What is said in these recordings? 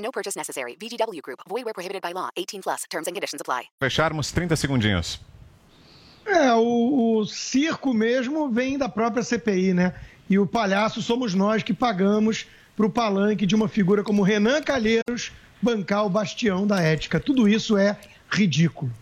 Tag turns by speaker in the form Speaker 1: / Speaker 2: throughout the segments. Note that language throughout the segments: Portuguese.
Speaker 1: No purchase necessary. VGW Group. Void where prohibited by law. 18 plus. Terms and conditions apply.
Speaker 2: Fecharmos 30 segundinhos.
Speaker 3: É, o, o circo mesmo vem da própria CPI, né? E o palhaço somos nós que pagamos para o palanque de uma figura como Renan Calheiros bancar o bastião da ética. Tudo isso é ridículo.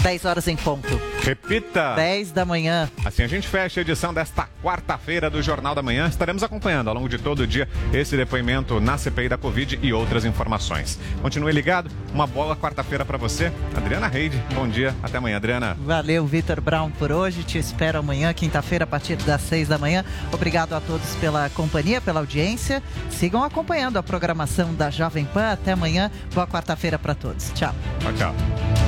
Speaker 4: 10 horas em ponto.
Speaker 2: Repita!
Speaker 4: 10 da manhã.
Speaker 2: Assim a gente fecha a edição desta quarta-feira do Jornal da Manhã. Estaremos acompanhando ao longo de todo o dia esse depoimento na CPI da Covid e outras informações. Continue ligado. Uma boa quarta-feira para você. Adriana Reide, bom dia. Até amanhã, Adriana.
Speaker 4: Valeu, Vitor Brown, por hoje. Te espero amanhã, quinta-feira, a partir das 6 da manhã. Obrigado a todos pela companhia, pela audiência. Sigam acompanhando a programação da Jovem Pan. Até amanhã. Boa quarta-feira para todos. Tchau.
Speaker 2: Tchau, tchau.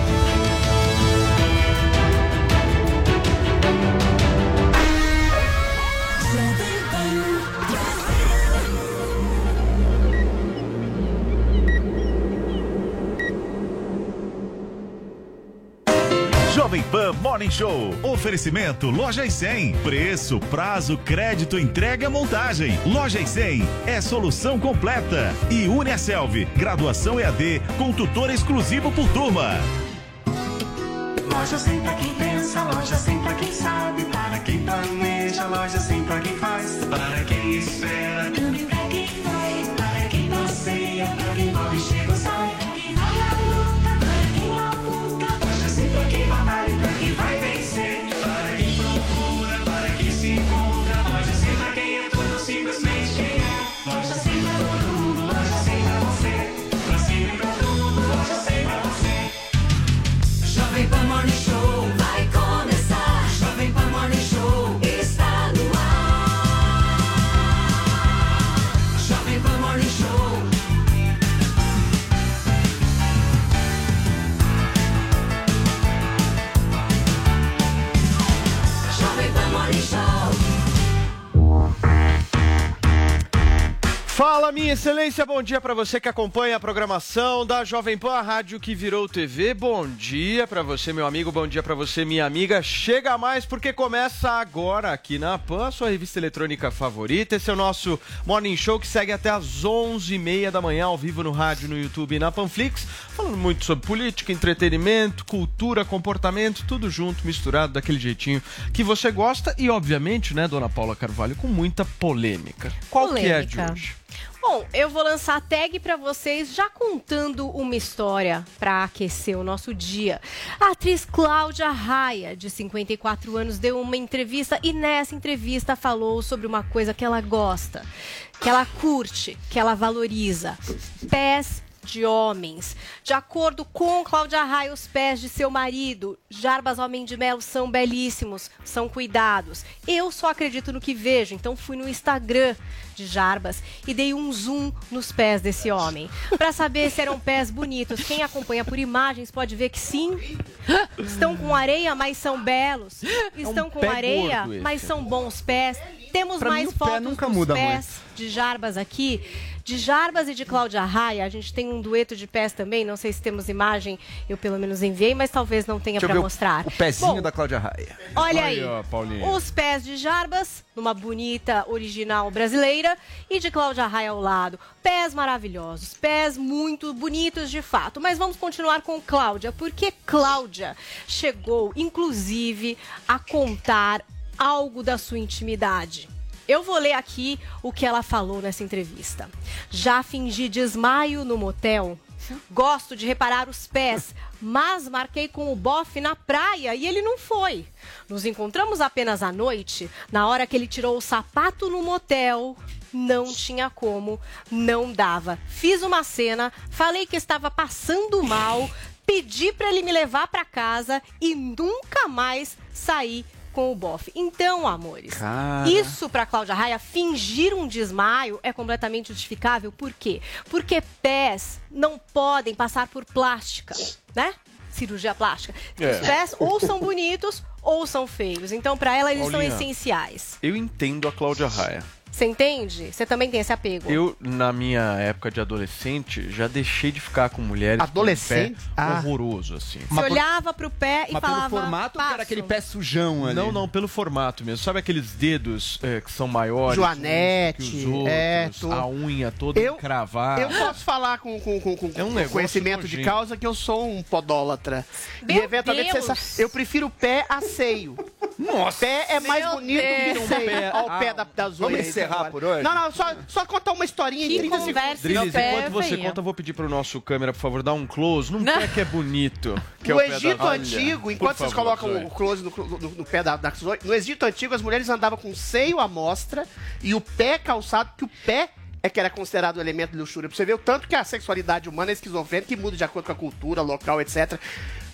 Speaker 5: Jovem Pan Morning Show. Oferecimento Loja e 100. Preço, prazo, crédito, entrega, montagem. Loja e 100 é solução completa. E Uniaselv, graduação EAD com tutor exclusivo por turma.
Speaker 6: Loja sem pra quem pensa, loja sem pra quem sabe, para quem planeja, loja sem pra quem faz, para quem espera, também pra quem
Speaker 7: Fala, minha excelência, bom dia para você que acompanha a programação da Jovem Pan, a rádio que virou TV. Bom dia para você, meu amigo, bom dia para você, minha amiga. Chega mais porque começa agora aqui na Pan, a sua revista eletrônica favorita. Esse é o nosso Morning Show que segue até às 11h30 da manhã, ao vivo no rádio, no YouTube e na Panflix, falando muito sobre política, entretenimento, cultura, comportamento, tudo junto, misturado daquele jeitinho que você gosta e, obviamente, né, dona Paula Carvalho, com muita polêmica. Qual que é a de
Speaker 8: Polêmica.
Speaker 7: hoje?
Speaker 8: Bom, eu vou lançar a tag pra vocês já contando uma história pra aquecer o nosso dia. A atriz Cláudia Raia, de 54 anos, deu uma entrevista e nessa entrevista falou sobre uma coisa que ela gosta, que ela curte, que ela valoriza: pés de homens. De acordo com Cláudia Raia, os pés de seu marido, Jarbas Homem de Melo, são belíssimos, são cuidados. Eu só acredito no que vejo, então fui no Instagram de Jarbas e dei um zoom nos pés desse homem. Para saber se eram pés bonitos. Quem acompanha por imagens pode ver que sim. Estão com areia, mas são belos. Estão com
Speaker 7: pé
Speaker 8: areia,
Speaker 7: gordo esse.
Speaker 8: mas são bons pés. Temos
Speaker 9: Pra
Speaker 8: mais
Speaker 9: mim, o pé
Speaker 8: fotos
Speaker 9: nunca
Speaker 8: dos
Speaker 9: muda
Speaker 8: pés de Jarbas aqui. De Jarbas e de Cláudia Raia, a gente tem um dueto de pés também. Não sei se temos imagem, eu pelo menos enviei, mas talvez não tenha para
Speaker 9: o-
Speaker 8: mostrar.
Speaker 9: o pezinho
Speaker 8: Bom,
Speaker 9: da Cláudia Raia.
Speaker 8: Olha
Speaker 7: Aí,
Speaker 8: aí,
Speaker 7: ó, Paulinho.
Speaker 8: os pés de Jarbas, numa bonita original brasileira, e de Cláudia Raia ao lado. Pés maravilhosos, pés muito bonitos de fato. Mas vamos continuar com Cláudia, porque Cláudia chegou, inclusive, a contar algo da sua intimidade. Eu vou ler aqui o que ela falou nessa entrevista. Já fingi desmaio no motel. Gosto de reparar os pés, mas marquei com o bofe na praia e ele não foi. Nos encontramos apenas à noite, na hora que ele tirou o sapato no motel. Não tinha como, não dava. Fiz uma cena, falei que estava passando mal, pedi para ele me levar para casa e nunca mais saí com o bofe. Então, amores,
Speaker 9: Cara.
Speaker 8: isso para Cláudia Raia fingir um desmaio é completamente justificável. Por quê? Porque pés não podem passar por plástica, né? Cirurgia plástica.
Speaker 7: É.
Speaker 8: Os pés ou são bonitos ou são feios. Então, para ela, eles
Speaker 7: Paulinha.
Speaker 8: são essenciais.
Speaker 7: Eu entendo a Cláudia Raia.
Speaker 8: Você entende? Você também tem esse apego.
Speaker 7: Eu, na minha época de adolescente, já deixei de ficar com mulheres
Speaker 9: Adolescente?
Speaker 7: com um pé
Speaker 9: Ah.
Speaker 7: horroroso, assim.
Speaker 8: Você olhava pro pé e
Speaker 9: Mas
Speaker 8: falava.
Speaker 9: pelo formato ou
Speaker 8: "Passo".
Speaker 9: era aquele pé sujão ali?
Speaker 7: Não, não, pelo formato mesmo. Sabe aqueles dedos eh, que são maiores
Speaker 10: Joanete,
Speaker 7: que os outros,
Speaker 10: é, tô-
Speaker 7: a unha toda
Speaker 10: Eu-
Speaker 7: encravada.
Speaker 10: Eu posso falar com, com, com, com-
Speaker 7: É um
Speaker 10: com conhecimento de
Speaker 7: nojento.
Speaker 10: causa que eu sou um podólatra.
Speaker 8: Meu
Speaker 10: e eventualmente você
Speaker 8: Deus!
Speaker 10: sabe, eu prefiro pé a seio. Nossa! Pé é mais
Speaker 8: Meu
Speaker 10: bonito que um seio.
Speaker 7: Pé-
Speaker 10: Olha o pé
Speaker 7: ah,
Speaker 10: da, das
Speaker 9: vamos encerrar
Speaker 10: agora.
Speaker 9: por hoje?
Speaker 10: Não, não, só, só contar uma historinha
Speaker 8: Que
Speaker 10: em 30 segundos.
Speaker 8: conversa
Speaker 7: Drilis, enquanto você
Speaker 8: feinha.
Speaker 7: conta, eu vou pedir pro nosso câmera, por favor, dar um close num
Speaker 11: Não.
Speaker 7: pé que é bonito. Que é
Speaker 10: No
Speaker 7: o pé da-
Speaker 10: Egito
Speaker 7: Olha,
Speaker 10: Antigo,
Speaker 7: por
Speaker 10: enquanto vocês
Speaker 7: favor,
Speaker 10: colocam
Speaker 7: Zoe.
Speaker 10: o close no, no- no pé da, da Zoe, no Egito Antigo as mulheres andavam com o seio à mostra e o pé calçado, que o pé é que era considerado um elemento de luxúria. Pra você ver o tanto que a sexualidade humana é esquizofrênica e muda de acordo com a cultura local, etc.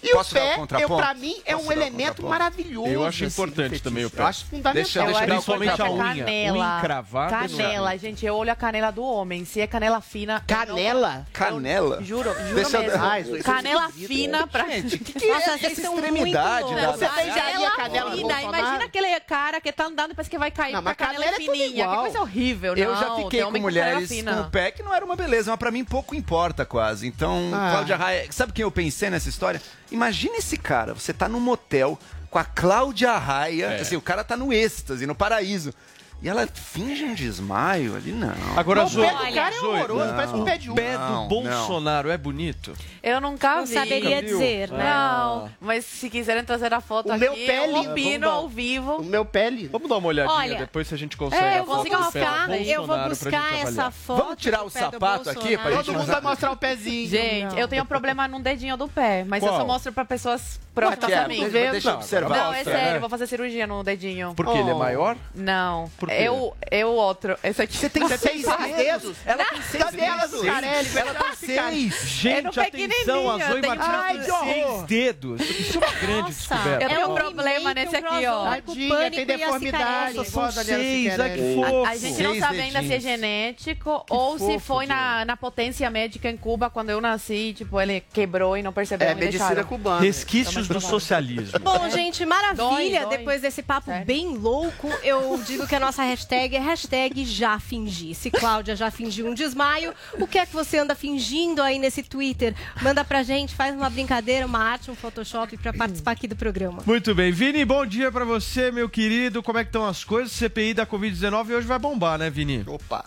Speaker 10: E
Speaker 9: Posso
Speaker 10: o pé, eu,
Speaker 9: contraponto?
Speaker 10: pra mim, é
Speaker 9: Posso
Speaker 10: um elemento maravilhoso.
Speaker 7: Eu acho
Speaker 10: assim,
Speaker 7: importante
Speaker 10: fetiche.
Speaker 7: também o pé.
Speaker 10: Eu acho fundamental.
Speaker 7: Deixa-
Speaker 11: Eu
Speaker 7: deixa-
Speaker 11: acho
Speaker 7: principalmente a unha.
Speaker 11: canela.
Speaker 7: Unha encravada,
Speaker 11: Canela, gente. Eu olho a canela do homem. Se é canela fina. eu não-
Speaker 10: Canela?
Speaker 9: Canela?
Speaker 11: Eu juro, juro
Speaker 9: Deixa eu-
Speaker 11: mesmo.
Speaker 10: Ah, isso
Speaker 11: canela
Speaker 10: é
Speaker 11: fina pra.
Speaker 9: Gente, que, que
Speaker 8: Nossa,
Speaker 9: é
Speaker 8: vocês
Speaker 9: essa
Speaker 8: são
Speaker 9: extremidade
Speaker 8: muito
Speaker 9: da...
Speaker 10: Você beijaria a canela
Speaker 11: fina. Imagina aquele cara que tá andando e parece que vai cair
Speaker 10: Não,
Speaker 11: com a
Speaker 10: mas
Speaker 11: canela,
Speaker 10: canela é
Speaker 11: fininha. Que coisa horrível,
Speaker 9: Eu já fiquei com
Speaker 11: canela
Speaker 9: mulheres com o pé que não era uma beleza, mas pra mim pouco importa quase. Então,
Speaker 10: Ah.
Speaker 9: Cláudia Raia, sabe quem eu pensei nessa história? Imagina esse cara, você tá num motel com a Cláudia Raia,
Speaker 7: É.
Speaker 9: assim, o cara tá no êxtase, no paraíso. E ela finge um desmaio ali, não.
Speaker 7: Agora,
Speaker 10: O
Speaker 7: Zoe,
Speaker 10: pé do cara é horroroso, parece um pé de
Speaker 7: o pé do
Speaker 9: Não,
Speaker 7: Bolsonaro é bonito?
Speaker 11: Eu nunca
Speaker 8: Não
Speaker 11: vi.
Speaker 8: saberia dizer, né?
Speaker 11: Não, mas se quiserem trazer a foto
Speaker 10: O
Speaker 11: aqui,
Speaker 10: meu pé é
Speaker 11: eu
Speaker 10: lindo,
Speaker 11: opino ao vivo.
Speaker 10: O meu pé é lindo.
Speaker 7: Vamos dar uma olhadinha
Speaker 8: Olha,
Speaker 7: depois se a gente consegue
Speaker 8: É, eu vou buscar, eu vou buscar essa foto.
Speaker 9: Vamos tirar o sapato aqui pra gente
Speaker 10: Todo mundo vai mostrar o pezinho.
Speaker 11: Gente, eu tenho um problema num dedinho do pé, mas
Speaker 7: Qual?
Speaker 11: eu só mostro pra pessoas próximas
Speaker 9: é,
Speaker 11: a mim.
Speaker 9: deixa- eu observar.
Speaker 11: Não, é sério,
Speaker 7: né?
Speaker 11: eu vou fazer cirurgia no dedinho.
Speaker 7: Porque ele é
Speaker 10: Oh.
Speaker 7: maior?
Speaker 11: Não.
Speaker 7: Por quê?
Speaker 11: Eu, eu outro. Esse aqui.
Speaker 9: Você tem
Speaker 10: Você tem
Speaker 9: seis
Speaker 10: seis dedos?
Speaker 9: Ela tem seis
Speaker 10: Cadê ela,
Speaker 9: dedos.
Speaker 10: Zucarelli?
Speaker 9: Ela tem seis.
Speaker 7: Gente, atenção, a Zoe Martins tem seis dedos. Isso é uma grande
Speaker 8: Nossa,
Speaker 7: descoberta.
Speaker 11: Eu tenho
Speaker 8: é
Speaker 11: um problema nesse aqui, ó.
Speaker 10: Tadinha, tem deformidade.
Speaker 7: São seis, ai que fofo.
Speaker 11: A gente não
Speaker 9: Seis
Speaker 11: sabe ainda se é genético ou se foi na, na potência médica em Cuba quando eu nasci, tipo, ele quebrou e não percebeu
Speaker 10: É
Speaker 11: me
Speaker 10: medicina cubana.
Speaker 7: Resquícios do socialismo.
Speaker 8: Bom, gente, maravilha. Depois desse papo bem louco, eu digo que a nossa hashtag é hashtag já fingi. Se Cláudia já fingiu um desmaio, o que é que você anda fingindo aí nesse Twitter? Manda pra gente, faz uma brincadeira, uma arte, um Photoshop pra participar aqui do programa.
Speaker 7: Muito bem. Vini, bom dia pra você, meu querido. Como é que estão as coisas? CPI da Covid-19 hoje vai bombar, né, Vini?
Speaker 10: Opa.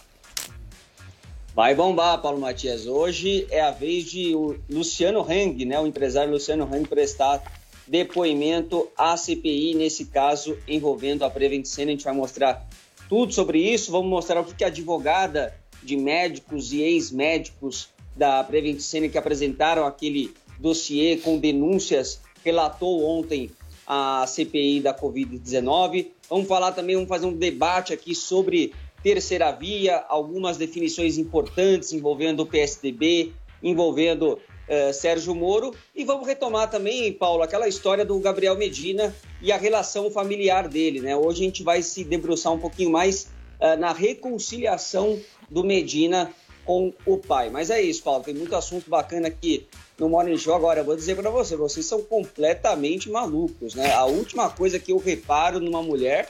Speaker 12: Vai bombar, Paulo Matias. Hoje é a vez de o Luciano Heng, né, o empresário Luciano Heng, prestar depoimento à CPI, nesse caso envolvendo a Prevent. A gente vai mostrar tudo sobre isso. Vamos mostrar o que que a advogada de médicos e ex-médicos da Prevent Senior que apresentaram aquele dossiê com denúncias relatou ontem a CPI da Covid-19. Vamos falar também, vamos fazer um debate aqui sobre terceira via, algumas definições importantes envolvendo o PSDB, envolvendo eh, Sérgio Moro. E vamos retomar também, Paulo, aquela história do Gabriel Medina e a relação familiar dele. Né? Hoje a gente vai se debruçar um pouquinho mais eh, na reconciliação do Medina com o pai. Mas é isso, Paulo, tem muito assunto bacana aqui no Morning Show. Agora, eu vou dizer para você, vocês são completamente malucos, né? A última coisa que eu reparo numa mulher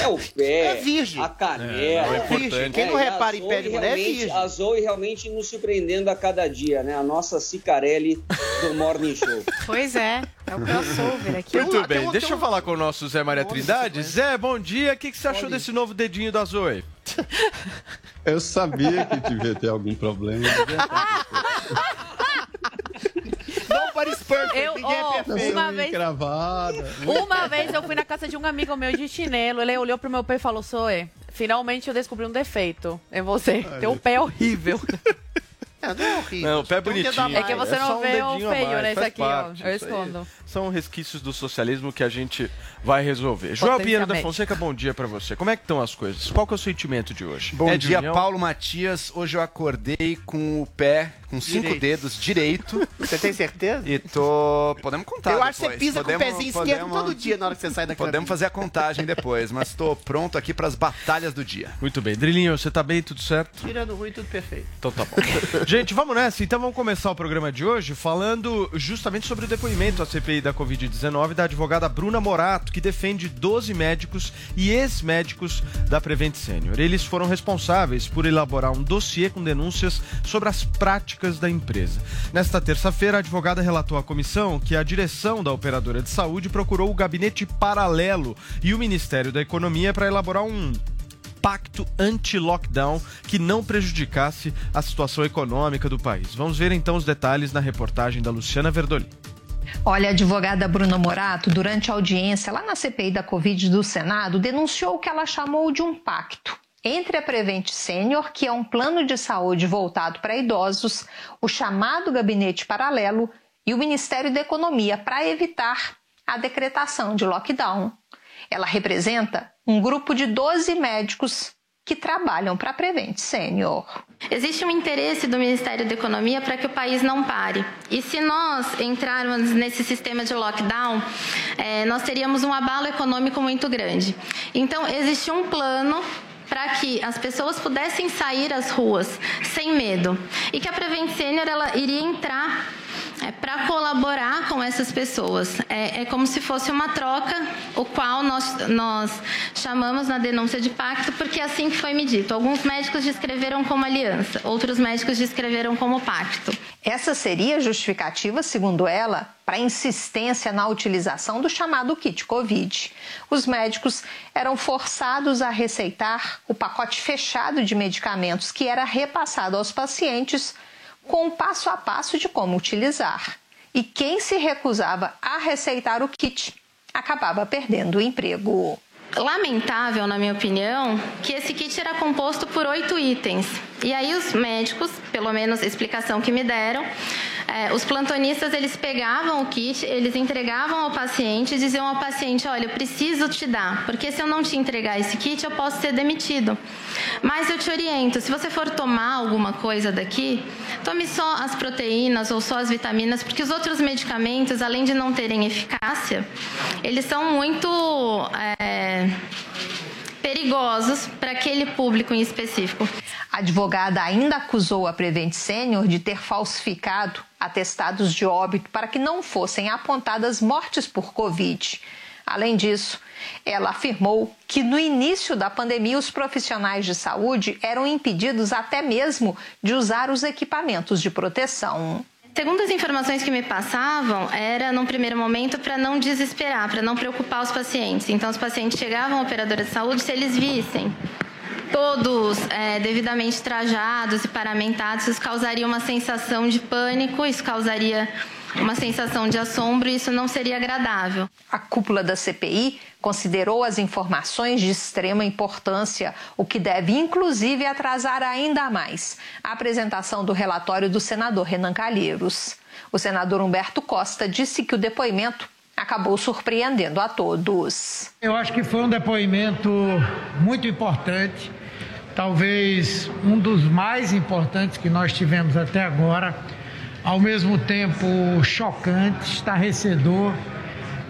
Speaker 12: é o pé,
Speaker 10: É virgem.
Speaker 12: a canela.
Speaker 7: É, é
Speaker 10: virgem.
Speaker 7: importante.
Speaker 10: Quem não
Speaker 12: É,
Speaker 10: repara em pé de mulher é virgem.
Speaker 12: A Zoe realmente nos surpreendendo a cada dia, né? A nossa Cicarelli do Morning Show.
Speaker 8: Pois é, é o crossover aqui.
Speaker 10: Um-
Speaker 7: Muito bem,
Speaker 10: um-
Speaker 7: deixa eu falar com o nosso Zé Maria Trindade. Zé, bom dia. O que, que você achou desse novo dedinho da Zoe?
Speaker 13: Eu sabia que devia ter algum problema.
Speaker 10: Nobody's perfect,
Speaker 11: Eu,
Speaker 10: ninguém é
Speaker 11: ó,
Speaker 10: perfeito.
Speaker 11: uma vez,
Speaker 13: Cravada.
Speaker 11: uma vez eu fui na casa de um amigo meu de chinelo, ele olhou pro meu pé e falou, Zoe, finalmente eu descobri um defeito em você. Teu pé é horrível.
Speaker 10: É, não é horrível.
Speaker 7: Não, o pé é
Speaker 10: um
Speaker 7: bonitinho.
Speaker 11: É que você
Speaker 7: só
Speaker 11: não vê o feio, né?
Speaker 7: Faz
Speaker 11: aqui, ó.
Speaker 7: parte,
Speaker 11: Eu
Speaker 7: isso aí. São resquícios do socialismo que a gente vai resolver. João Pinheiro da. Fonseca, bom dia pra você. Como é que estão as coisas? Qual que é o sentimento de hoje?
Speaker 9: Bom
Speaker 7: É de
Speaker 9: dia,
Speaker 7: união?
Speaker 9: Paulo Matias. Hoje eu acordei com o pé, com cinco
Speaker 10: Direito.
Speaker 9: dedos direito.
Speaker 10: Você tem certeza?
Speaker 9: E tô. Podemos contar.
Speaker 10: Eu acho que você pisa com o
Speaker 9: Podemos-
Speaker 10: pezinho esquerdo
Speaker 9: podemos-
Speaker 10: todo dia na hora que você sai da cama.
Speaker 9: Podemos fazer a contagem depois, mas tô pronto aqui pras batalhas do dia.
Speaker 7: Muito bem. Drilinho, você tá bem? Tudo certo?
Speaker 10: Tirando ruim, tudo perfeito.
Speaker 7: Então tá bom. Gente, vamos nessa. Então vamos começar o programa de hoje falando justamente sobre o depoimento à CPI da Covid-19 da advogada Bruna Morato, que defende 12 médicos e ex-médicos da Prevent Senior. Eles foram responsáveis por elaborar um dossiê com denúncias sobre as práticas da empresa. Nesta terça-feira, a advogada relatou à comissão que a direção da operadora de saúde procurou o gabinete paralelo e o Ministério da Economia para elaborar um pacto anti-lockdown que não prejudicasse a situação econômica do país. Vamos ver então os detalhes na reportagem da Luciana Verdoli.
Speaker 14: Olha, a advogada Bruna Morato, durante a audiência lá na CPI da Covid do Senado, denunciou o que ela chamou de um pacto entre a Prevent Senior, que é um plano de saúde voltado para idosos, o chamado gabinete paralelo e o Ministério da Economia para evitar a decretação de lockdown. Ela representa um grupo de 12 médicos que trabalham para a Prevent Senior.
Speaker 15: Existe um interesse do Ministério da Economia para que o país não pare. E se nós entrarmos nesse sistema de lockdown, eh, nós teríamos um abalo econômico muito grande. Então, existe um plano para que as pessoas pudessem sair às ruas sem medo e que a Prevent Senior ela iria entrar para colaborar com essas pessoas. É, é como se fosse uma troca, o qual nós, nós chamamos na denúncia de pacto, porque é assim que foi me dito. Alguns médicos descreveram como aliança, outros médicos descreveram como pacto.
Speaker 14: Essa seria a justificativa, segundo ela, para a insistência na utilização do chamado kit Covid. Os médicos eram forçados a receitar o pacote fechado de medicamentos que era repassado aos pacientes com o passo a passo de como utilizar. E quem se recusava a receitar o kit acabava perdendo o emprego.
Speaker 15: Lamentável, na minha opinião, que esse kit era composto por oito itens. E aí os médicos, pelo menos a explicação que me deram, eh, os plantonistas eles pegavam o kit, eles entregavam ao paciente e diziam ao paciente, olha, eu preciso te dar, porque se eu não te entregar esse kit, eu posso ser demitido. Mas eu te oriento, se você for tomar alguma coisa daqui, tome só as proteínas ou só as vitaminas, porque os outros medicamentos, além de não terem eficácia, eles são muito eh, perigosos para aquele público em específico.
Speaker 14: A advogada ainda acusou a Prevent Senior de ter falsificado atestados de óbito para que não fossem apontadas mortes por Covid. Além disso, ela afirmou que no início da pandemia os profissionais de saúde eram impedidos até mesmo de usar os equipamentos de proteção.
Speaker 15: Segundo as informações que me passavam, era num primeiro momento para não desesperar, para não preocupar os pacientes. Então, os pacientes chegavam à operadora de saúde, se eles vissem todos é, devidamente trajados e paramentados, isso causaria uma sensação de pânico, isso causaria uma sensação de assombro e isso não seria agradável.
Speaker 14: A cúpula da CPI considerou as informações de extrema importância, o que deve inclusive atrasar ainda mais a apresentação do relatório do senador Renan Calheiros. O senador Humberto Costa disse que o depoimento acabou surpreendendo a todos.
Speaker 16: Eu acho que foi um depoimento muito importante, talvez um dos mais importantes que nós tivemos até agora, ao mesmo tempo chocante, estarrecedor.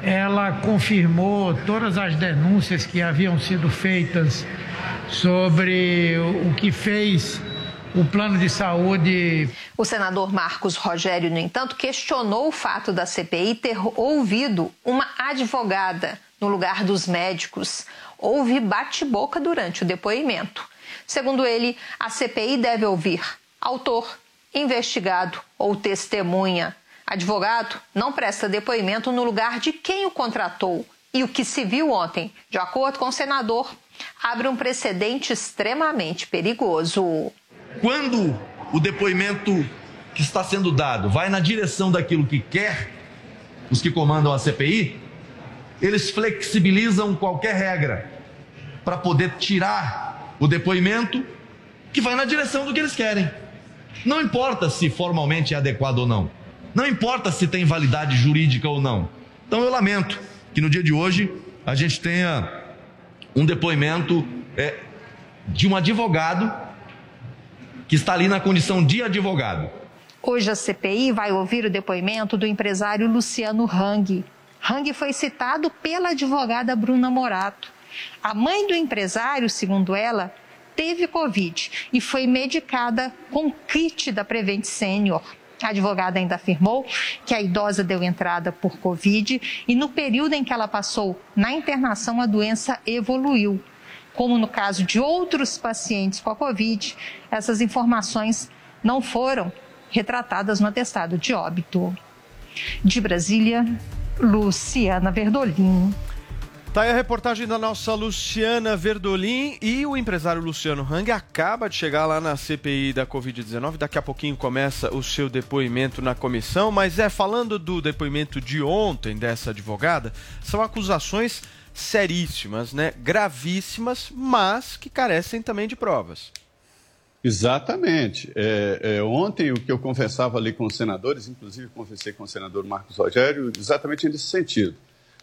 Speaker 16: Ela confirmou todas as denúncias que haviam sido feitas sobre o que fez o plano de saúde.
Speaker 14: O senador Marcos Rogério, no entanto, questionou o fato da CPI ter ouvido uma advogada no lugar dos médicos. Houve bate-boca durante o depoimento. Segundo ele, a CPI deve ouvir autor, investigado ou testemunha. Advogado não presta depoimento no lugar de quem o contratou. E o que se viu ontem, de acordo com o senador, abre um precedente extremamente perigoso.
Speaker 17: Quando o depoimento que está sendo dado vai na direção daquilo que quer os que comandam a CPI, eles flexibilizam qualquer regra para poder tirar o depoimento que vai na direção do que eles querem. Não importa se formalmente é adequado ou não. Não importa se tem validade jurídica ou não. Então eu lamento que no dia de hoje a gente tenha um depoimento é, de um advogado que está ali na condição de advogado.
Speaker 14: Hoje a CPI vai ouvir o depoimento do empresário Luciano Hang. Hang foi citado pela advogada Bruna Morato. A mãe do empresário, segundo ela, teve Covid e foi medicada com kit da Prevent Senior. A advogada ainda afirmou que a idosa deu entrada por Covid e no período em que ela passou na internação a doença evoluiu. Como no caso de outros pacientes com a Covid, essas informações não foram retratadas no atestado de óbito. De Brasília, Luciana Verdolim.
Speaker 7: Tá aí a reportagem da nossa Luciana Verdolim e o empresário Luciano Hang acaba de chegar lá na CPI da Covid-19. Daqui a pouquinho começa o seu depoimento na comissão, mas é falando do depoimento de ontem dessa advogada, são acusações seríssimas, né? Gravíssimas, mas que carecem também de provas.
Speaker 13: Exatamente. É, é, ontem, o que eu conversava ali com os senadores, inclusive conversei com o senador Marcos Rogério, exatamente nesse sentido.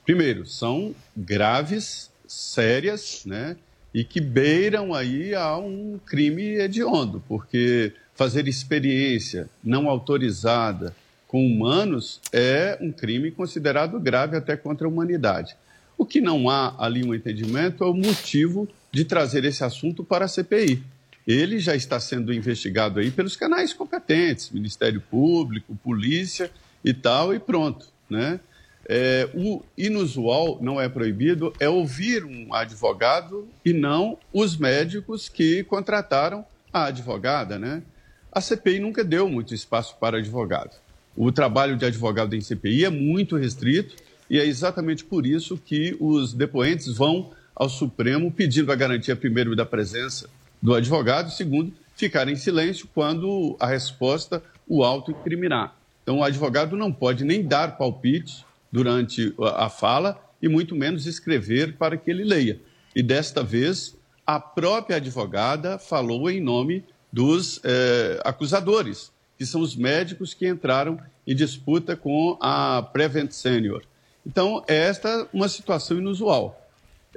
Speaker 13: Primeiro, são graves, sérias, né? E que beiram aí a um crime hediondo, porque fazer experiência não autorizada com humanos é um crime considerado grave até contra a humanidade. O que não há ali um entendimento é o motivo de trazer esse assunto para a CPI ele já está sendo investigado aí pelos canais competentes, Ministério Público, Polícia e tal, e pronto, né? É, o inusual, não é proibido, é ouvir um advogado e não os médicos que contrataram a advogada, né? A CPI nunca deu muito espaço para advogado. O trabalho de advogado em CPI é muito restrito e é exatamente por isso que os depoentes vão ao Supremo pedindo a garantia, primeiro, da presença do advogado, segundo, ficar em silêncio quando a resposta o autoincriminar. Então, o advogado não pode nem dar palpite durante a fala e muito menos escrever para que ele leia. E desta vez, a própria advogada falou em nome dos eh, acusadores, que são os médicos que entraram em disputa com a Prevent Senior. Então, esta é uma situação inusual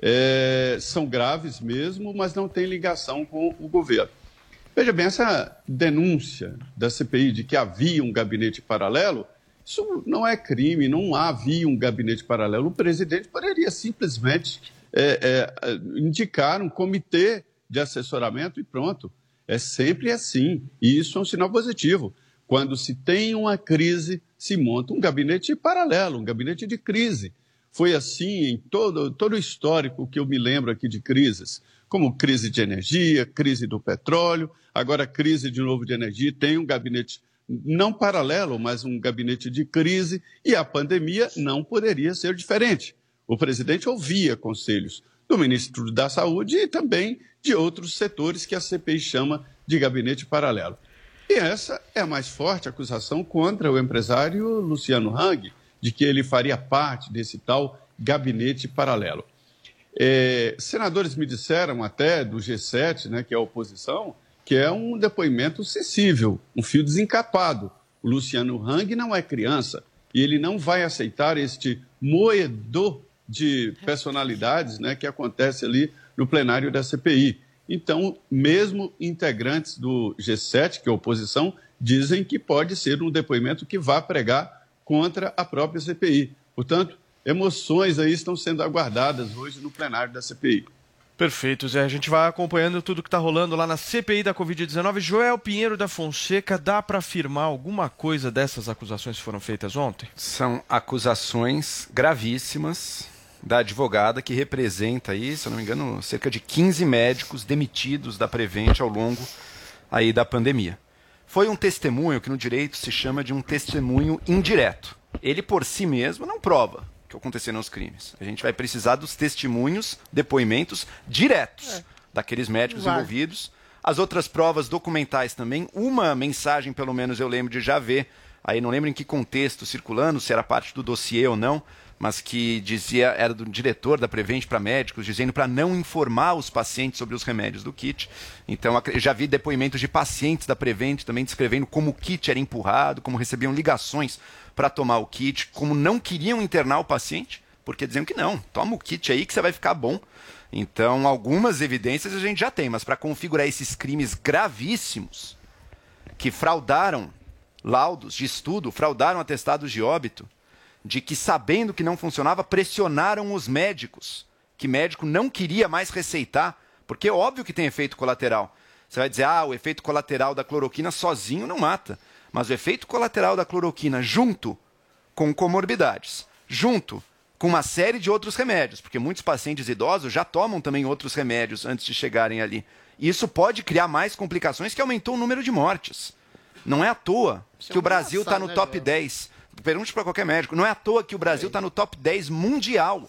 Speaker 13: é, são graves mesmo, mas não têm ligação com o governo. Veja bem, essa denúncia da CPI de que havia um gabinete paralelo, isso não é crime, não havia um gabinete paralelo. O presidente poderia simplesmente é, é, indicar um comitê de assessoramento e pronto. É sempre assim. E isso é um sinal positivo. Quando se tem uma crise, se monta um gabinete paralelo, um gabinete de crise. Foi assim em todo, todo o histórico que eu me lembro aqui de crises, como crise de energia, crise do petróleo, agora crise de novo de energia, tem um gabinete não paralelo, mas um gabinete de crise, e a pandemia não poderia ser diferente. O presidente ouvia conselhos do ministro da Saúde e também de outros setores que a CPI chama de gabinete paralelo. E essa é a mais forte acusação contra o empresário Luciano Hang, de que ele faria parte desse tal gabinete paralelo. É, senadores me disseram até do G7, né, que é a oposição, que é um depoimento sensível, um fio desencapado. O Luciano Hang não é criança e ele não vai aceitar este moedor de personalidades né, que acontece ali no plenário da CPI. Então, mesmo integrantes do G7, que é a oposição, dizem que pode ser um depoimento que vá pregar contra a própria CPI. Portanto, emoções aí estão sendo aguardadas hoje no plenário da CPI.
Speaker 7: Perfeito, Zé. A gente vai acompanhando tudo que está rolando lá na CPI da Covid-19. Joel Pinheiro da Fonseca, dá para afirmar alguma coisa dessas acusações que foram feitas ontem?
Speaker 9: São acusações gravíssimas da advogada que representa aí, se eu não me engano, cerca de 15 médicos demitidos da Prevent ao longo aí da pandemia foi um testemunho que no direito se chama de um testemunho indireto. Ele por si mesmo não prova que aconteceram os crimes. A gente vai precisar dos testemunhos, depoimentos diretos é. daqueles médicos vai. envolvidos. As outras provas documentais também. Uma mensagem, pelo menos, eu lembro de já ver. Aí não lembro em que contexto circulando, se era parte do dossiê ou não, mas que dizia era do diretor da Prevent para médicos, dizendo para não informar os pacientes sobre os remédios do kit. Então, já vi depoimentos de pacientes da Prevent também descrevendo como o kit era empurrado, como recebiam ligações para tomar o kit, como não queriam internar o paciente, porque diziam que não, toma o kit aí que você vai ficar bom. Então, algumas evidências a gente já tem, mas para configurar esses crimes gravíssimos que fraudaram laudos de estudo, fraudaram atestados de óbito, de que sabendo que não funcionava, pressionaram os médicos, que médico não queria mais receitar, porque é óbvio que tem efeito colateral. Você vai dizer, ah, o efeito colateral da cloroquina sozinho não mata, mas o efeito colateral da cloroquina junto com comorbidades, junto com uma série de outros remédios, porque muitos pacientes idosos já tomam também outros remédios antes de chegarem ali. Isso pode criar mais complicações que aumentou o número de mortes. Não é à toa que o Brasil está no
Speaker 10: né,
Speaker 9: top 10. Pergunte para qualquer médico. Não é à toa que o Brasil está no top 10 mundial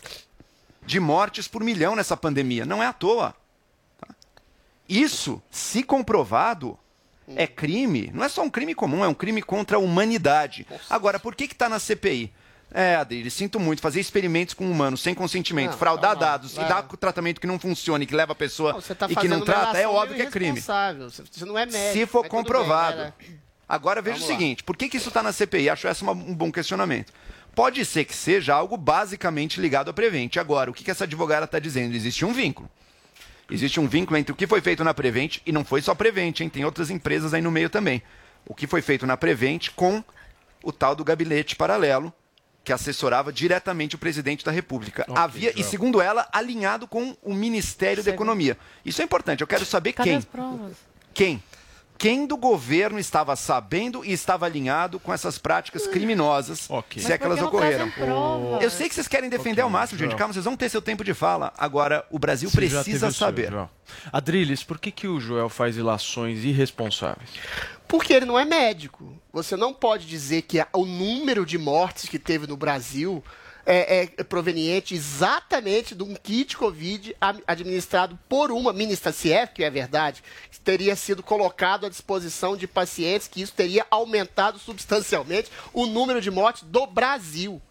Speaker 9: de mortes por milhão nessa pandemia. Não é à toa. tá? Isso, se comprovado, é crime. Não é só um crime comum, é um crime contra a humanidade. Agora, por que está na CPI? É, Adri, sinto muito. Fazer experimentos com humanos sem consentimento,
Speaker 10: Não,
Speaker 9: fraudar
Speaker 10: lá.
Speaker 9: dados
Speaker 10: Vai.
Speaker 9: e dar tratamento que não funciona e que leva a pessoa
Speaker 10: Você tá
Speaker 9: e que não trata, é óbvio que é crime.
Speaker 10: Você- não é médico.
Speaker 9: Se for
Speaker 10: tudo bem,
Speaker 9: comprovado.
Speaker 10: era-
Speaker 9: Agora veja o
Speaker 10: Vamos lá.
Speaker 9: seguinte: por que, que isso está na CPI? Acho essa uma- um bom questionamento. Pode ser que seja algo basicamente ligado à Prevent. Agora, o que, que essa advogada está dizendo? Existe um vínculo. Existe um vínculo entre o que foi feito na Prevent, e não foi só Prevent, hein? tem outras empresas aí no meio também. O que foi feito na Prevent com o tal do gabinete paralelo, que assessorava diretamente o presidente da República. Havia, e segundo ela, alinhado com o Ministério da Economia. Isso é importante, eu quero saber
Speaker 11: Cadê
Speaker 9: quem.
Speaker 11: as provas?
Speaker 9: Quem? Quem do governo estava sabendo e estava alinhado com essas práticas criminosas, se
Speaker 7: Mas
Speaker 9: é que elas
Speaker 11: não
Speaker 9: ocorreram? Eu sei que vocês querem defender ao máximo, gente. Calma, vocês vão ter seu tempo de fala. Agora, o Brasil
Speaker 7: Você
Speaker 9: precisa
Speaker 7: seu,
Speaker 9: saber.
Speaker 7: João. Adriles, por que, que o Joel faz ilações irresponsáveis?
Speaker 10: Porque ele não é médico. Você não pode dizer que a- o número de mortes que teve no Brasil é, é proveniente exatamente de um kit Covid administrado por uma ministra CIEF, que é verdade, que teria sido colocado à disposição de pacientes, que isso teria aumentado substancialmente o número de mortes do Brasil.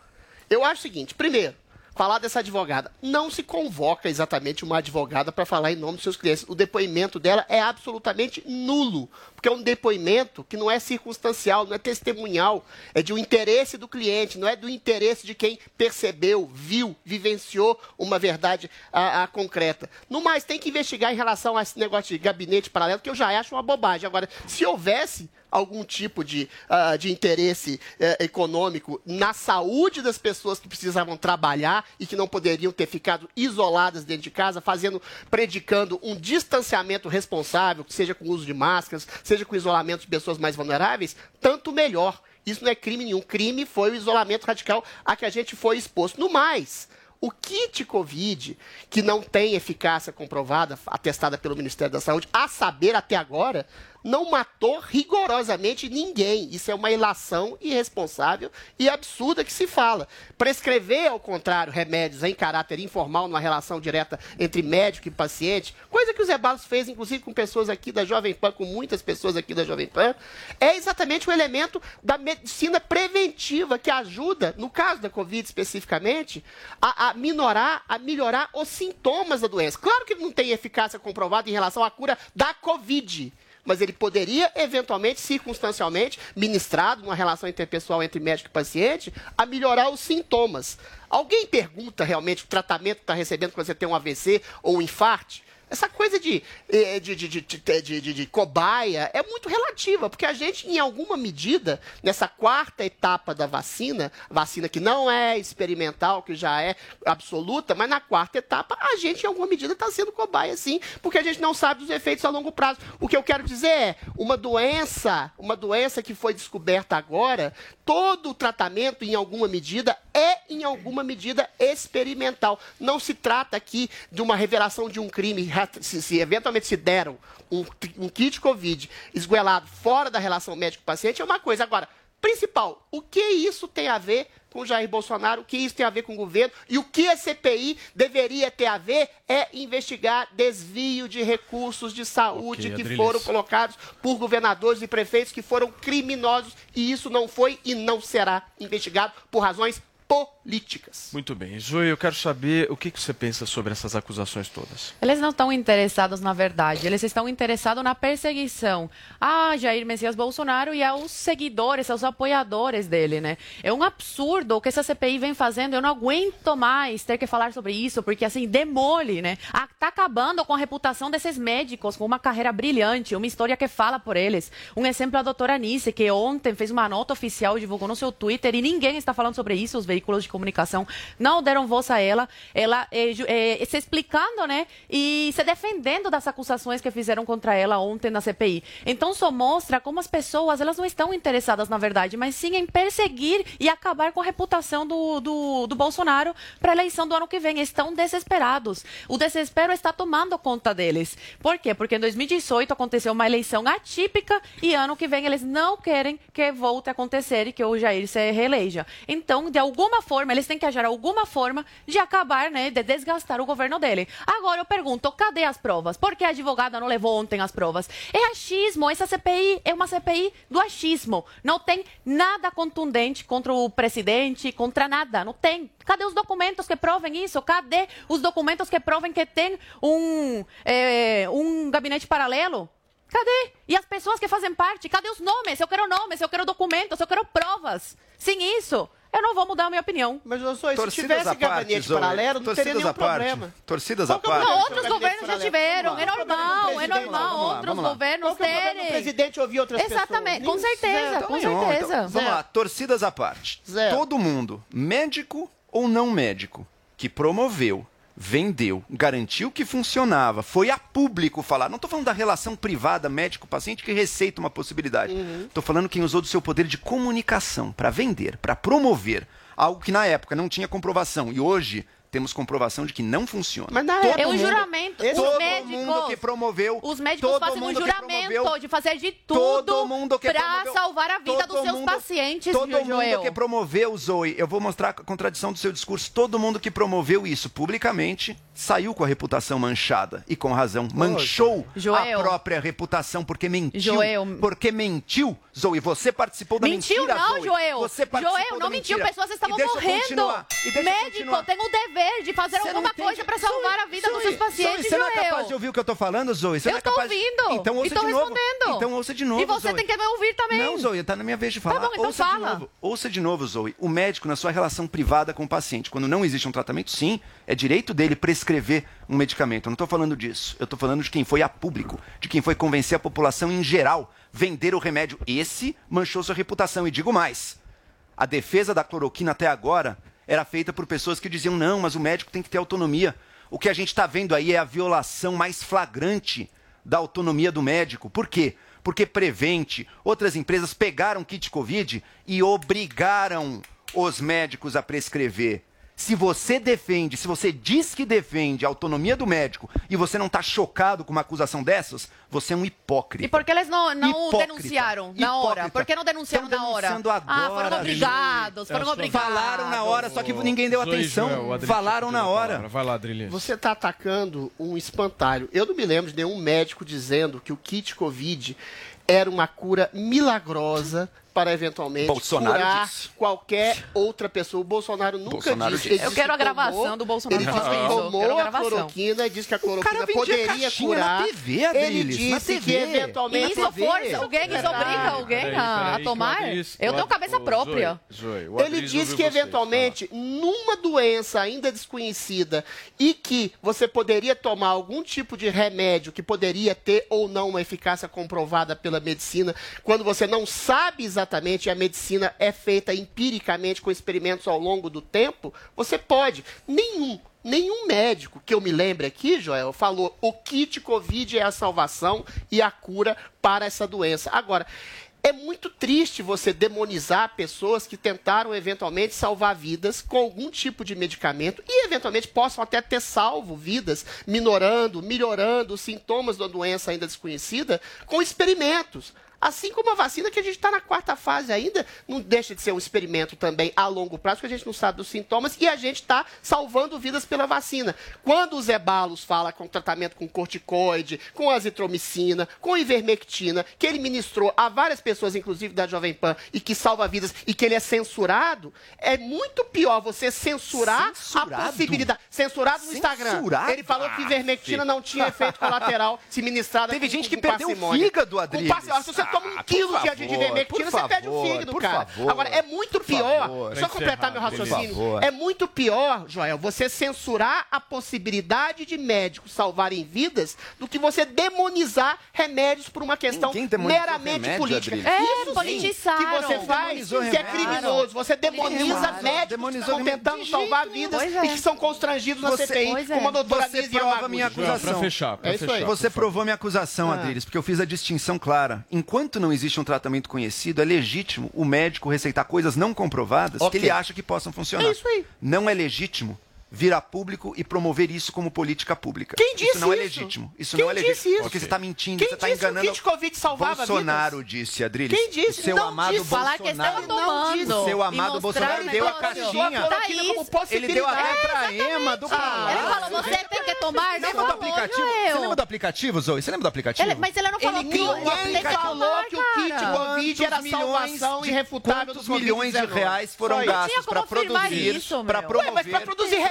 Speaker 10: Eu acho o seguinte, primeiro, falar dessa advogada. Não se convoca exatamente uma advogada para falar em nome dos seus clientes. O depoimento dela é absolutamente nulo, porque é um depoimento que não é circunstancial, não é testemunhal, é de um interesse do cliente, não é do interesse de quem percebeu, viu, vivenciou uma verdade a, a concreta. No mais, tem que investigar em relação a esse negócio de gabinete paralelo, que eu já acho uma bobagem. Agora, se houvesse algum tipo de, ah, de interesse eh, econômico na saúde das pessoas que precisavam trabalhar e que não poderiam ter ficado isoladas dentro de casa, fazendo, predicando um distanciamento responsável, seja com uso de máscaras, seja com isolamento de pessoas mais vulneráveis, tanto melhor. Isso não é crime nenhum. Crime foi o isolamento radical a que a gente foi exposto. No mais, o kit Covid, que não tem eficácia comprovada, atestada pelo Ministério da Saúde, a saber até agora, não matou rigorosamente ninguém. Isso é uma ilação irresponsável e absurda que se fala. Prescrever, ao contrário, remédios em caráter informal, numa relação direta entre médico e paciente, coisa que o Zé Barros fez, inclusive, com pessoas aqui da Jovem Pan, com muitas pessoas aqui da Jovem Pan, é exatamente o elemento da medicina preventiva que ajuda, no caso da Covid especificamente, a, a minorar, a melhorar os sintomas da doença. Claro que não tem eficácia comprovada em relação à cura da Covid mas ele poderia, eventualmente, circunstancialmente, ministrado numa relação interpessoal entre médico e paciente, a melhorar os sintomas. Alguém pergunta realmente o tratamento que está recebendo quando você tem um AVC ou um infarte? Essa coisa de, eh, de, de, de, de, cobaia é muito relativa, porque a gente, em alguma medida, nessa quarta etapa da vacina, vacina que não é experimental, que já é absoluta, mas na quarta etapa, a gente, em alguma medida, está sendo cobaia, sim, porque a gente não sabe dos efeitos a longo prazo. O que eu quero dizer é, uma doença, uma doença que foi descoberta agora, todo o tratamento, em alguma medida, é, em alguma medida, experimental. Não se trata aqui de uma revelação de um crime. Se, se eventualmente se deram um, um kit Covid esguelado fora da relação médico-paciente, é uma coisa. Agora, principal, o que isso tem a ver com Jair Bolsonaro, o que isso tem a ver com o governo? E o que a CPI deveria ter a ver é investigar desvio de recursos de saúde
Speaker 7: Ok,
Speaker 10: que foram colocados por governadores e prefeitos que foram criminosos. E isso não foi e não será investigado por razões políticas.
Speaker 7: Muito bem. Zoe, eu quero saber o que, que você pensa sobre essas acusações todas.
Speaker 11: Eles não estão interessados na verdade, eles estão interessados na perseguição a Jair Messias Bolsonaro e aos seguidores, aos apoiadores dele, né? É um absurdo o que essa CPI vem fazendo, eu não aguento mais ter que falar sobre isso, porque assim, demole, né? Ah, Tá acabando com a reputação desses médicos, com uma carreira brilhante, uma história que fala por eles. Um exemplo é a doutora Anice, que ontem fez uma nota oficial e divulgou no seu Twitter, e ninguém está falando sobre isso, os veículos de comunicação não deram voz a ela, ela ju- eh, se explicando, né, e se defendendo das acusações que fizeram contra ela ontem na CPI. Então, só mostra como as pessoas, elas não estão interessadas na verdade, mas sim em perseguir e acabar com a reputação do, do, do Bolsonaro para a eleição do ano que vem. Estão desesperados. O desespero está tomando conta deles. Por quê? Porque em 2018 aconteceu uma eleição atípica e ano que vem eles não querem que volte a acontecer e que o Jair se reeleja. Então, de alguma forma, eles têm que achar alguma forma de acabar, né, de desgastar o governo dele. Agora eu pergunto, cadê as provas? Por que a advogada não levou ontem as provas? É achismo, essa CPI é uma CPI do achismo. Não tem nada contundente contra o presidente, contra nada, não tem. Cadê os documentos que provem isso? Cadê os documentos que provem que tem um, é, um gabinete paralelo? Cadê? E as pessoas que fazem parte? Cadê os nomes? Eu quero nomes, eu quero documentos, eu quero provas. Sem isso, eu não vou mudar a minha opinião.
Speaker 10: Mas, eu sou, se tivesse gabinete paralelo, não teria nenhum problema.
Speaker 9: Torcidas à
Speaker 10: é o
Speaker 9: parte.
Speaker 11: Não, outros governos já tiveram. É
Speaker 10: lá.
Speaker 11: normal, é normal. Outros governos
Speaker 10: é o
Speaker 11: terem.
Speaker 10: presidente ouvir outras pessoas?
Speaker 11: Exatamente, com certeza,
Speaker 10: Zero.
Speaker 11: com
Speaker 9: Então,
Speaker 11: certeza.
Speaker 9: então, vamos lá, torcidas à parte. Todo mundo, médico ou não médico, que promoveu, vendeu, garantiu que funcionava, foi a público falar. Não estou falando da relação privada médico-paciente que receita uma possibilidade. Estou falando quem usou do seu poder de comunicação para vender, para promover algo que na época não tinha comprovação e hoje temos comprovação de que não funciona.
Speaker 10: Mas na
Speaker 9: Todo
Speaker 11: É um
Speaker 9: mundo-
Speaker 11: juramento. Os
Speaker 9: todo
Speaker 11: médicos.
Speaker 9: mundo que promoveu,
Speaker 11: Os médicos fazem um juramento
Speaker 9: promoveu-
Speaker 11: de fazer de
Speaker 9: todo
Speaker 11: tudo
Speaker 9: mundo que
Speaker 11: para
Speaker 9: promoveu-
Speaker 11: salvar a vida dos seus
Speaker 9: mundo-
Speaker 11: pacientes,
Speaker 9: Todo
Speaker 11: Joel?
Speaker 9: mundo que promoveu, Zoe, eu vou mostrar a contradição do seu discurso. Todo mundo que promoveu isso publicamente saiu com a reputação manchada. E com razão. Manchou
Speaker 11: Joel.
Speaker 9: a própria reputação porque mentiu.
Speaker 11: Joel.
Speaker 9: Porque mentiu, Zoe. Você participou da
Speaker 11: Mentiu
Speaker 9: mentira,
Speaker 11: não,
Speaker 9: Zoe.
Speaker 11: Joel.
Speaker 9: Você participou
Speaker 11: Joel, não mentiu.
Speaker 9: mentira.
Speaker 11: Pessoas
Speaker 9: E
Speaker 11: estavam morrendo.
Speaker 9: continuar. E deixa eu
Speaker 11: Médico
Speaker 9: continuar.
Speaker 11: tem o dever de fazer
Speaker 9: Você
Speaker 11: alguma coisa para salvar a vida dos
Speaker 9: Zoe,
Speaker 11: seus pacientes,
Speaker 9: Zoe, você não é capaz de ouvir o que eu tô falando, Zoe? Você
Speaker 11: Eu
Speaker 9: não é
Speaker 11: tô
Speaker 9: capaz...
Speaker 11: ouvindo.
Speaker 9: Então ouça
Speaker 11: E tô
Speaker 9: de novo.
Speaker 11: respondendo.
Speaker 9: Então ouça de novo,
Speaker 11: E você
Speaker 9: Zoe.
Speaker 11: tem que me ouvir também.
Speaker 9: Não, Zoe, tá na minha vez de falar.
Speaker 11: Tá bom, então
Speaker 9: ouça
Speaker 11: fala.
Speaker 9: de novo. Ouça de novo, Zoe. O médico, na sua relação privada com o paciente, quando não existe um tratamento, sim, é direito dele prescrever um medicamento. Eu não estou falando disso. Eu estou falando de quem foi a público, de quem foi convencer a população em geral vender o remédio. Esse manchou sua reputação. E digo mais: a defesa da cloroquina até agora era feita por pessoas que diziam não, mas o médico tem que ter autonomia. O que a gente está vendo aí é a violação mais flagrante da autonomia do médico. Por quê? Porque Prevente, outras empresas pegaram kit Covid e obrigaram os médicos a prescrever. Se você defende, se você diz que defende a autonomia do médico e você não está chocado com uma acusação dessas, você é um hipócrita.
Speaker 11: E por que eles não, não
Speaker 9: Hipócrita.
Speaker 11: denunciaram na hora? Por que não denunciaram na hora?
Speaker 9: denunciando
Speaker 11: ah, foram
Speaker 9: agora,
Speaker 11: obrigados, foram
Speaker 9: É
Speaker 11: obrigados.
Speaker 9: Falaram na hora, só que ninguém deu atenção.
Speaker 7: Joel,
Speaker 9: Falaram na hora.
Speaker 7: Vai lá, Adriles.
Speaker 10: Você está atacando um espantalho. Eu não me lembro de nenhum médico dizendo que o kit Covid era uma cura milagrosa para eventualmente
Speaker 9: Bolsonaro
Speaker 10: curar
Speaker 9: disse.
Speaker 10: qualquer outra pessoa. O Bolsonaro nunca
Speaker 9: Bolsonaro
Speaker 10: disse.
Speaker 9: disse.
Speaker 11: Eu
Speaker 10: disse
Speaker 11: quero a
Speaker 10: que tomou-
Speaker 11: gravação do Bolsonaro
Speaker 10: Ele disse que tomou
Speaker 11: a
Speaker 10: a
Speaker 11: gravação.
Speaker 10: cloroquina, disse que a cloroquina poderia
Speaker 9: caixinha na
Speaker 10: curar.
Speaker 9: TV,
Speaker 10: ele
Speaker 9: Adriles, na
Speaker 10: disse que
Speaker 9: TV.
Speaker 10: eventualmente...
Speaker 11: Isso força alguém, isso obriga alguém
Speaker 7: Peraí,
Speaker 11: a,
Speaker 7: peraí,
Speaker 11: a
Speaker 7: que
Speaker 11: tomar? Eu tenho cabeça
Speaker 7: o
Speaker 11: própria.
Speaker 7: Zoe, Zoe, o
Speaker 10: Ele disse que eventualmente, numa doença ainda desconhecida e que você poderia tomar algum tipo de remédio que poderia ter ou não uma eficácia comprovada pela medicina, quando você não sabe exatamente e a medicina é feita empiricamente com experimentos ao longo do tempo, você pode. Nenhum Nenhum médico que eu me lembre aqui, Joel, falou o kit Covid é a salvação e a cura para essa doença. Agora, é muito triste você demonizar pessoas que tentaram eventualmente salvar vidas com algum tipo de medicamento e eventualmente possam até ter salvo vidas, minorando, melhorando os sintomas da doença ainda desconhecida com experimentos. Assim como a vacina, que a gente está na quarta fase ainda, não deixa de ser um experimento também a longo prazo, que a gente não sabe dos sintomas, e a gente está salvando vidas pela vacina. Quando o Zé Balos fala com tratamento com corticoide, com azitromicina, com ivermectina, que ele ministrou a várias pessoas, inclusive da Jovem Pan, e que salva vidas, e que ele é censurado, é muito pior você censurar
Speaker 9: Censurado?
Speaker 10: a possibilidade. Censurado no Instagram.
Speaker 9: Censurado?
Speaker 10: Ele falou que ivermectina
Speaker 9: Ah,
Speaker 10: não tinha efeito colateral se ministrada
Speaker 9: Teve
Speaker 10: com-
Speaker 9: gente que
Speaker 10: com
Speaker 9: perdeu o
Speaker 10: parcimônia.
Speaker 9: fígado,
Speaker 10: Com
Speaker 9: Adriles.
Speaker 10: parcimônia. Toma um
Speaker 9: Ah,
Speaker 10: quilo
Speaker 9: por
Speaker 10: de, de
Speaker 9: favor,
Speaker 10: ivermectina, você perde o
Speaker 9: favor,
Speaker 10: fígado,
Speaker 9: por
Speaker 10: cara.
Speaker 9: favor,
Speaker 10: Agora, é muito pior,
Speaker 9: favor.
Speaker 10: só completar meu raciocínio,
Speaker 9: favor.
Speaker 10: é muito pior, Joel, você censurar a possibilidade de médicos salvarem vidas do que você demonizar remédios por uma questão meramente
Speaker 9: remédio,
Speaker 10: política.
Speaker 9: Adriles.
Speaker 11: É,
Speaker 10: Isso
Speaker 11: politizaram.
Speaker 10: que você faz, que é criminoso. Você demoniza médicos que
Speaker 9: Demonizou
Speaker 10: estão tentando
Speaker 9: de
Speaker 10: salvar
Speaker 9: jeito
Speaker 10: vidas
Speaker 11: nenhum.
Speaker 10: e que são constrangidos na
Speaker 9: Você-
Speaker 10: CPI,
Speaker 11: é.
Speaker 10: como a doutora
Speaker 9: Você prova minha acusação.
Speaker 7: Pra fechar, pra
Speaker 10: É isso aí.
Speaker 7: fechar.
Speaker 9: Você provou minha acusação,
Speaker 10: Ah.
Speaker 9: Adriles, porque eu fiz a distinção clara. Enquanto não existe um tratamento conhecido, é legítimo o médico receitar coisas não comprovadas
Speaker 10: Ok.
Speaker 9: que ele acha que possam funcionar.
Speaker 10: É isso aí.
Speaker 9: Não é legítimo vir a público e promover isso como política pública.
Speaker 10: Quem disse
Speaker 9: isso não é
Speaker 10: isso?
Speaker 9: legítimo. Isso
Speaker 10: Quem
Speaker 9: não é
Speaker 10: disse
Speaker 9: legítimo.
Speaker 10: isso?
Speaker 9: Porque você está mentindo,
Speaker 10: Quem
Speaker 9: você está
Speaker 10: disse que o
Speaker 9: enganando.
Speaker 10: kit Covid salvava
Speaker 9: Bolsonaro
Speaker 10: vidas?
Speaker 9: disse, Adriles.
Speaker 10: Quem disse?
Speaker 9: O seu
Speaker 10: Não
Speaker 9: amado
Speaker 10: disse.
Speaker 11: Falar que
Speaker 9: Bolsonaro.
Speaker 11: estava tomando.
Speaker 9: O seu amado Bolsonaro
Speaker 11: o
Speaker 9: deu a caixinha.
Speaker 10: como
Speaker 9: Ele deu até
Speaker 10: possibilidade.
Speaker 9: pra Ema do
Speaker 11: Ele falou, você tem que tomar, não
Speaker 9: Lembra do aplicativo? Você lembra do aplicativo, Zoe? Você lembra do aplicativo?
Speaker 11: Ele- mas ele não falou que
Speaker 10: ninguém
Speaker 11: tem que
Speaker 10: falou
Speaker 11: tomar,
Speaker 10: que o kit. Covid era salvação irrefutável
Speaker 9: Quantos milhões de
Speaker 10: Covid-19?
Speaker 9: reais foram gastos para produzir,
Speaker 11: isso,
Speaker 9: para promover...
Speaker 10: Ué,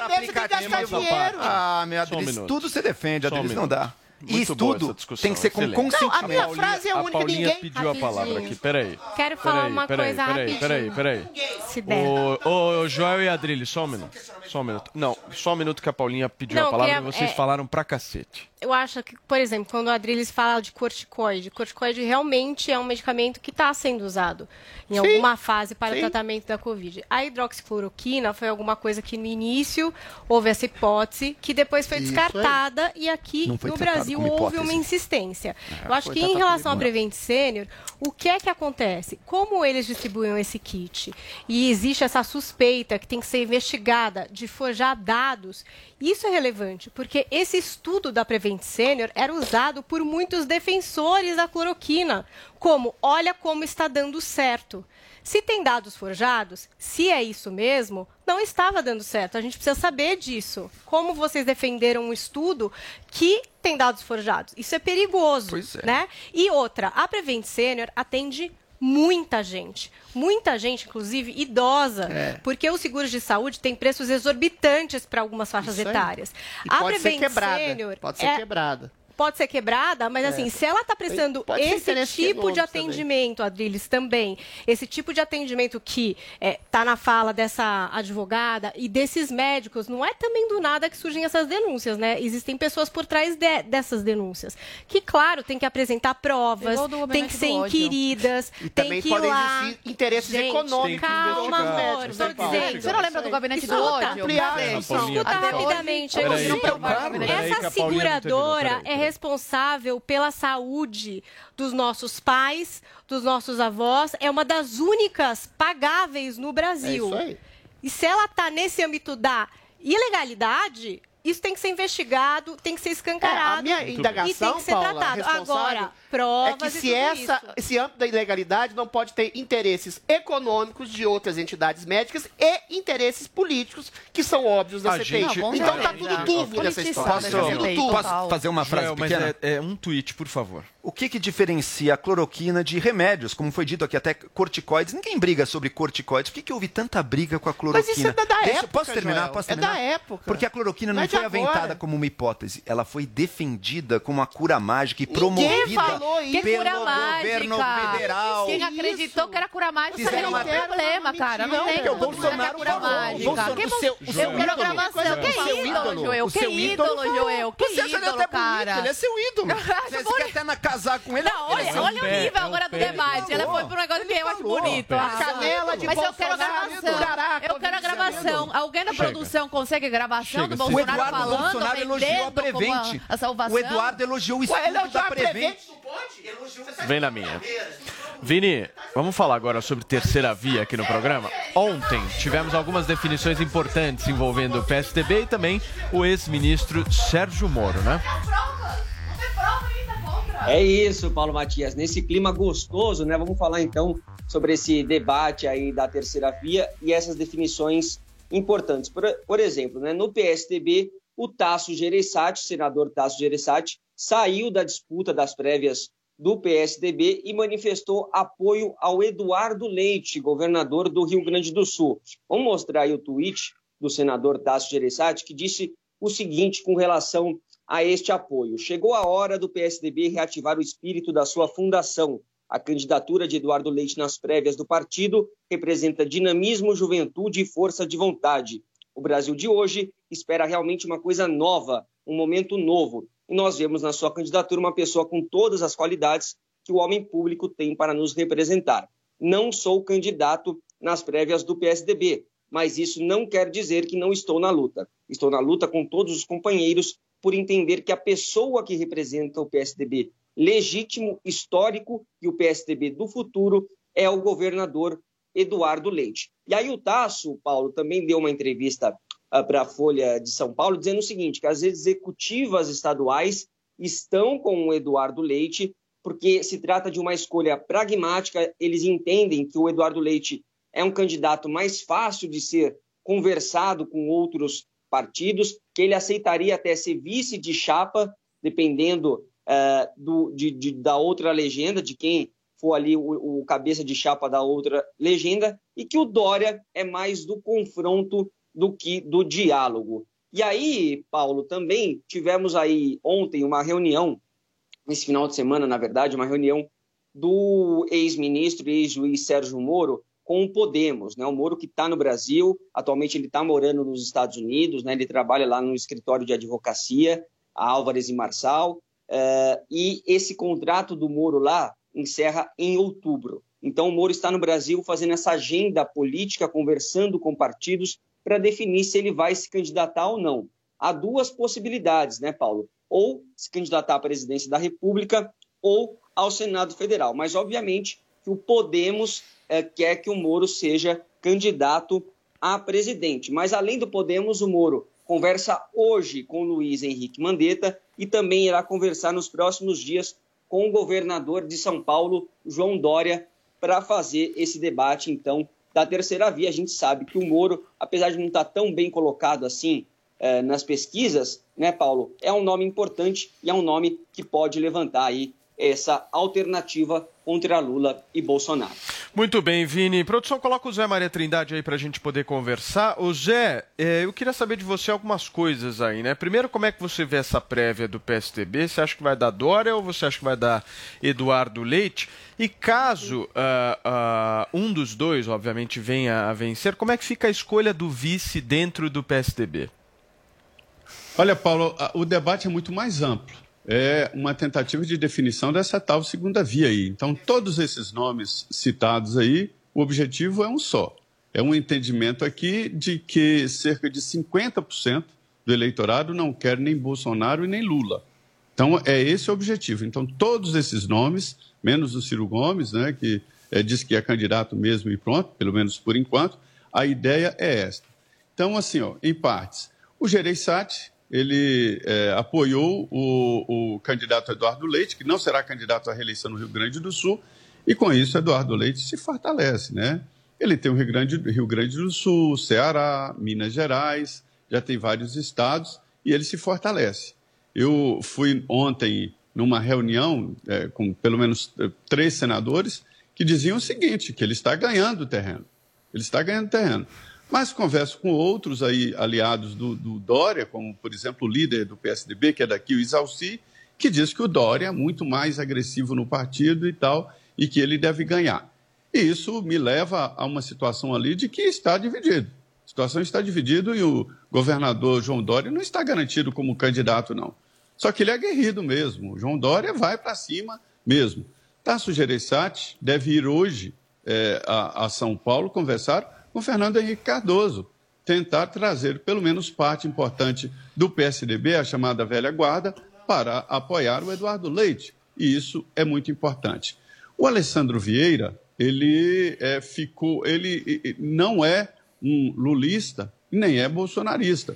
Speaker 10: remédio você tem que gastar dinheiro.
Speaker 9: Ah, meu
Speaker 7: Só um
Speaker 9: Adriles,
Speaker 7: minuto.
Speaker 9: tudo você defende,
Speaker 7: Só um
Speaker 9: Adriles, não
Speaker 7: minuto.
Speaker 9: dá. E
Speaker 7: Muito
Speaker 9: isso
Speaker 7: boa
Speaker 9: tudo
Speaker 7: essa discussão,
Speaker 9: tem que ser com
Speaker 7: excelente.
Speaker 9: consentimento.
Speaker 10: Não, a minha frase é a única
Speaker 7: Paulinha
Speaker 10: ninguém...
Speaker 7: pediu a palavra aqui, peraí.
Speaker 8: Quero falar
Speaker 7: Peraí,
Speaker 8: uma
Speaker 7: peraí,
Speaker 8: coisa
Speaker 7: peraí,
Speaker 8: rapidinho.
Speaker 7: peraí, peraí.
Speaker 8: Se der.
Speaker 7: Ô, ô, Joel e Adrilles, só um minuto. Só um minuto. Não, só um minuto que a Paulinha pediu
Speaker 8: Não,
Speaker 7: a palavra
Speaker 8: queria-
Speaker 7: e vocês
Speaker 8: é-
Speaker 7: falaram pra cacete.
Speaker 8: Eu acho que, por exemplo, quando o Adriles fala de corticoide, corticoide realmente é um medicamento que está sendo usado em
Speaker 10: Sim,
Speaker 8: alguma fase para
Speaker 10: sim.
Speaker 8: o tratamento da Covid. A hidroxicloroquina foi alguma coisa que no início houve essa hipótese, que depois foi
Speaker 10: Isso aí.
Speaker 8: descartada e aqui no Brasil houve uma insistência. Eu acho que em relação à Prevent Senior, o que é que acontece? Como eles distribuem esse kit e existe essa suspeita que tem que ser investigada de forjar dados, isso é relevante, porque esse estudo da Prevent Senior era usado por muitos defensores da cloroquina, como olha como está dando certo. Se tem dados forjados, se é isso mesmo, não estava dando certo. A gente precisa saber disso. Como vocês defenderam um estudo que tem dados forjados? Isso é perigoso,
Speaker 9: Pois é.
Speaker 8: né? E outra, a Prevent Senior atende muita gente. Muita gente, inclusive idosa,
Speaker 10: É.
Speaker 8: porque os seguros de saúde têm preços exorbitantes para algumas faixas etárias. A
Speaker 10: pode ser
Speaker 8: Prevent
Speaker 10: quebrada. Pode ser
Speaker 8: é-
Speaker 10: quebrada.
Speaker 8: Pode ser quebrada, mas assim, se ela está prestando
Speaker 10: pode
Speaker 8: esse tipo de
Speaker 10: econômico também.
Speaker 8: atendimento, Adriles, também, esse tipo de atendimento que está na fala dessa advogada e desses médicos, não é também do nada que surgem essas denúncias, né? Existem pessoas por trás de- dessas denúncias, que, claro, tem que apresentar provas, tem que ser inquiridas,
Speaker 10: E
Speaker 8: tem que ir
Speaker 10: podem
Speaker 8: lá.
Speaker 10: existir interesses
Speaker 8: Gente,
Speaker 10: econômicos
Speaker 8: calma,
Speaker 10: investigados
Speaker 8: amor,
Speaker 10: médicos,
Speaker 8: dizendo.
Speaker 11: Você não lembra do gabinete do ódio?
Speaker 8: Escuta rapidamente. Essa seguradora é. Responsável pela saúde dos nossos pais, dos nossos avós, é uma das únicas pagáveis no Brasil.
Speaker 10: É isso aí.
Speaker 8: E se ela está nesse âmbito da ilegalidade, isso tem que ser investigado, tem que ser
Speaker 10: É,
Speaker 8: escancarado
Speaker 10: a minha
Speaker 8: e tem
Speaker 10: indagação,
Speaker 8: que ser
Speaker 10: Paula,
Speaker 8: tratado. Agora, provas
Speaker 10: é que
Speaker 8: e
Speaker 10: se
Speaker 8: tudo
Speaker 10: essa,
Speaker 8: isso.
Speaker 10: esse âmbito da ilegalidade não pode ter interesses econômicos de outras entidades médicas e interesses políticos que são óbvios da
Speaker 7: A
Speaker 10: CPI.
Speaker 7: gente-
Speaker 11: Não,
Speaker 10: então tá
Speaker 11: ver,
Speaker 10: tudo turvo nessa história.
Speaker 9: Posso,
Speaker 10: Tá tudo turvo.
Speaker 9: posso fazer uma frase
Speaker 7: Joel, mas
Speaker 9: pequena?
Speaker 7: é, é um tweet, por favor.
Speaker 9: O que, que diferencia a cloroquina de remédios? Como foi dito aqui, até corticoides. Ninguém briga sobre corticoides. Por que, que houve tanta briga com a cloroquina?
Speaker 10: Mas isso é da- da
Speaker 9: Deixa-
Speaker 10: época,
Speaker 9: Posso terminar?
Speaker 10: Joel.
Speaker 9: Posso
Speaker 10: É
Speaker 9: terminar?
Speaker 10: da época.
Speaker 9: Porque a cloroquina
Speaker 10: Não
Speaker 9: não
Speaker 10: é
Speaker 9: foi
Speaker 10: agora.
Speaker 9: aventada como uma hipótese. Ela foi defendida como uma cura mágica e
Speaker 10: Ninguém
Speaker 9: promovida
Speaker 10: falou isso.
Speaker 11: Que
Speaker 9: pelo
Speaker 11: cura
Speaker 9: governo
Speaker 11: mágica.
Speaker 9: federal.
Speaker 11: Quem acreditou que era cura mágica não tem
Speaker 9: uma-
Speaker 11: problema, cara. Não,
Speaker 10: Não,
Speaker 11: tem
Speaker 10: porque o
Speaker 11: é
Speaker 9: Bolsonaro
Speaker 11: cura mágica.
Speaker 9: Bolsonaro-
Speaker 11: Que
Speaker 9: o seu-
Speaker 11: eu
Speaker 9: Joel,
Speaker 11: quero
Speaker 9: ídolo.
Speaker 11: gravação.
Speaker 9: Coisa
Speaker 11: Que
Speaker 9: seu
Speaker 11: ídolo. Joel.
Speaker 9: O
Speaker 11: Que
Speaker 9: seu ídolo.
Speaker 11: Joel. Que ídolo, cara.
Speaker 9: Ele é seu ídolo. Você quer até na casar com ele.
Speaker 11: Não, olha,
Speaker 9: é
Speaker 11: o nível
Speaker 7: é um
Speaker 11: agora do debate. Ela foi um negócio que eu acho bonito.
Speaker 7: pé.
Speaker 11: Ah,
Speaker 10: Canela de
Speaker 11: Mas eu quero a
Speaker 10: Bolsonaro
Speaker 11: gravação. Eu quero a gravação. Alguém da produção consegue gravação do.
Speaker 9: O
Speaker 11: Bolsonaro
Speaker 9: Eduardo
Speaker 11: falando,
Speaker 9: Bolsonaro elogiou a
Speaker 11: vendendo como
Speaker 9: Prevent.
Speaker 11: a salvação?
Speaker 9: O Eduardo elogiou o
Speaker 10: é
Speaker 9: estudo da
Speaker 10: já
Speaker 7: Vem na minha. Vini, vamos falar agora sobre terceira via aqui no programa. Ontem tivemos algumas definições importantes envolvendo o PSDB e também o ex-ministro Sérgio Moro, né?
Speaker 12: É isso, Paulo Matias. Nesse clima gostoso, né? Vamos falar então sobre esse debate aí da terceira via e essas definições importantes. Por, por exemplo, né, no PSDB, o Tasso Gereissati, senador Tasso Gereissati, saiu da disputa das prévias do PSDB e manifestou apoio ao Eduardo Leite, governador do Rio Grande do Sul. Vamos mostrar aí o tweet do senador Tasso Gereissati, que disse o seguinte com relação a este apoio. Chegou a hora do PSDB reativar o espírito da sua fundação. A candidatura de Eduardo Leite nas prévias do partido representa dinamismo, juventude e força de vontade. O Brasil de hoje espera realmente uma coisa nova, um momento novo. E nós vemos na sua candidatura uma pessoa com todas as qualidades que o homem público tem para nos representar. Não sou candidato nas prévias do PSDB, mas isso não quer dizer que não estou na luta. Estou na luta com todos os companheiros por entender que a pessoa que representa o PSDB legítimo, histórico e o PSDB do futuro é o governador Eduardo Leite. E aí o Tasso, Paulo, também deu uma entrevista para a Folha de São Paulo dizendo o seguinte, que as executivas estaduais estão com o Eduardo Leite porque se trata de uma escolha pragmática, eles entendem que o Eduardo Leite é um candidato mais fácil de ser conversado com outros partidos, que ele aceitaria até ser vice de chapa, dependendo uh, do, de, de, da outra legenda, de quem for ali o, o, cabeça de chapa da outra legenda, e que o Dória é mais do confronto do que do diálogo. E aí, Paulo, também tivemos aí ontem uma reunião, esse final de semana, na verdade, uma reunião do ex-ministro e ex-juiz Sérgio Moro com o Podemos, né? O Moro que está no Brasil, atualmente ele está morando nos Estados Unidos, né? Ele trabalha lá no escritório de advocacia, a Álvares e Marçal, uh, e esse contrato do Moro lá encerra em outubro. Então o Moro está no Brasil fazendo essa agenda política, conversando com partidos para definir se ele vai se candidatar ou não. Há duas possibilidades, né, Paulo? Ou se candidatar à presidência da República ou ao Senado Federal. Mas, obviamente, que o Podemos é, quer que o Moro seja candidato a presidente. Mas, além do Podemos, o Moro conversa hoje com Luiz Henrique Mandetta e também irá conversar nos próximos dias com o governador de São Paulo, João Dória, para fazer esse debate, então, da terceira via. A gente sabe que o Moro, apesar de não estar tão bem colocado assim eh, nas pesquisas, né, Paulo, é um nome importante e é um nome que pode levantar aí essa alternativa contra Lula e Bolsonaro.
Speaker 7: Muito bem, Vini. Produção, coloca o Zé Maria Trindade aí para a gente poder conversar. O Zé, é, eu queria saber de você algumas coisas aí, né? Primeiro, como é que você vê essa prévia do PSDB? Você acha que vai dar Dória ou você acha que vai dar Eduardo Leite? E caso uh, uh, um dos dois, obviamente, venha a vencer, como é que fica a escolha do vice dentro do PSDB?
Speaker 13: Olha, Paulo, o debate é muito mais amplo é uma tentativa de definição dessa tal segunda via aí. Então, todos esses nomes citados aí, o objetivo é um só. É um entendimento aqui de que cerca de 50% do eleitorado não quer nem Bolsonaro e nem Lula. Então, é esse o objetivo. Então, todos esses nomes, menos o Ciro Gomes, né, que é, diz que é candidato mesmo e pronto, pelo menos por enquanto, a ideia é esta. Então, assim, ó, em partes, o Gereissati, ele é, apoiou o, o, candidato Eduardo Leite, que não será candidato à reeleição no Rio Grande do Sul, e com isso Eduardo Leite se fortalece, né? Ele tem o Rio Grande, Rio Grande do Sul, Ceará, Minas Gerais, já tem vários estados, e ele se fortalece. Eu fui ontem numa reunião é, com pelo menos é, três senadores que diziam o seguinte, que ele está ganhando terreno. Ele está ganhando terreno. Mas converso com outros aí aliados do, do, Dória, como, por exemplo, o líder do PSDB, que é daqui, o Isalci, que diz que o Dória é muito mais agressivo no partido e tal, e que ele deve ganhar. E isso me leva a uma situação ali de que está dividido. A situação está dividida e o governador João Dória não está garantido como candidato, não. Só que ele é aguerrido mesmo. O João Dória vai para cima mesmo. Tasso Gereissati deve ir hoje é, a, a São Paulo conversar com Fernando Henrique Cardoso, tentar trazer pelo menos parte importante do PSDB, a chamada velha guarda, para apoiar o Eduardo Leite. E isso é muito importante. O Alessandro Vieira, ele é, ficou, ele não é um lulista nem é bolsonarista.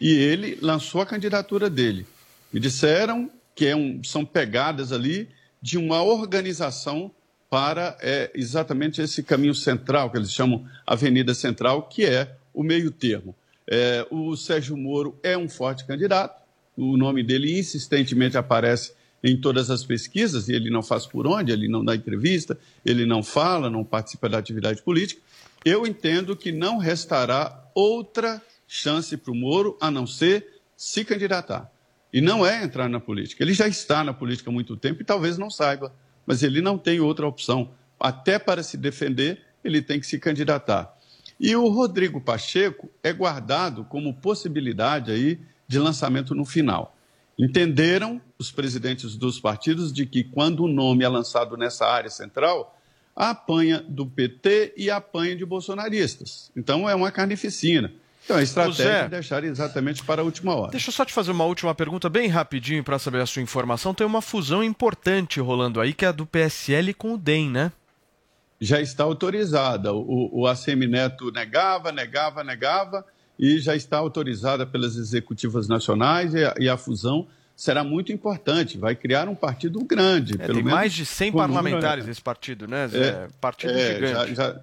Speaker 13: E ele lançou a candidatura dele. Me disseram que é um, são pegadas ali de uma organização para é, exatamente esse caminho central, que eles chamam Avenida Central, que é o meio termo. É, o Sérgio Moro é um forte candidato, o nome dele insistentemente aparece em todas as pesquisas, e ele não faz por onde, ele não dá entrevista, ele não fala, não participa da atividade política. Eu entendo que não restará outra chance para o Moro a não ser se candidatar. E não é entrar na política. Ele já está na política há muito tempo e talvez não saiba, mas ele não tem outra opção. Até para se defender, ele tem que se candidatar. E o Rodrigo Pacheco é guardado como possibilidade aí de lançamento no final. Entenderam os presidentes dos partidos de que quando o nome é lançado nessa área central, apanha do PT e apanha de bolsonaristas. Então é uma carnificina. Então a estratégia
Speaker 7: Zé,
Speaker 13: é deixar exatamente para a última hora.
Speaker 7: Deixa eu só te fazer uma última pergunta bem rapidinho para saber a sua informação. Tem uma fusão importante rolando aí, que é a do PSL com o DEM, né?
Speaker 13: Já está autorizada. O, o ACM Neto negava, negava, negava, e já está autorizada pelas executivas nacionais, e a, e a fusão será muito importante. Vai criar um partido grande.
Speaker 7: É, tem
Speaker 13: menos
Speaker 7: mais de 100
Speaker 13: com número-
Speaker 7: parlamentares nesse partido, né, Zé?
Speaker 13: É,
Speaker 7: partido
Speaker 13: é,
Speaker 7: gigante.
Speaker 13: já- já-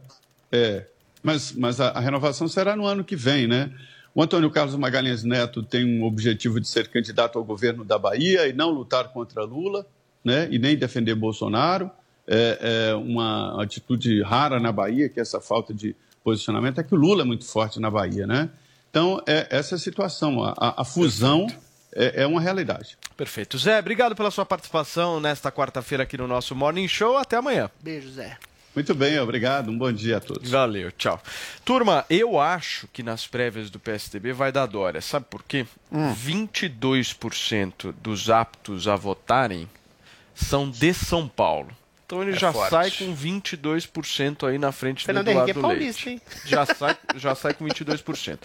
Speaker 13: é, mas, mas a, a renovação será no ano que vem, né? O Antônio Carlos Magalhães Neto tem um objetivo de ser candidato ao governo da Bahia e não lutar contra Lula, né? E nem defender Bolsonaro. É, é uma atitude rara na Bahia, que essa falta de posicionamento é que o Lula é muito forte na Bahia, né? Então, é essa é a situação. A, a- a fusão é, é uma realidade.
Speaker 7: Perfeito. Zé, obrigado pela sua participação nesta quarta-feira aqui no nosso Morning Show. Até amanhã.
Speaker 10: Beijo, Zé.
Speaker 13: Muito bem, obrigado. Um bom dia a todos.
Speaker 7: Valeu, tchau. Turma, eu acho que nas prévias do PSDB vai dar Dória. Sabe por quê?
Speaker 10: Hum.
Speaker 7: 22% dos aptos a votarem são de São Paulo. Então ele
Speaker 10: É
Speaker 7: já
Speaker 10: forte.
Speaker 7: sai com 22% aí na frente
Speaker 10: Fernando
Speaker 7: do Eduardo
Speaker 10: Henrique é paulista,
Speaker 7: Leite.
Speaker 10: hein?
Speaker 7: Já sai, já sai com 22%.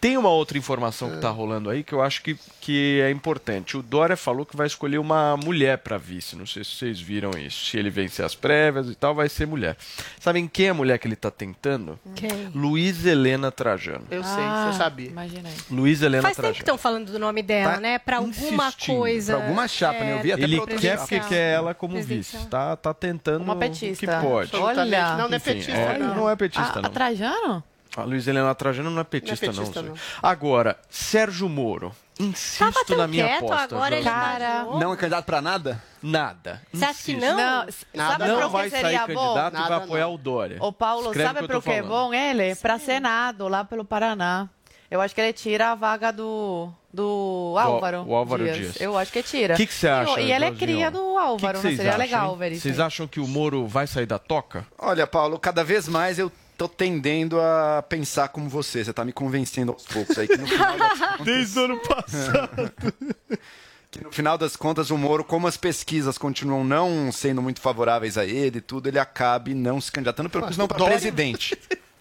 Speaker 7: Tem uma outra informação que está rolando aí que eu acho que, que é importante. O Dória falou que vai escolher uma mulher para vice. Não sei se vocês viram isso. Se ele vencer as prévias e tal, vai ser mulher. Sabem quem é a mulher que ele está tentando?
Speaker 8: Quem?
Speaker 7: Luiz Helena Trajano.
Speaker 10: Eu sei,
Speaker 8: Ah,
Speaker 10: você sabia.
Speaker 11: Imaginei.
Speaker 7: Luiz Helena
Speaker 8: Faz tempo que
Speaker 7: Trajano.
Speaker 8: estão falando do nome dela,
Speaker 7: Tá
Speaker 8: né? Pra alguma coisa.
Speaker 7: Pra alguma
Speaker 9: chapa, né? Eu vi até
Speaker 7: Ele quer porque quer ela como vice. Tá, tá tentando
Speaker 11: Uma
Speaker 7: o
Speaker 11: petista.
Speaker 7: que pode.
Speaker 11: Olha.
Speaker 10: Não, não é petista,
Speaker 7: é,
Speaker 10: não.
Speaker 7: não é petista,
Speaker 11: Ah,
Speaker 7: não.
Speaker 11: a Trajano?
Speaker 7: A Luiz Helena Trajano não é petista,
Speaker 10: Não é petista,
Speaker 7: não.
Speaker 10: não.
Speaker 7: Agora, Sérgio Moro. Insisto
Speaker 8: Tava
Speaker 7: na minha
Speaker 8: quieto,
Speaker 7: aposta.
Speaker 8: agora ele novo?
Speaker 9: Não é candidato para nada?
Speaker 7: Nada.
Speaker 8: Você acha que não?
Speaker 11: Não,
Speaker 10: Nada
Speaker 11: sabe
Speaker 7: Não
Speaker 11: para
Speaker 7: vai
Speaker 11: que
Speaker 7: sair
Speaker 11: seria bom?
Speaker 7: candidato e
Speaker 10: Nada
Speaker 7: vai
Speaker 10: não.
Speaker 7: apoiar o Dória.
Speaker 11: Ô Paulo,
Speaker 7: Escreve
Speaker 11: sabe
Speaker 7: o que
Speaker 11: para o
Speaker 7: tô
Speaker 11: que é bom ele? Para Senado, lá pelo Paraná. Eu acho que ele tira a vaga do, do Álvaro.
Speaker 7: o Álvaro Dias.
Speaker 11: Eu acho que tira.
Speaker 7: O que que você acha,
Speaker 11: E, e ele é cria do
Speaker 7: O que
Speaker 11: Álvaro,
Speaker 7: que
Speaker 11: não seria
Speaker 7: acham,
Speaker 11: legal
Speaker 7: hein?
Speaker 11: ver isso.
Speaker 7: Vocês acham que o Moro vai sair da toca?
Speaker 9: Olha, Paulo, cada vez mais eu tô tendendo a pensar como você. Você tá me convencendo aos poucos aí que no final das contas,
Speaker 7: Desde o ano passado.
Speaker 9: que no final das contas o Moro, como as pesquisas continuam não sendo muito favoráveis a ele e tudo, ele acabe não se candidatando, pelo menos não para presidente.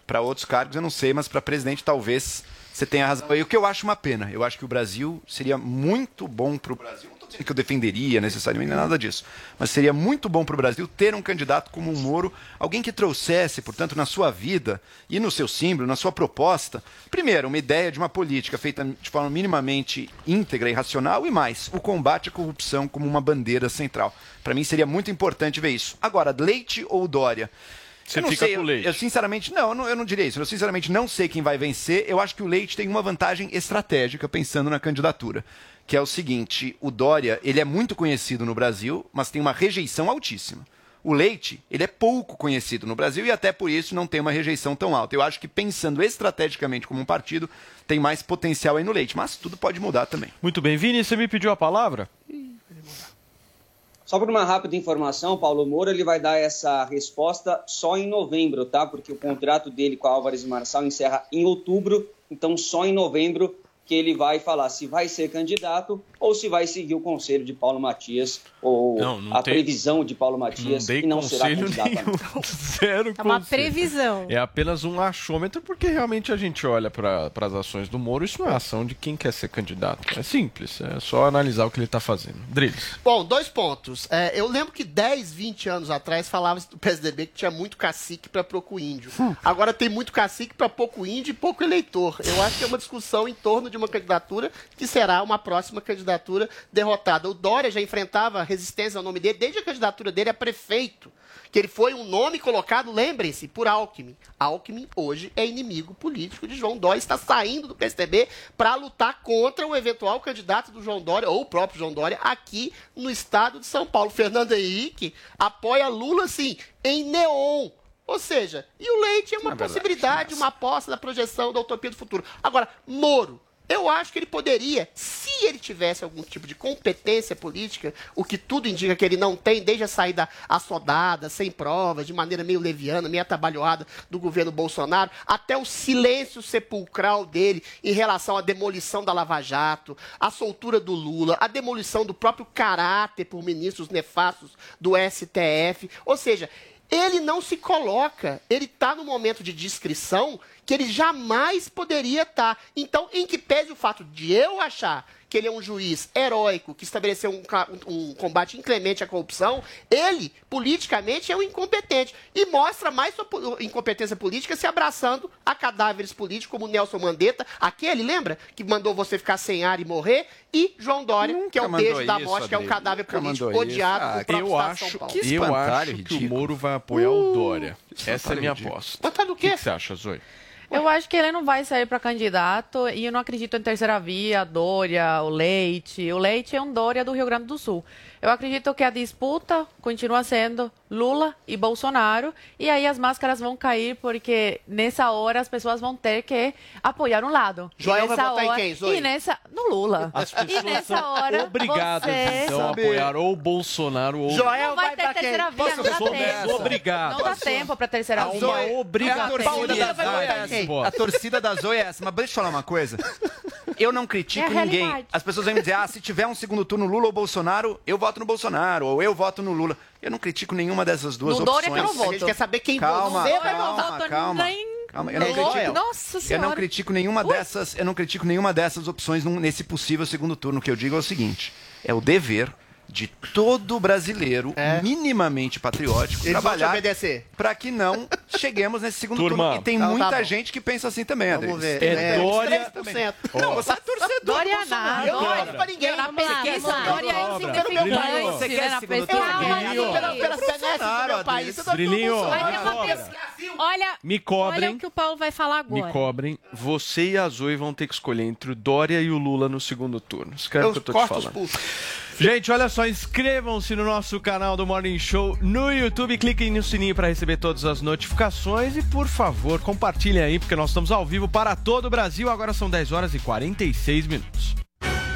Speaker 9: Para outros cargos eu não sei, mas para presidente talvez você tenha razão. E o que eu acho uma pena, eu acho que o Brasil seria muito bom para o Brasil. Estou dizendo que eu defenderia necessariamente, não é nada disso. Mas seria muito bom para o Brasil ter um candidato como o Moro, alguém que trouxesse, portanto, na sua vida e no seu símbolo, na sua proposta, primeiro, uma ideia de uma política feita de forma minimamente íntegra e racional e mais, o combate à corrupção como uma bandeira central. Para mim seria muito importante ver isso. Agora, Leite ou Dória?
Speaker 7: Você
Speaker 9: Eu não
Speaker 7: fica
Speaker 9: sei,
Speaker 7: com o
Speaker 9: eu-
Speaker 7: Leite.
Speaker 9: Eu, sinceramente, não, eu não, eu não diria isso. Eu sinceramente não sei quem vai vencer. Eu acho que o Leite tem uma vantagem estratégica pensando na candidatura, que é o seguinte: o Dória, ele é muito conhecido no Brasil, mas tem uma rejeição altíssima. O Leite, ele é pouco conhecido no Brasil e até por isso não tem uma rejeição tão alta. Eu acho que pensando estrategicamente como um partido, tem mais potencial aí no Leite, mas tudo pode mudar também.
Speaker 7: Muito bem. Vini, você me pediu a palavra?
Speaker 12: Só por uma rápida informação, Paulo Moura ele vai dar essa resposta só em novembro, tá? Porque o contrato dele com a Álvares Marçal encerra em outubro, então só em novembro que ele vai falar se vai ser candidato ou se vai seguir o conselho de Paulo Matias ou
Speaker 7: Não, não
Speaker 12: a
Speaker 7: tem-
Speaker 12: previsão de Paulo
Speaker 7: Não
Speaker 12: Matias
Speaker 7: dei
Speaker 12: e não será candidato.
Speaker 7: nenhum. Zero
Speaker 8: É uma
Speaker 7: conselho.
Speaker 8: previsão.
Speaker 7: É apenas um achômetro, porque realmente a gente olha para as ações do Moro, isso não é ação de quem quer ser candidato. É simples, é só analisar o que ele está fazendo. Drilis.
Speaker 10: Bom, dois pontos. É, eu lembro que 10, 20 anos atrás falava do PSDB que tinha muito cacique para pouco índio. Agora tem muito cacique para pouco índio e pouco eleitor. Eu acho que é uma discussão em torno de uma candidatura que será uma próxima candidatura candidatura derrotada. O Dória já enfrentava resistência ao nome dele desde a candidatura dele a prefeito. Que ele foi um nome colocado, lembrem-se, por Alckmin. Alckmin hoje é inimigo político de João Dória, está saindo do PSDB para lutar contra o eventual candidato do João Dória, ou o próprio João Dória, aqui no estado de São Paulo. Fernando Henrique apoia Lula, assim, em neon. Ou seja, e o Leite é uma
Speaker 9: verdade,
Speaker 10: possibilidade, uma aposta da projeção da utopia do futuro. Agora, Moro, eu acho que ele poderia, se ele tivesse algum tipo de competência política, o que tudo indica que ele não tem, desde a saída assodada, sem provas, de maneira meio leviana, meio atabalhoada do governo Bolsonaro, até o silêncio sepulcral dele em relação à demolição da Lava Jato, a soltura do Lula, a demolição do próprio caráter por ministros nefastos do STF. Ou seja, ele não se coloca, ele está no momento de discrição que ele jamais poderia estar. Então, em que pese o fato de eu achar que ele é um juiz heróico, que estabeleceu um, ca- um combate inclemente à corrupção, ele, politicamente, é um incompetente. E mostra mais sua incompetência política se abraçando a cadáveres políticos como Nelson Mandetta, aquele, lembra? Que mandou você ficar sem ar e morrer, e João Dória, que é o beijo da
Speaker 9: isso,
Speaker 10: morte, que é um cadáver
Speaker 9: Nunca
Speaker 10: político odiado
Speaker 9: Ah,
Speaker 7: Eu
Speaker 10: estado de São
Speaker 7: acho,
Speaker 10: Paulo.
Speaker 7: eu acho que o. Moro vai apoiar o Dória. Essa é a
Speaker 9: espantalho
Speaker 7: minha aposta.
Speaker 10: Mas tá do
Speaker 7: O que que você acha, Zoe?
Speaker 11: Eu acho que ele não vai sair para candidato e eu não acredito em terceira via, Dória, o Leite. O Leite é um Dória do Rio Grande do Sul. Eu acredito que a disputa continua sendo Lula e Bolsonaro e aí as máscaras vão cair porque nessa hora as pessoas vão ter que apoiar um lado. E
Speaker 10: Joel vai
Speaker 11: nessa
Speaker 10: votar em
Speaker 11: hora-
Speaker 10: quem, Zoe?
Speaker 11: E nessa no Lula.
Speaker 7: As
Speaker 11: E
Speaker 7: pessoas
Speaker 11: nessa
Speaker 7: são
Speaker 11: hora
Speaker 7: obrigadas,
Speaker 11: você...
Speaker 7: então, a apoiar ou Bolsonaro ou...
Speaker 10: Joel
Speaker 11: Não vai
Speaker 10: vai
Speaker 11: ter
Speaker 10: pra quem?
Speaker 11: terceira via,
Speaker 10: Posso
Speaker 11: não dá tempo.
Speaker 7: obrigado.
Speaker 11: Não dá tempo para terceira via.
Speaker 7: uma
Speaker 9: É a torcida. A torcida da Zoe é essa. Mas deixa eu falar uma coisa. Eu não critico
Speaker 11: É
Speaker 9: ninguém. As pessoas vêm me dizer, ah, se tiver um segundo turno Lula ou Bolsonaro, eu voto no Bolsonaro, ou eu voto no Lula. Eu não critico nenhuma dessas duas
Speaker 11: No
Speaker 9: opções.
Speaker 11: Dória que eu não voto.
Speaker 10: A gente quer saber quem
Speaker 9: Calma,
Speaker 10: você vai
Speaker 9: calma,
Speaker 10: votar.
Speaker 9: calma.
Speaker 11: nem-
Speaker 9: Calma, eu não critico. Eu
Speaker 11: senhora.
Speaker 9: não critico nenhuma dessas, eu não critico nenhuma dessas opções nesse possível segundo turno. O que eu digo é o seguinte: é o dever de todo brasileiro minimamente patriótico
Speaker 10: Eles
Speaker 9: trabalhar para que não cheguemos nesse segundo
Speaker 7: Turma.
Speaker 9: turno. E tem
Speaker 10: Então tá
Speaker 9: muita
Speaker 10: bom.
Speaker 9: gente que pensa assim também, André.
Speaker 10: Vamos ver.
Speaker 7: É Dória-
Speaker 10: 3%.
Speaker 9: Não, você é torcedor.
Speaker 11: Dória
Speaker 9: do Bolsonaro.
Speaker 11: nada.
Speaker 10: Eu não
Speaker 11: Dória.
Speaker 10: olho pra ninguém.
Speaker 11: Pesquisa,
Speaker 8: vamos lá.
Speaker 11: Dória é insignificante.
Speaker 9: Você quer
Speaker 11: na
Speaker 9: segundo turno?
Speaker 8: Calma,
Speaker 10: Pela, pela benesses do
Speaker 9: Bolsonaro,
Speaker 10: meu país. Eu tô
Speaker 7: Brilhinho.
Speaker 10: com o
Speaker 8: Vai ter
Speaker 10: Bolsonaro.
Speaker 8: uma pesquisa. Olha,
Speaker 7: Me
Speaker 8: olha
Speaker 7: cobrem.
Speaker 8: o que o Paulo vai falar
Speaker 7: Me
Speaker 8: agora.
Speaker 7: cobrem, você e a Zoe vão ter que escolher entre o Dória e o Lula no segundo turno. Escreve o que eu
Speaker 10: Eu
Speaker 7: tô te
Speaker 10: corto os
Speaker 7: falando. Gente, olha só, inscrevam-se no nosso canal do Morning Show no YouTube, cliquem no sininho para receber todas as notificações e, por favor, compartilhem aí, porque nós estamos ao vivo para todo o Brasil. Agora são 10 horas e 46 minutos.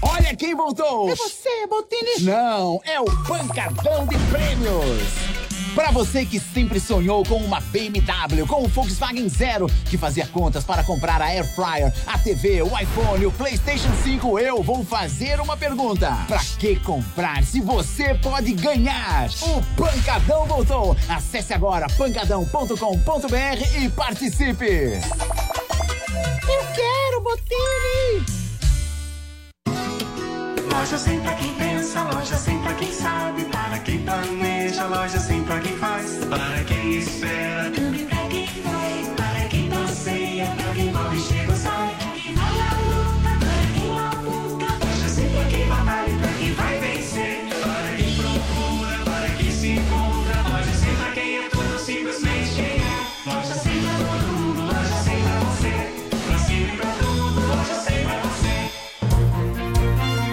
Speaker 18: Olha quem voltou!
Speaker 19: É você, Botini?
Speaker 18: Não, é o Pancadão de Prêmios! Para você que sempre sonhou com uma BMW, com o Volkswagen Zero, que fazia contas para comprar a Air Fryer, a TV, o iPhone, o PlayStation 5, eu vou fazer uma pergunta. Para que comprar se você pode ganhar? O Pancadão voltou! Acesse agora pancadão.com.br e participe!
Speaker 19: Eu quero, Botini!
Speaker 6: Loja sem pra quem pensa, loja sem pra quem sabe, para quem planeja, loja sem pra quem faz, para quem espera, também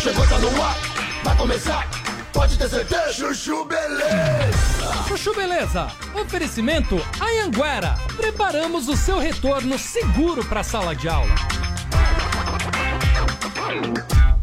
Speaker 6: Chegou, tá no ar, vai começar. pode ter certeza. Chuchu Beleza.
Speaker 20: Chuchu Beleza. Oferecimento Anhanguera. Preparamos o seu retorno seguro para sala de aula.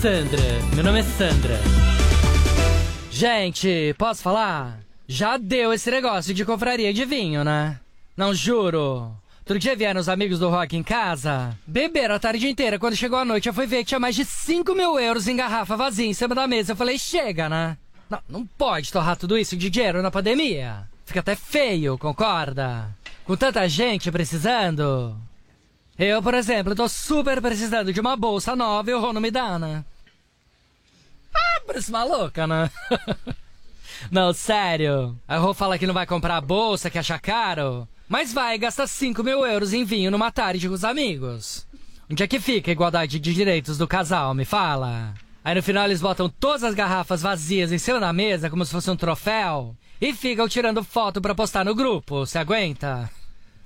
Speaker 21: Sandra, meu nome é Sandra. Gente, posso falar? Já deu esse negócio de confraria de vinho, né? Não juro. Outro dia vieram os amigos do rock em casa. Beberam a tarde inteira. Quando chegou a noite, eu fui ver que tinha mais de 5 mil euros em garrafa vazia em cima da mesa. Eu falei, chega, né? Não, não pode torrar tudo isso de dinheiro na pandemia. Fica até feio, concorda? Com tanta gente precisando. Eu, por exemplo, tô super precisando de uma bolsa nova e o Rô não me dá, né? Ah, parece maluca, né? não, sério. A Rô fala que não vai comprar a bolsa, que acha caro. Mas vai gastar 5 mil euros em vinho numa tarde com os amigos. Onde é que fica a igualdade de direitos do casal, me fala? Aí no final eles botam todas as garrafas vazias em cima da mesa como se fosse um troféu. E ficam tirando foto pra postar no grupo. Você aguenta?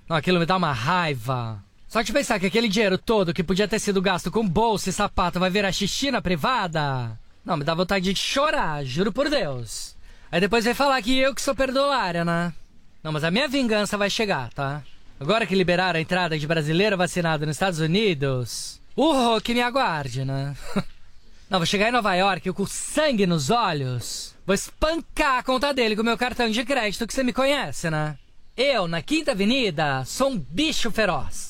Speaker 21: Não, aquilo me dá uma raiva. Só de pensar que aquele dinheiro todo que podia ter sido gasto com bolsa e sapato vai virar xixi na privada. Não, me dá vontade de chorar, juro por Deus. Aí depois vai falar que eu que sou perdolária, né? Não, mas a minha vingança vai chegar, tá? Agora que liberaram a entrada de brasileiro vacinado nos Estados Unidos, o que me aguarde, né? Não, vou chegar em Nova York com sangue nos olhos. Vou espancar a conta dele com o meu cartão de crédito que você me conhece, né? Eu, na Quinta Avenida, sou um bicho feroz.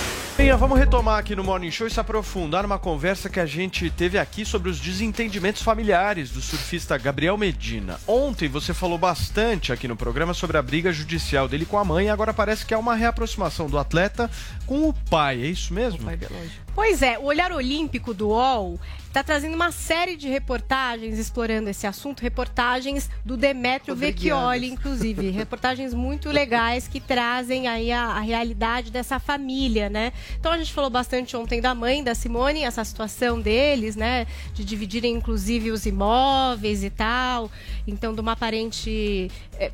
Speaker 7: Vamos retomar aqui no Morning Show e se aprofundar numa conversa que a gente teve aqui sobre os desentendimentos familiares do surfista Gabriel Medina. Ontem você falou bastante aqui no programa sobre a briga judicial dele com a mãe e agora parece que é uma reaproximação do atleta com o pai, é isso mesmo? O pai
Speaker 8: Pois é, o Olhar Olímpico do UOL está trazendo uma série de reportagens explorando esse assunto, reportagens do Demetrio Vecchioli, inclusive, reportagens muito legais que trazem aí a, a realidade dessa família, né? Então a gente falou bastante ontem da mãe da Simone, essa situação deles, né, de dividirem inclusive os imóveis e tal, então de uma aparente é,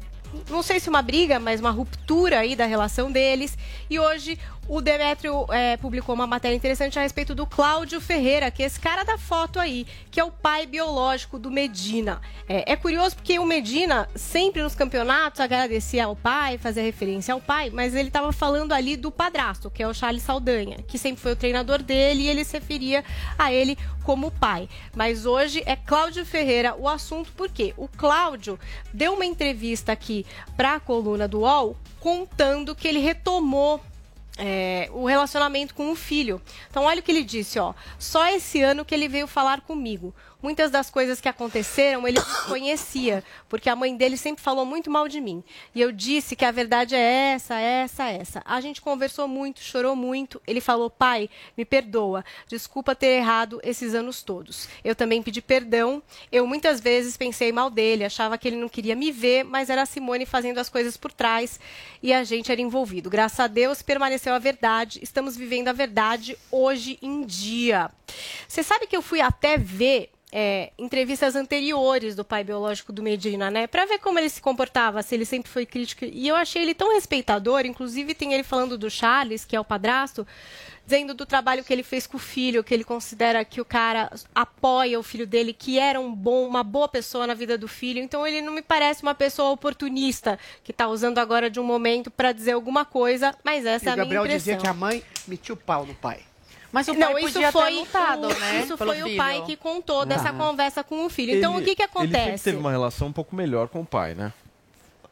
Speaker 8: não sei se uma briga, mas uma ruptura aí da relação deles. E hoje o Demetrio é, publicou uma matéria interessante a respeito do Cláudio Ferreira, que é esse cara da foto aí, que é o pai biológico do Medina. É, é curioso porque o Medina sempre nos campeonatos agradecia ao pai, fazia referência ao pai, mas ele estava falando ali do padrasto, que é o Charles Saldanha, que sempre foi o treinador dele e ele se referia a ele como pai. Mas hoje é Cláudio Ferreira o assunto, porque o Cláudio deu uma entrevista aqui para a coluna do UOL contando que ele retomou é, o relacionamento com o filho. Então, olha o que ele disse, ó. Só esse ano que ele veio falar comigo. Muitas das coisas que aconteceram ele desconhecia, porque a mãe dele sempre falou muito mal de mim. E eu disse que a verdade é essa, essa, essa. A gente conversou muito, chorou muito. Ele falou: pai, me perdoa, desculpa ter errado esses anos todos. Eu também pedi perdão. Eu muitas vezes pensei mal dele, achava que ele não queria me ver, mas era a Simone fazendo as coisas por trás e a gente era envolvido. Graças a Deus permaneceu a verdade. Estamos vivendo a verdade hoje em dia. Você sabe que eu fui até ver é, entrevistas anteriores do pai biológico do Medina, né? Pra ver como ele se comportava, se ele sempre foi crítico. E eu achei ele tão respeitador, inclusive tem ele falando do Charles, que é o padrasto, dizendo do trabalho que ele fez com o filho, que ele considera que o cara apoia o filho dele, que era um bom, uma boa pessoa na vida do filho. Então ele não me parece uma pessoa oportunista que está usando agora de um momento para dizer alguma coisa, mas essa
Speaker 10: E
Speaker 8: é a
Speaker 10: o
Speaker 8: minha
Speaker 10: Gabriel
Speaker 8: impressão.
Speaker 10: dizia que a mãe metia o pau no pai.
Speaker 11: Mas o pai
Speaker 8: não, isso foi
Speaker 11: lutado,
Speaker 8: o,
Speaker 11: né,
Speaker 8: Isso foi o
Speaker 11: filho.
Speaker 8: pai que contou dessa
Speaker 7: Ah.
Speaker 8: conversa com o filho. Então, o que, que
Speaker 7: Ele
Speaker 8: acontece?
Speaker 7: teve uma relação um pouco melhor com o pai, né?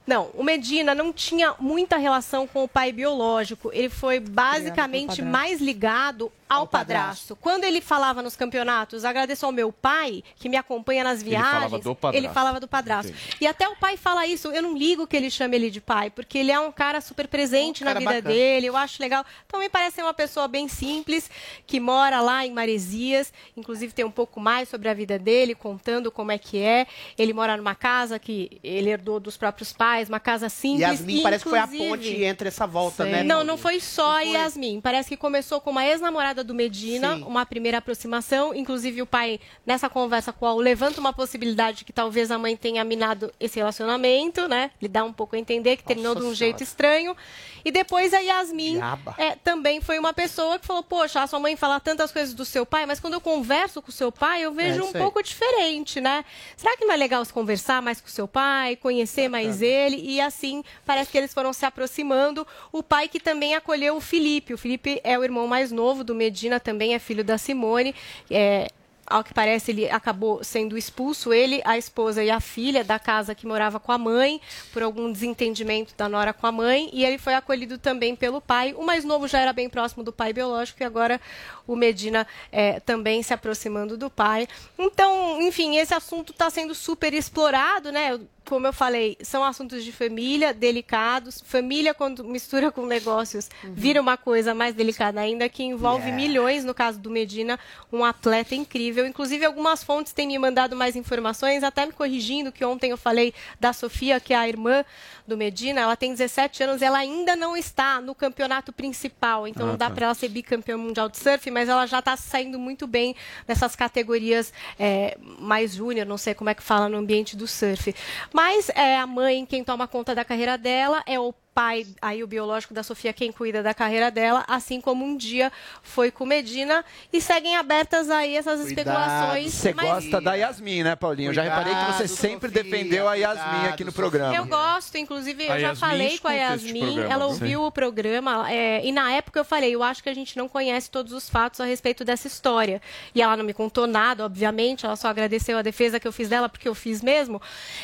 Speaker 8: Não, o Medina não tinha muita relação com o pai biológico. Ele foi basicamente mais ligado ao padrasto. Quando ele falava nos campeonatos, agradeço ao meu pai, que me acompanha nas
Speaker 7: Ele falava
Speaker 8: viagens.
Speaker 7: do padrasto.
Speaker 8: Ele falava do padrasto. E até o pai fala isso. Eu não ligo que ele chame ele de pai, porque ele é um cara super presente
Speaker 10: Um
Speaker 8: na
Speaker 10: cara
Speaker 8: vida
Speaker 10: bacana.
Speaker 8: dele. Eu acho legal. Então me parece ser uma pessoa bem simples, que mora lá em Maresias. Inclusive tem um pouco mais sobre a vida dele, contando como é que é. Ele mora numa casa que ele herdou dos próprios pais, uma casa simples.
Speaker 10: Yasmin parece que foi a ponte entre essa volta, né?
Speaker 8: não, não foi só a Yasmin. Parece que começou com uma ex-namorada do Medina, uma primeira aproximação. Inclusive, o pai, nessa conversa com a U, levanta uma possibilidade de que talvez a mãe tenha minado esse relacionamento, né? Ele dá um pouco a entender que terminou de um
Speaker 10: Senhora.
Speaker 8: jeito estranho. E depois a Yasmin é, também foi uma pessoa que falou: Poxa, a sua mãe fala tantas coisas do seu pai, mas quando eu converso com o seu pai, eu vejo
Speaker 10: É,
Speaker 8: um pouco diferente, né? Será que não é legal se conversar mais com o seu pai, conhecer mais ele? E assim, parece que eles foram se aproximando. O pai que também acolheu o Felipe. O Felipe é o irmão mais novo do Medina, também é filho da Simone. É, ao que parece, ele acabou sendo expulso, ele, a esposa e a filha da casa que morava com a mãe, por algum desentendimento da nora com a mãe, e ele foi acolhido também pelo pai. O mais novo já era bem próximo do pai biológico, e agora o Medina eh, também se aproximando do pai. Então, enfim, esse assunto está sendo super explorado, né? Como eu falei, são assuntos de família, delicados. Família, quando mistura com negócios, vira uma coisa mais delicada ainda, que envolve
Speaker 10: Yeah.
Speaker 8: milhões, no caso do Medina, um atleta incrível. Inclusive, algumas fontes têm me mandado mais informações, até me corrigindo, que ontem eu falei da Sofia, que é a irmã do Medina, ela tem 17 anos, ela ainda não está no campeonato principal, então
Speaker 10: Ah,
Speaker 8: não dá
Speaker 10: tá.
Speaker 8: para ela ser bicampeã mundial de surf, mas ela já está saindo muito bem nessas categorias é, mais júnior, não sei como é que fala no ambiente do surf. Mas é a mãe quem toma conta da carreira dela, é o pai, aí o biológico da Sofia quem cuida da carreira dela, assim como um dia foi com Medina, e seguem abertas aí essas especulações.
Speaker 9: Você
Speaker 8: mas-
Speaker 9: gosta da Yasmin, né, Paulinho? Eu já reparei que você
Speaker 10: Cuidado,
Speaker 9: sempre
Speaker 10: Sofia,
Speaker 9: defendeu a Yasmin
Speaker 10: cuidado,
Speaker 9: aqui no programa.
Speaker 8: Eu gosto, inclusive, eu
Speaker 9: A
Speaker 8: já
Speaker 9: Yasmin
Speaker 8: falei com a Yasmin, ela ouviu o programa, é, e na época eu falei, eu acho que a gente não conhece todos os fatos a respeito dessa história. E ela não me contou nada, obviamente, ela só agradeceu a defesa que eu fiz dela, porque eu fiz mesmo.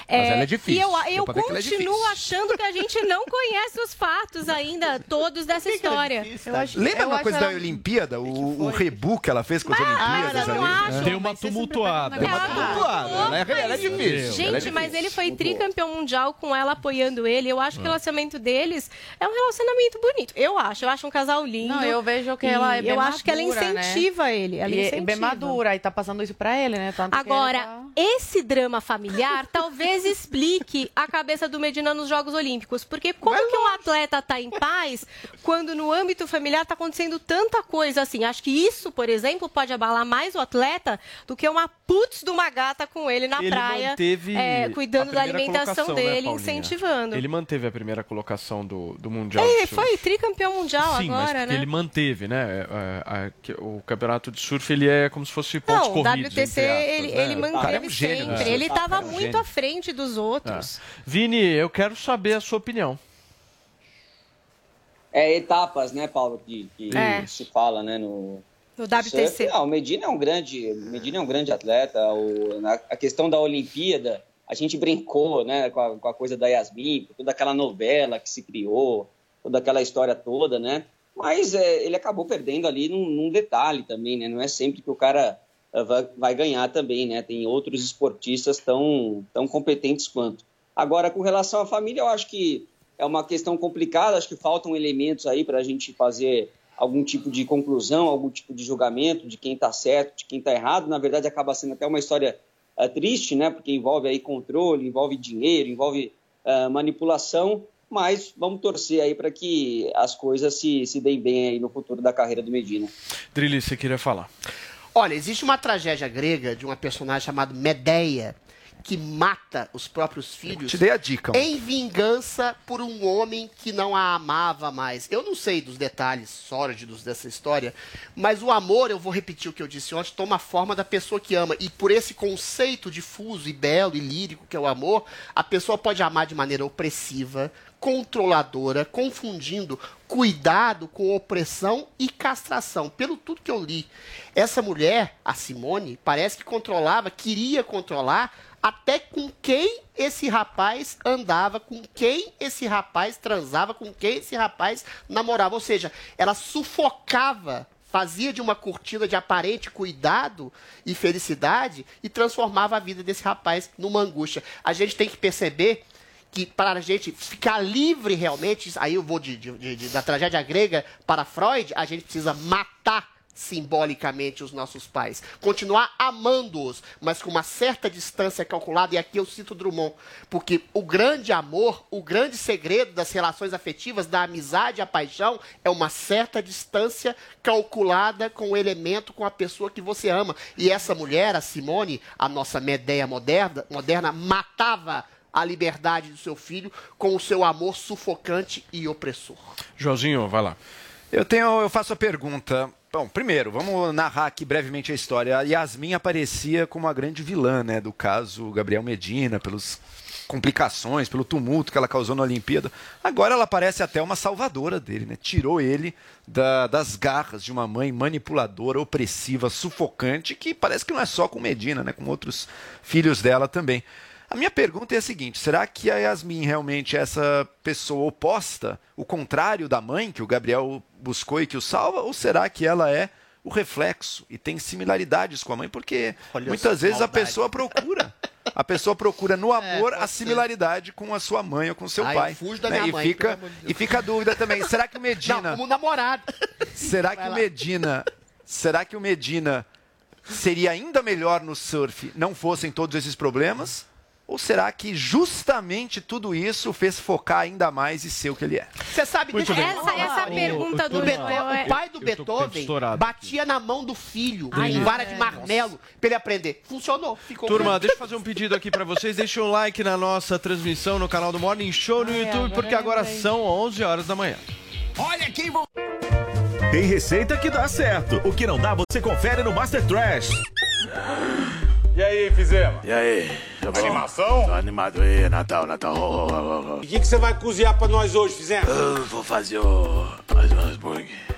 Speaker 9: Mas ela é difícil,
Speaker 8: E eu, eu
Speaker 9: é
Speaker 8: continuo
Speaker 9: difícil.
Speaker 8: achando que a gente não conhece os fatos ainda, todos dessa história. Eu acho-
Speaker 9: Lembra
Speaker 8: eu
Speaker 9: uma
Speaker 8: acho
Speaker 9: coisa
Speaker 8: ela-
Speaker 9: da Olimpíada? O, o rebu que ela fez com as
Speaker 8: Mas,
Speaker 9: Olimpíadas
Speaker 8: eu não
Speaker 9: ali?
Speaker 8: acho.
Speaker 22: Deu uma tumultuada.
Speaker 9: Deu uma tumultuada. Ela é, ela é difícil.
Speaker 8: Gente,
Speaker 9: ela é
Speaker 8: mas
Speaker 9: difícil.
Speaker 8: ele foi tricampeão mundial com ela apoiando ele. Eu acho que o relacionamento deles é um relacionamento bonito. Eu acho. Eu acho um casal lindo.
Speaker 11: Não, eu vejo que ela é bem
Speaker 8: Eu acho que ela
Speaker 11: madura, né?
Speaker 8: incentiva ele. Ela
Speaker 11: E é
Speaker 8: incentiva.
Speaker 11: bem madura e tá passando isso pra ele, né? Tanto que ele
Speaker 8: Agora,
Speaker 11: tá-
Speaker 8: esse drama familiar talvez explique a cabeça do Medina nos Jogos Olímpicos. Porque como que um atleta tá em paz quando no âmbito familiar tá acontecendo tanta coisa assim? Acho que isso, por exemplo, pode abalar mais o atleta do que uma putz de uma gata com ele na
Speaker 7: Ele
Speaker 8: praia,
Speaker 7: manteve
Speaker 8: é, cuidando da alimentação
Speaker 7: né,
Speaker 8: dele,
Speaker 7: Paulinha?
Speaker 8: incentivando.
Speaker 7: Ele manteve a primeira colocação do, do Mundial.
Speaker 8: Ele foi tricampeão mundial
Speaker 7: Sim,
Speaker 8: agora, né?
Speaker 7: ele manteve, né? É, é, o campeonato de surf ele é como se fosse pontos
Speaker 8: Não, o
Speaker 7: corridos.
Speaker 8: WTC
Speaker 7: entre aspas,
Speaker 8: ele,
Speaker 7: né?
Speaker 8: ele
Speaker 7: O
Speaker 8: manteve
Speaker 7: é um gênio,
Speaker 8: sempre.
Speaker 7: né?
Speaker 8: Ele
Speaker 7: O
Speaker 8: estava
Speaker 7: é um
Speaker 8: muito
Speaker 7: gênio.
Speaker 8: à frente dos outros.
Speaker 7: É. Vini, eu quero saber a sua opinião.
Speaker 12: É etapas, né, Paulo, que, que
Speaker 8: É.
Speaker 12: se fala, né, no,
Speaker 8: No WTC.
Speaker 12: Não, o Medina é um grande, Medina é um grande atleta. O, na, a questão da Olimpíada, a gente brincou, né, com a, com a coisa da Yasmin, com toda aquela novela que se criou, toda aquela história toda, né? Mas é, ele acabou perdendo ali num, num detalhe também, né? Não é sempre que o cara eh, vai, vai ganhar também, né? Tem outros esportistas tão, tão competentes quanto. Agora, com relação à família, eu acho que é uma questão complicada, acho que faltam elementos aí para a gente fazer algum tipo de conclusão, algum tipo de julgamento de quem está certo, de quem está errado. Na verdade, acaba sendo até uma história eh, triste, né? Porque envolve aí controle, envolve dinheiro, envolve eh, manipulação. Mas vamos torcer aí para que as coisas se, se deem bem aí no futuro da carreira do Medina.
Speaker 7: Drilly, você queria falar?
Speaker 10: Olha, existe uma tragédia grega de uma personagem chamada Medeia que mata os próprios filhos.
Speaker 9: te dei a dica,
Speaker 10: Em vingança por um homem que não a amava mais. Eu não sei dos detalhes sórdidos dessa história, mas o amor, eu vou repetir o que eu disse ontem, toma a forma da pessoa que ama. E por esse conceito difuso e belo e lírico que é o amor, a pessoa pode amar de maneira opressiva, controladora, confundindo cuidado com opressão e castração. Pelo tudo que eu li, essa mulher, a Simone, parece que controlava, queria controlar até com quem esse rapaz andava, com quem esse rapaz transava, com quem esse rapaz namorava. Ou seja, ela sufocava fazia de uma cortina de aparente cuidado e felicidade e transformava a vida desse rapaz numa angústia. A gente tem que perceber que para a gente ficar livre realmente, aí eu vou de, de- de- da tragédia grega para Freud, a gente precisa matar simbolicamente os nossos pais, continuar amando-os, mas com uma certa distância calculada, e aqui eu cito Drummond, porque o grande amor, o grande segredo das relações afetivas, da amizade, a paixão, é uma certa distância calculada com o elemento, com a pessoa que você ama. E essa mulher, a Simone, a nossa Medeia moderna, moderna matava a liberdade do seu filho com o seu amor sufocante e opressor.
Speaker 7: Joãozinho, vai lá.
Speaker 9: Eu tenho, eu faço a pergunta. Bom, primeiro, vamos narrar aqui brevemente a história. A Yasmin aparecia como a grande vilã, né, do caso Gabriel Medina, pelas complicações, pelo tumulto que ela causou na Olimpíada. Agora ela parece até uma salvadora dele, né? Tirou ele da- das garras de uma mãe manipuladora, opressiva, sufocante, que parece que não é só com Medina, né, com outros filhos dela também. A minha pergunta é a seguinte: será que a Yasmin realmente é essa pessoa oposta, o contrário da mãe que o Gabriel buscou e que o salva? Ou será que ela é o reflexo e tem similaridades com a mãe? Porque
Speaker 10: Olha
Speaker 9: muitas vezes a
Speaker 10: maldade.
Speaker 9: pessoa procura. A pessoa procura no amor
Speaker 10: pode
Speaker 9: a similaridade com a sua mãe ou com o seu
Speaker 10: Ah,
Speaker 9: pai.
Speaker 10: fujo da
Speaker 9: né?
Speaker 10: minha
Speaker 9: e,
Speaker 10: mãe,
Speaker 9: fica, e fica a dúvida também: será que o Medina.
Speaker 10: Não, como namorado.
Speaker 9: Será que o Medina. Será que o Medina seria ainda melhor no surf não fossem todos esses problemas? Ou será que justamente tudo isso o fez focar ainda mais e ser o que ele é?
Speaker 10: Você sabe
Speaker 9: Muito
Speaker 10: deixa falar.
Speaker 8: Essa- essa pergunta do
Speaker 10: Beethoven-
Speaker 8: Beethoven-
Speaker 10: o pai do Beethoven batia na mão do filho
Speaker 7: Ai,
Speaker 10: em vara de
Speaker 7: é.
Speaker 10: marmelo pra ele aprender. Funcionou. Ficou
Speaker 7: Turma, deixa eu fazer um pedido aqui pra vocês. Deixa um like na nossa transmissão no canal do Morning Show no YouTube, porque agora são 11 horas da manhã.
Speaker 18: Olha quem vou.
Speaker 5: Tem receita que dá certo. O que não dá, você confere no Master Trash.
Speaker 22: E aí, fizemos?
Speaker 23: E aí? Tá?
Speaker 22: Animação?
Speaker 23: Tô animado aí, Natal, Natal. Oh, oh, oh, oh.
Speaker 22: O que que você vai cozinhar pra nós hoje, fizemos?
Speaker 23: Eu vou fazer o... mais um hambúrguer.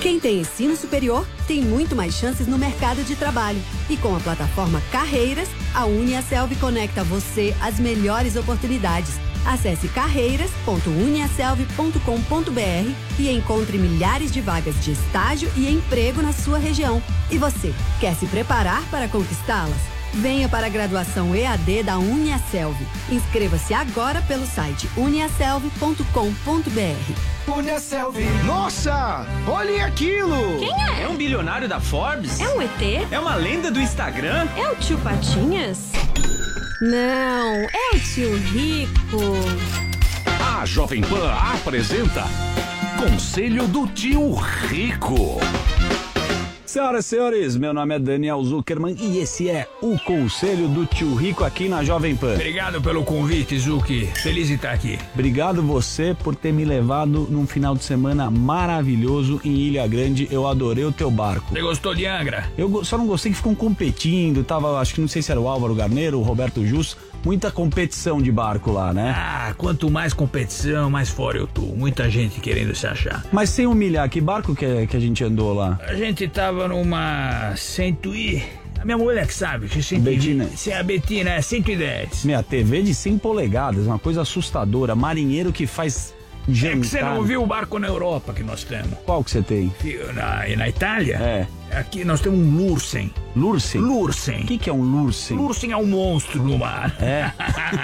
Speaker 24: Quem tem ensino superior tem muito mais chances no mercado de trabalho. E com a plataforma Carreiras, a Uniaselv conecta você às melhores oportunidades. Acesse carreiras.uniaselv.com.br e encontre milhares de vagas de estágio e emprego na sua região. E você, quer se preparar para conquistá-las? Venha para a graduação EAD da Uniaselv. Inscreva-se agora pelo site uniaselv.com.br.
Speaker 18: Uniaselv. Nossa, olhem aquilo.
Speaker 24: Quem é?
Speaker 25: É um bilionário da Forbes?
Speaker 24: É um ET?
Speaker 25: É uma lenda do Instagram?
Speaker 24: É o tio Patinhas? Não, é o tio Rico.
Speaker 26: A Jovem Pan apresenta Conselho do Tio Rico.
Speaker 27: Senhoras e senhores, meu nome é Daniel Zuckerman e esse é o Conselho do Tio Rico aqui na Jovem Pan.
Speaker 28: Obrigado pelo convite, Zuki. Feliz de estar aqui.
Speaker 27: Obrigado você por ter me levado num final de semana maravilhoso em Ilha Grande. Eu adorei o teu barco.
Speaker 28: Você gostou de Angra?
Speaker 27: Eu só não gostei que ficam competindo. Tava, acho que não sei se era o Álvaro Garneiro, o Roberto Jus. Muita competição de barco lá, né?
Speaker 28: Ah, quanto mais competição, mais fora eu tô. Muita gente querendo se achar.
Speaker 27: Mas sem humilhar, que barco que, é- que a gente andou lá?
Speaker 28: A gente tava numa cento e... A minha mulher que sabe, que 120.
Speaker 27: Betina.
Speaker 28: Se é a Betina, é 110.
Speaker 27: Minha TV de 100 polegadas, uma coisa assustadora. Marinheiro que faz jantar.
Speaker 28: É que você não viu o barco na Europa que nós temos.
Speaker 27: Qual que você tem?
Speaker 28: Na, na Itália?
Speaker 27: É.
Speaker 28: Aqui nós temos um Lursen.
Speaker 27: Lursen?
Speaker 28: Lursen.
Speaker 27: O que, que é um Lursen?
Speaker 28: Lursen é um monstro no mar.
Speaker 27: É.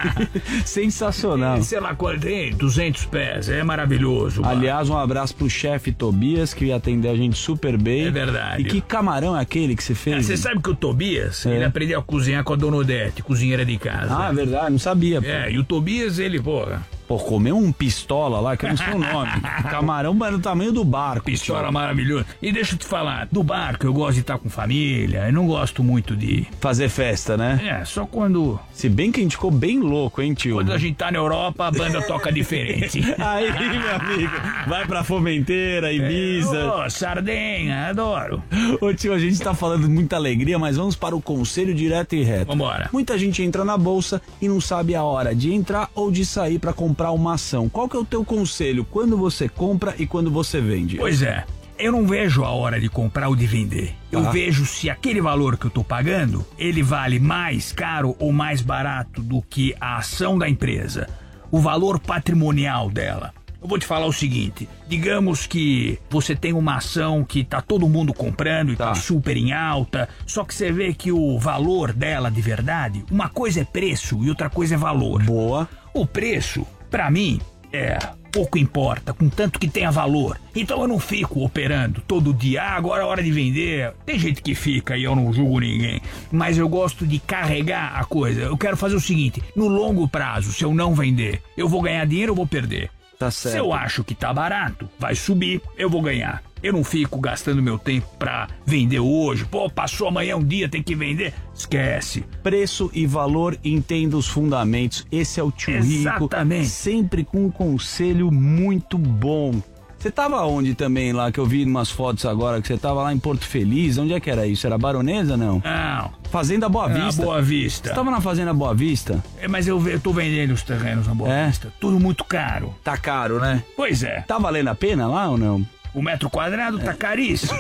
Speaker 27: Sensacional.
Speaker 28: Sei lá qual tem, 200 pés. É maravilhoso.
Speaker 27: Aliás, um abraço pro chefe Tobias, que ia atender a gente super bem.
Speaker 28: É verdade.
Speaker 27: E que camarão é aquele que você
Speaker 28: Ah,
Speaker 27: fez?
Speaker 28: Você sabe que o Tobias,
Speaker 27: É.
Speaker 28: ele aprendeu a cozinhar com a Dona Odete, cozinheira de casa.
Speaker 27: Ah, é verdade, não sabia. pô.
Speaker 28: É, e o Tobias, ele, porra,
Speaker 27: Pô, comer um pistola lá, que eu não sei o nome. Camarão, mas do tamanho do barco.
Speaker 28: Pistola maravilhoso. E deixa eu te falar, do barco eu gosto de estar com família, eu não gosto muito de.
Speaker 27: Fazer festa, né?
Speaker 28: É, só quando.
Speaker 27: Se bem que a gente ficou bem louco, hein, tio?
Speaker 28: Quando a gente tá na Europa, a banda toca diferente.
Speaker 27: Aí, meu amigo, vai pra Fomenteira, Ibiza.
Speaker 28: Ô, sardenha, adoro.
Speaker 27: Ô tio, a gente tá falando de muita alegria, mas vamos para o conselho direto e reto.
Speaker 28: Vambora.
Speaker 27: Muita gente entra na bolsa e não sabe a hora de entrar ou de sair para comprar uma ação. Qual que é o teu conselho quando você compra e quando você vende?
Speaker 28: Pois é. Eu não vejo a hora de comprar ou de vender. Eu
Speaker 27: Tá.
Speaker 28: vejo se aquele valor que eu tô pagando, ele vale mais caro ou mais barato do que a ação da empresa. O valor patrimonial dela. Eu vou te falar o seguinte, digamos que você tem uma ação que tá todo mundo comprando e tá, super em alta, só que você vê que o valor dela de verdade, uma coisa é preço e outra coisa é valor.
Speaker 27: Boa.
Speaker 28: O preço, pra mim, é pouco importa, contanto que tenha valor. Então eu não fico operando todo dia, ah, agora é hora de vender. Tem gente que fica e eu não julgo ninguém, mas eu gosto de carregar a coisa. Eu quero fazer o seguinte, no longo prazo, se eu não vender, eu vou ganhar dinheiro ou vou perder?
Speaker 27: Tá
Speaker 28: Se eu acho que tá barato, vai subir, eu vou ganhar. Eu não fico gastando meu tempo pra vender hoje. Pô, passou amanhã um dia, tem que vender. Esquece.
Speaker 27: Preço e valor, entenda os fundamentos. Esse é o tio Rico.
Speaker 28: Exatamente.
Speaker 27: Sempre com um conselho muito bom. Você tava onde também lá, que eu vi umas fotos agora, que você tava lá em Porto Feliz? Onde é que era isso? Era Baronesa, não?
Speaker 28: Não.
Speaker 27: Fazenda Boa
Speaker 28: É,
Speaker 27: Vista.
Speaker 28: Boa Vista.
Speaker 27: Você tava na Fazenda Boa Vista?
Speaker 28: É, mas eu, eu tô vendendo os terrenos na Boa
Speaker 27: É?
Speaker 28: Vista. Tudo muito caro.
Speaker 27: Tá caro, né?
Speaker 28: Pois é.
Speaker 27: Tá valendo a pena lá ou não?
Speaker 28: O metro quadrado tá caríssimo.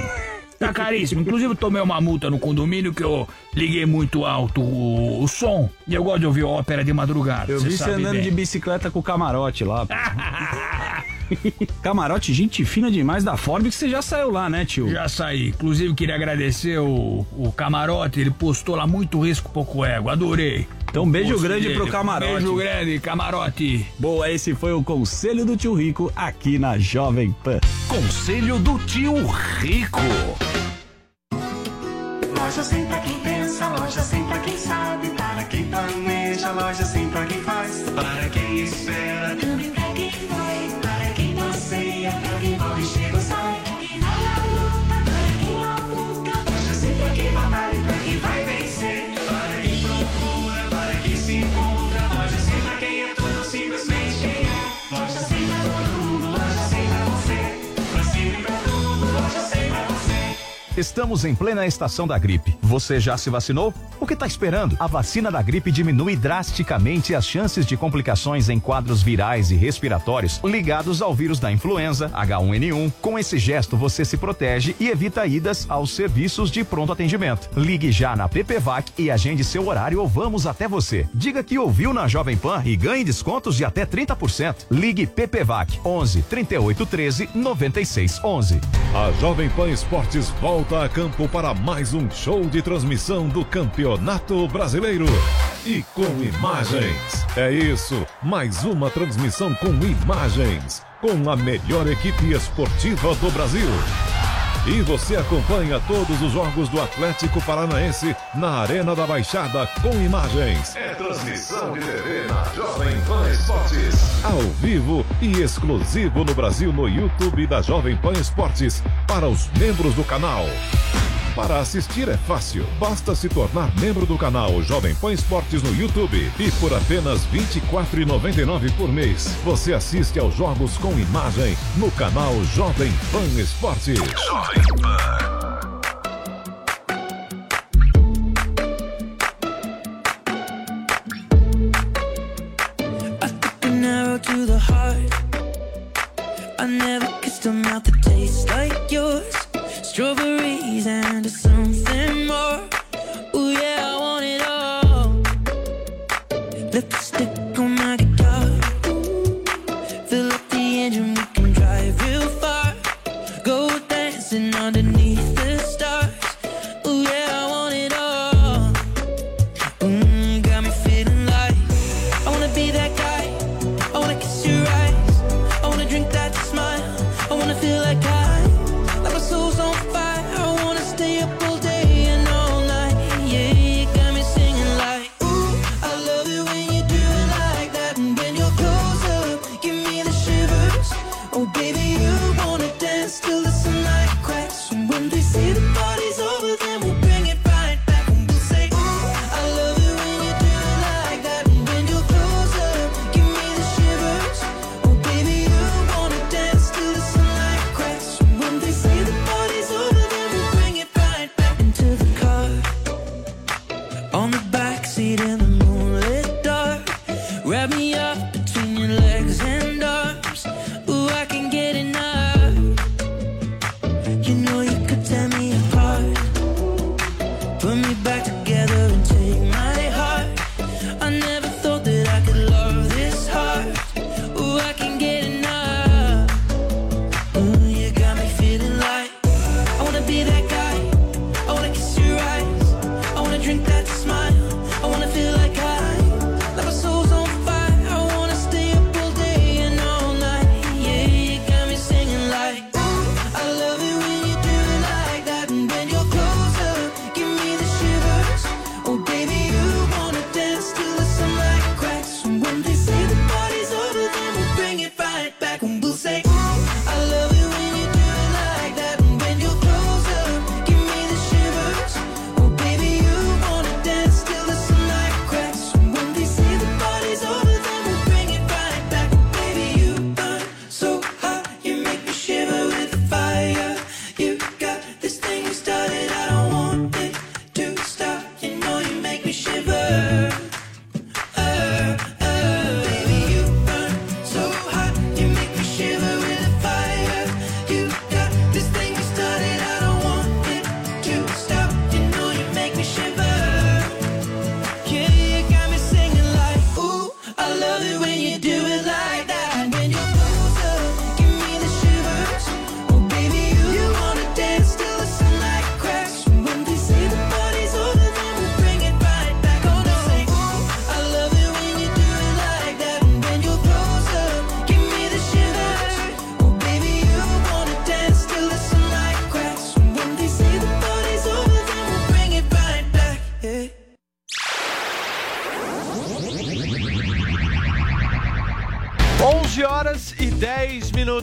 Speaker 28: Tá caríssimo. Inclusive, eu tomei uma multa no condomínio que eu liguei muito alto o, o som. E eu gosto de ouvir ópera de madrugada.
Speaker 27: Eu vi você andando
Speaker 28: bem.
Speaker 27: de bicicleta com o camarote lá. camarote, gente fina demais da Ford, que você já saiu lá, né, tio?
Speaker 28: Já saí. Inclusive, queria agradecer o, o camarote. Ele postou lá muito risco, pouco ego. Adorei.
Speaker 27: Então, um beijo
Speaker 28: Post
Speaker 27: grande pro camarote.
Speaker 28: Beijo grande, camarote.
Speaker 27: Boa, esse foi o Conselho do Tio Rico aqui na Jovem Pan.
Speaker 26: Conselho do Tio Rico.
Speaker 6: Loja sem pra quem pensa, loja sem pra quem sabe, para quem planeja, loja sem pra quem faz,
Speaker 29: Estamos em plena estação da gripe. Você já se vacinou? O que está esperando? A vacina da gripe diminui drasticamente as chances de complicações em quadros virais e respiratórios ligados ao vírus da influenza H1N1. Com esse gesto, você se protege e evita idas aos serviços de pronto atendimento. Ligue já na PPVAC e agende seu horário ou vamos até você. Diga que ouviu na Jovem Pan e ganhe descontos de até 30%. Ligue PPVAC 11 38 13 96 11.
Speaker 26: A Jovem Pan Esportes volta a campo para mais um show de transmissão do Campeonato Brasileiro. E com imagens. É isso, mais uma transmissão com imagens. Com a melhor equipe esportiva do Brasil. E você acompanha todos os jogos do Atlético Paranaense na Arena da Baixada com imagens. É transmissão de TV na Jovem Pan Esportes. Ao vivo e exclusivo no Brasil no YouTube da Jovem Pan Esportes para os membros do canal. Para assistir é fácil, basta se tornar membro do canal Jovem Pan Esportes no YouTube e por apenas R$ 24,99 por mês você assiste aos jogos com imagem no canal Jovem Pan Esportes. Jovem Pan.
Speaker 30: to the heart. I never kissed a mouth that tastes like yours. Strawberries and something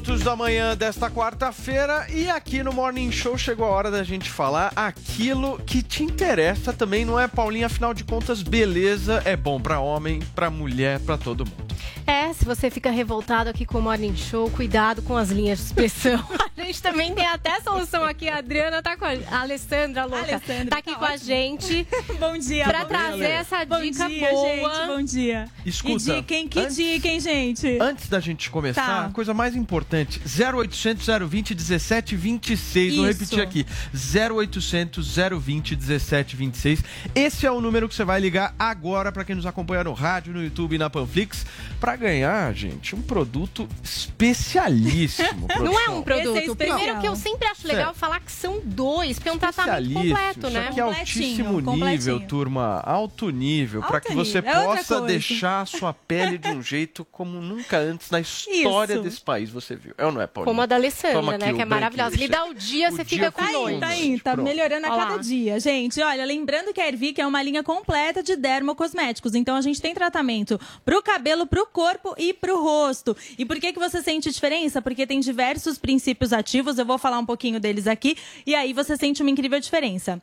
Speaker 7: minutos da manhã desta quarta-feira e aqui no Morning Show chegou a hora da gente falar aquilo que te interessa também, não é, Paulinha? Afinal de contas, beleza é bom pra homem, pra mulher, pra todo mundo.
Speaker 8: É, se você fica revoltado aqui com o Morning Show, cuidado com as linhas de expressão. A gente também tem até solução aqui. A Adriana tá com a, a Alessandra louca.
Speaker 31: Alessandra,
Speaker 8: tá aqui
Speaker 31: tá
Speaker 8: com a
Speaker 31: ótimo.
Speaker 8: gente.
Speaker 31: Bom dia.
Speaker 8: Pra
Speaker 31: bom
Speaker 8: trazer
Speaker 31: dia.
Speaker 8: essa
Speaker 31: Bom
Speaker 8: dica
Speaker 31: dia,
Speaker 8: boa.
Speaker 31: gente. Bom dia.
Speaker 7: Escuta,
Speaker 31: E dica, hein? Que
Speaker 7: antes-
Speaker 31: dica, hein, gente?
Speaker 7: Antes da gente começar,
Speaker 31: Tá.
Speaker 7: a coisa mais importante: 0800 020 17 26. Vou
Speaker 31: Isso.
Speaker 7: repetir aqui: 0800 020 17 26. Esse é o número que você vai ligar agora para quem nos acompanha no rádio, no YouTube e na Panflix, para ganhar, gente, um produto especialíssimo.
Speaker 8: Não é um produto.
Speaker 31: É especial.
Speaker 8: Primeiro que eu sempre acho legal
Speaker 7: Certo.
Speaker 8: falar que são dois, porque é um tratamento completo,
Speaker 7: Isso
Speaker 8: né?
Speaker 7: aqui é altíssimo nível, turma. Alto nível. Para que você
Speaker 31: nível, é
Speaker 7: possa deixar a sua pele de um jeito como nunca antes na história
Speaker 31: Isso.
Speaker 7: desse país você viu. É ou não é, Paulinho?
Speaker 8: Como a da
Speaker 7: Toma
Speaker 8: Alessandra,
Speaker 7: aqui
Speaker 8: né? Que é maravilhosa. Me
Speaker 7: isso.
Speaker 8: dá o dia,
Speaker 7: O
Speaker 8: você
Speaker 7: dia
Speaker 8: fica com
Speaker 7: fundo.
Speaker 31: Tá aí, tá
Speaker 7: Pronto.
Speaker 31: melhorando a
Speaker 8: Olha
Speaker 31: cada dia. Gente, olha, lembrando que a Ervic é uma linha completa de dermocosméticos. Então a gente tem tratamento pro cabelo, pro corpo e pro rosto. E por que que você sente diferença? Porque tem diversos princípios ativos, eu vou falar um pouquinho deles aqui, e aí você sente uma incrível diferença.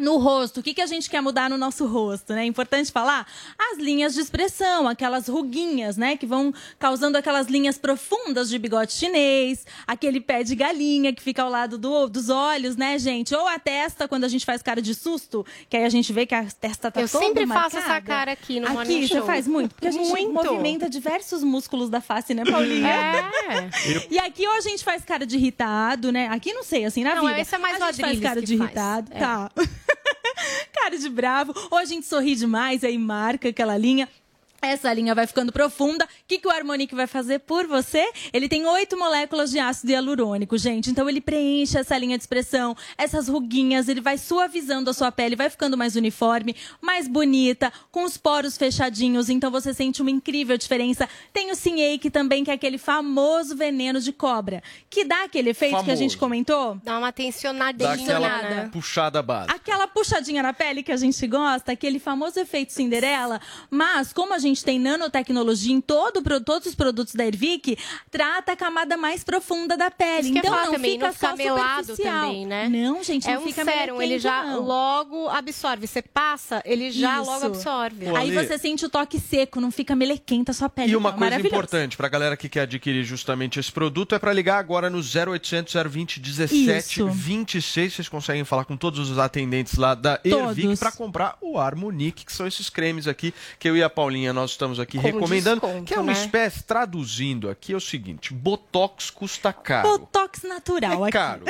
Speaker 31: No rosto, o que, que a gente quer mudar no nosso rosto, né? É importante falar as linhas de expressão, aquelas ruguinhas, né? Que vão causando aquelas linhas profundas de bigode chinês, aquele pé de galinha que fica ao lado do- dos olhos, né, gente? Ou a testa, quando a gente faz cara de susto, que aí a gente vê que a testa tá
Speaker 8: Eu
Speaker 31: toda
Speaker 8: sempre faço
Speaker 31: marcada.
Speaker 8: essa cara aqui no
Speaker 31: Aqui, você
Speaker 8: Show.
Speaker 31: faz muito? Porque a gente
Speaker 8: Muito.
Speaker 31: movimenta diversos músculos da face, né, Paulinha?
Speaker 8: É.
Speaker 31: E aqui ou a gente faz cara de irritado, né? Aqui não sei, assim, na
Speaker 8: Não,
Speaker 31: vida.
Speaker 8: esse é mais
Speaker 31: a gente faz cara de
Speaker 8: faz.
Speaker 31: irritado,
Speaker 8: É.
Speaker 31: tá. cara de bravo, ou a gente sorri demais, aí marca aquela linha. Essa linha vai ficando profunda. O que, que o Harmonic vai fazer por você? Ele tem oito moléculas de ácido hialurônico, gente. Então ele preenche essa linha de expressão, essas ruguinhas, ele vai suavizando a sua pele, vai ficando mais uniforme, mais bonita, com os poros fechadinhos. Então você sente uma incrível diferença. Tem o Sinake também, que é aquele famoso veneno de cobra, que dá aquele efeito que a gente
Speaker 7: Famoso.
Speaker 31: comentou.
Speaker 8: Dá uma tensionadinha,
Speaker 7: Dá aquela
Speaker 8: né?
Speaker 7: puxada básica.
Speaker 31: Aquela puxadinha na pele que a gente gosta, aquele famoso efeito Cinderela. Mas, como a gente tem nanotecnologia em todo, pro- todos os produtos da Ervic, trata a camada mais profunda da pele.
Speaker 8: Ia
Speaker 31: então não
Speaker 8: também,
Speaker 31: fica
Speaker 8: não fica
Speaker 31: só
Speaker 8: melado
Speaker 31: superficial.
Speaker 8: também, né?
Speaker 31: Não, gente,
Speaker 8: é
Speaker 31: não
Speaker 8: um
Speaker 31: fica
Speaker 8: sérum, ele já
Speaker 31: não.
Speaker 8: logo absorve. Você passa, ele já
Speaker 31: Isso.
Speaker 8: logo absorve.
Speaker 7: Pô,
Speaker 31: Aí
Speaker 7: Ale-
Speaker 31: você sente o toque seco, não fica melequenta a sua pele.
Speaker 7: E uma
Speaker 31: não.
Speaker 7: coisa importante para a galera que quer adquirir justamente esse produto é para ligar agora no 0800 020 17
Speaker 31: Isso.
Speaker 7: 26. Vocês conseguem falar com todos os atendentes lá da Ervic para comprar o Harmonic, que são esses cremes aqui que eu e a Paulinha nós estamos aqui
Speaker 8: Com
Speaker 7: recomendando,
Speaker 8: desconto,
Speaker 7: que é uma
Speaker 8: né?
Speaker 7: espécie, traduzindo aqui, é o seguinte: Botox custa caro.
Speaker 31: Botox natural
Speaker 7: É
Speaker 31: aqui.
Speaker 7: caro.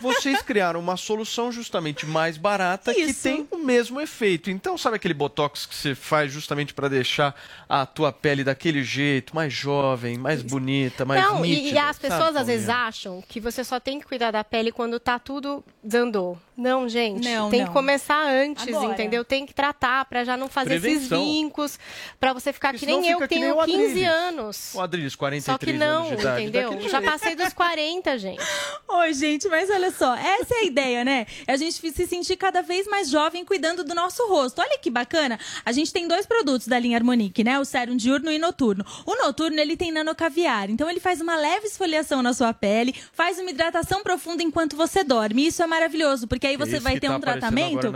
Speaker 7: Vocês criaram uma solução justamente mais barata que
Speaker 31: Isso.
Speaker 7: tem o mesmo efeito. Então, sabe aquele botox que você faz justamente para deixar a tua pele daquele jeito, mais jovem, mais bonita, mais
Speaker 8: não, e-
Speaker 7: nítida?
Speaker 8: e, as
Speaker 7: sabe,
Speaker 8: pessoas às vezes
Speaker 7: Paulinha?
Speaker 8: acham que você só tem que cuidar da pele quando tá tudo dando. Não, gente.
Speaker 31: Não,
Speaker 8: tem
Speaker 31: não.
Speaker 8: que começar antes,
Speaker 31: Agora.
Speaker 8: entendeu? Tem que tratar pra já não fazer esses
Speaker 7: Prevenção.
Speaker 8: vincos, pra você ficar
Speaker 7: Porque
Speaker 8: que nem eu que tenho
Speaker 7: o
Speaker 8: 15
Speaker 7: Adriles.
Speaker 8: anos.
Speaker 7: O Adriles, 43
Speaker 8: Só que não,
Speaker 7: anos de idade.
Speaker 8: entendeu?
Speaker 7: daquele
Speaker 8: Já passei dos 40, gente.
Speaker 31: Oi, gente, mas olha só, essa é a ideia, né? É a gente se sentir cada vez mais jovem cuidando do nosso rosto. Olha que bacana. A gente tem dois produtos da linha Harmonique, né? O sérum diurno e noturno. O noturno, ele tem nanocaviar, então ele faz uma leve esfoliação na sua pele, faz uma hidratação profunda enquanto você dorme. E isso é maravilhoso, porque aí você
Speaker 7: Esse
Speaker 31: vai ter
Speaker 7: tá
Speaker 31: um tratamento.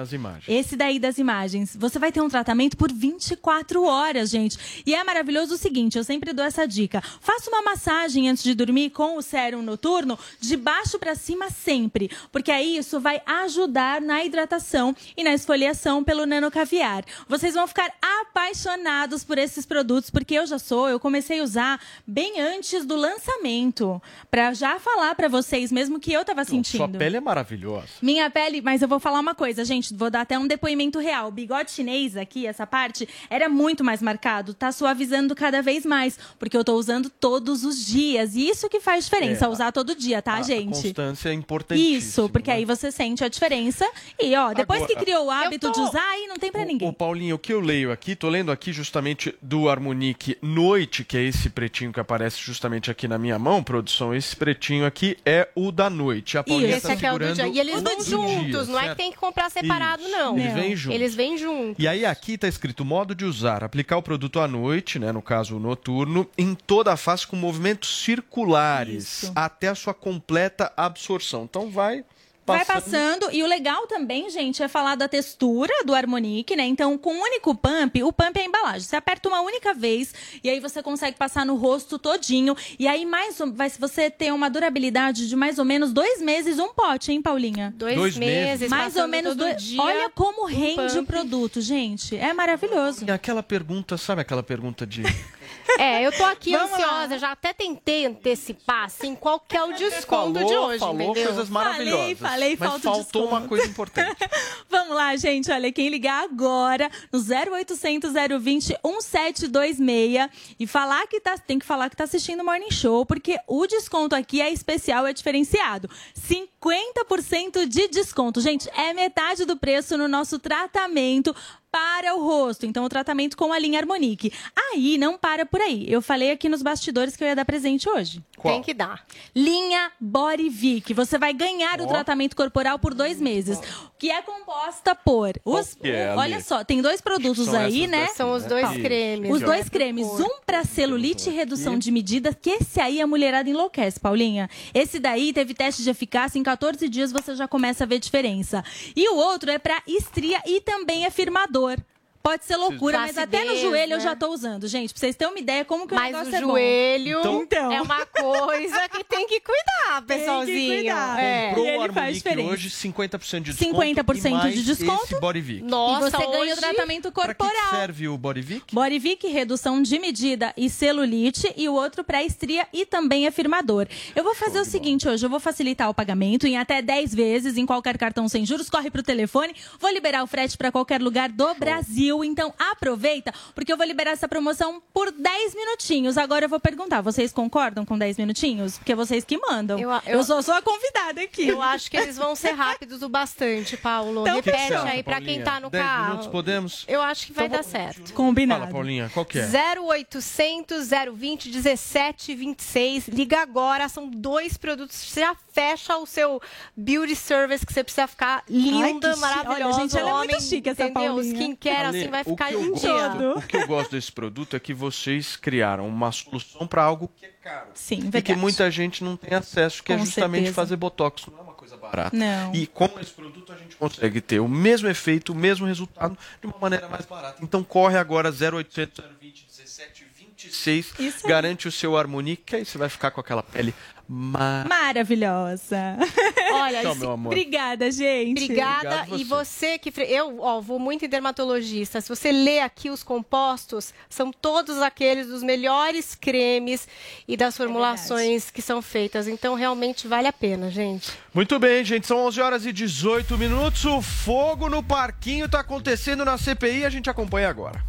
Speaker 31: Esse daí das imagens. Você vai ter um tratamento por 24 horas, gente. E é maravilhoso o seguinte, eu sempre dou essa dica. Faça uma massagem antes de dormir com o sérum noturno, de baixo para cima sempre, porque aí isso vai ajudar na hidratação e na esfoliação pelo nanocaviar. Vocês vão ficar apaixonados por esses produtos, porque eu já sou, eu comecei a usar bem antes do lançamento, Pra já falar pra vocês mesmo que eu tava sentindo.
Speaker 7: Sua pele é maravilhosa.
Speaker 31: Minha pele, mas eu vou falar uma coisa, gente, vou dar até um depoimento real. O bigode chinês aqui, essa parte, era muito mais marcado, tá suavizando cada vez mais, porque eu tô usando todos os dias. E isso que faz diferença,
Speaker 7: É,
Speaker 31: usar todo dia, tá,
Speaker 7: A
Speaker 31: gente?
Speaker 7: constância é importantíssima.
Speaker 31: Isso, porque aí você sente a diferença. E, ó, depois
Speaker 7: Agora-
Speaker 31: que criou o hábito
Speaker 8: tô-
Speaker 31: de usar, aí não tem pra ninguém.
Speaker 7: Ô, Paulinho, o que eu leio aqui, tô lendo aqui justamente do Harmonique Noite, que é esse pretinho que aparece justamente aqui na minha mão, produção. Esse pretinho aqui é o da noite. A
Speaker 8: E
Speaker 7: Paulinha
Speaker 8: esse
Speaker 7: tá
Speaker 8: aqui é o do
Speaker 7: segurando
Speaker 8: dia. E eles
Speaker 7: o
Speaker 8: vão
Speaker 7: do
Speaker 8: juntos,
Speaker 7: dia,
Speaker 8: não é que
Speaker 7: certo?
Speaker 8: tem que comprar separado,
Speaker 7: Isso.
Speaker 8: não.
Speaker 7: Eles vêm juntos.
Speaker 8: Eles vêm juntos.
Speaker 7: E aí aqui tá escrito modo de usar, aplicar o produto à noite, né, no caso o noturno, em toda a face com movimentos circulares,
Speaker 31: Isso.
Speaker 7: até a sua completa absorção. Então vai
Speaker 31: Vai passando. E o legal também, gente, é falar da textura do Harmonique, né? Então, com um único pump, o pump é a embalagem. Você aperta uma única vez e aí você consegue passar no rosto todinho. E aí, mais ou- vai você ter uma durabilidade de mais ou menos dois meses um pote, hein, Paulinha?
Speaker 8: Dois Dois meses,
Speaker 31: Mais ou menos
Speaker 8: todo
Speaker 31: dois.
Speaker 8: dia,
Speaker 31: Olha como
Speaker 8: um
Speaker 31: rende o
Speaker 8: pump.
Speaker 31: produto, gente. É maravilhoso.
Speaker 7: E aquela pergunta, sabe aquela pergunta de
Speaker 8: É, eu tô aqui
Speaker 31: Vamos
Speaker 8: ansiosa, já até tentei antecipar, assim, qual que é o desconto
Speaker 7: falou,
Speaker 8: de hoje,
Speaker 7: falou
Speaker 8: entendeu?
Speaker 7: coisas maravilhosas.
Speaker 31: falei,
Speaker 7: mas
Speaker 31: falta
Speaker 7: faltou
Speaker 31: desconto.
Speaker 7: uma coisa importante.
Speaker 31: Vamos lá, gente. Olha, quem ligar agora no 0800 020 1726 e falar que tá, tem que falar que tá assistindo o Morning Show, porque o desconto aqui é especial, é diferenciado. 50% de desconto. Gente, é metade do preço no nosso tratamento para o rosto. Então, o tratamento com a linha Harmonique. Aí, não para por aí. Eu falei aqui nos bastidores que eu ia dar presente hoje.
Speaker 7: Qual?
Speaker 8: Tem que dar.
Speaker 31: Linha Body Vic. Você vai ganhar o
Speaker 7: Ó.
Speaker 31: tratamento corporal por dois meses. Que é composta por. Os,
Speaker 7: é,
Speaker 31: olha só, tem dois produtos
Speaker 7: São
Speaker 31: aí, né?
Speaker 7: daqui,
Speaker 8: São os
Speaker 7: né?
Speaker 8: dois
Speaker 7: Isso.
Speaker 8: cremes.
Speaker 31: Os
Speaker 8: né?
Speaker 31: dois cremes, um para celulite e redução de medida, que esse aí a mulherada enlouquece, Paulinha. Esse daí teve teste de eficácia, em 14 dias você já começa a ver diferença. E o outro é para estria e também é firmador. dor Pode ser loucura, mas até no joelho eu
Speaker 8: né?
Speaker 31: já tô usando, gente, pra vocês terem uma ideia como que o
Speaker 8: Mas
Speaker 31: negócio
Speaker 8: o
Speaker 31: é bom.
Speaker 8: joelho
Speaker 31: Então-
Speaker 8: é uma coisa que tem que cuidar, pessoalzinho.
Speaker 31: cuidar.
Speaker 8: É.
Speaker 7: Comprou
Speaker 31: E ele
Speaker 7: o
Speaker 31: faz diferença.
Speaker 7: hoje, 50% de desconto.
Speaker 31: 50%
Speaker 7: e mais
Speaker 31: de desconto.
Speaker 7: Esse.
Speaker 8: Nossa,
Speaker 31: e você ganha
Speaker 8: hoje-
Speaker 31: o tratamento
Speaker 7: Pra que
Speaker 31: corporal.
Speaker 7: serve o Body Vic?
Speaker 31: Body Vic, redução de medida e celulite, e o outro para estria e também afirmador. Eu vou fazer o seguinte hoje, eu vou facilitar o pagamento em até 10 vezes em qualquer cartão sem juros, corre pro telefone, vou liberar o frete para qualquer lugar do Brasil, então aproveita, porque eu vou liberar essa promoção por 10 minutinhos. Agora eu vou perguntar, vocês concordam com 10 minutinhos? Porque vocês que mandam.
Speaker 8: Eu-
Speaker 31: Eu,
Speaker 8: eu-
Speaker 31: sou só a convidada aqui.
Speaker 8: Eu acho que eles vão ser rápidos o bastante, Paulo.
Speaker 31: Então,
Speaker 8: Repete
Speaker 7: acha,
Speaker 8: aí pra quem tá no
Speaker 7: 10
Speaker 8: carro.
Speaker 7: minutos, podemos?
Speaker 8: Eu acho que vai
Speaker 7: Então
Speaker 8: dar certo.
Speaker 31: Combinado.
Speaker 7: Fala, Paulinha, qual que é?
Speaker 8: 0800 020 1726. Liga agora, são dois produtos. Você já fecha o seu beauty service que você precisa ficar linda,
Speaker 31: Ai,
Speaker 8: maravilhosa.
Speaker 31: Olha, gente, ela é muito
Speaker 8: homem,
Speaker 31: chique, essa
Speaker 8: entendeu?
Speaker 31: Paulinha.
Speaker 8: Skincare assim vai
Speaker 7: o
Speaker 8: ficar
Speaker 7: que eu
Speaker 8: lindinho.
Speaker 7: gosto- O que eu gosto desse produto é que vocês criaram uma solução para algo que é caro.
Speaker 31: Sim,
Speaker 7: E que
Speaker 31: verdade.
Speaker 7: muita gente não tem acesso, que é
Speaker 31: Com
Speaker 7: justamente
Speaker 31: certeza.
Speaker 7: fazer botox. Não é uma coisa barata.
Speaker 31: Não.
Speaker 7: E com esse produto a gente consegue ter o mesmo efeito, o mesmo resultado de uma maneira mais barata. Então corre agora 0800 020 17 1726. Garante o seu Harmonique, que aí você vai ficar com aquela pele mar...
Speaker 31: Maravilhosa.
Speaker 8: Olha,
Speaker 7: Tchau,
Speaker 8: se-
Speaker 7: meu amor.
Speaker 31: Obrigada, gente.
Speaker 8: Obrigada.
Speaker 7: Obrigado
Speaker 8: e
Speaker 7: você.
Speaker 8: você que. fre- Eu ó, vou muito em dermatologista. Se você lê aqui os compostos, são todos aqueles dos melhores cremes e das formulações que são feitas. Então, realmente vale a pena, gente.
Speaker 7: Muito bem, gente. São 11 horas e 18 minutos. O fogo no parquinho está acontecendo na CPI. A gente acompanha agora.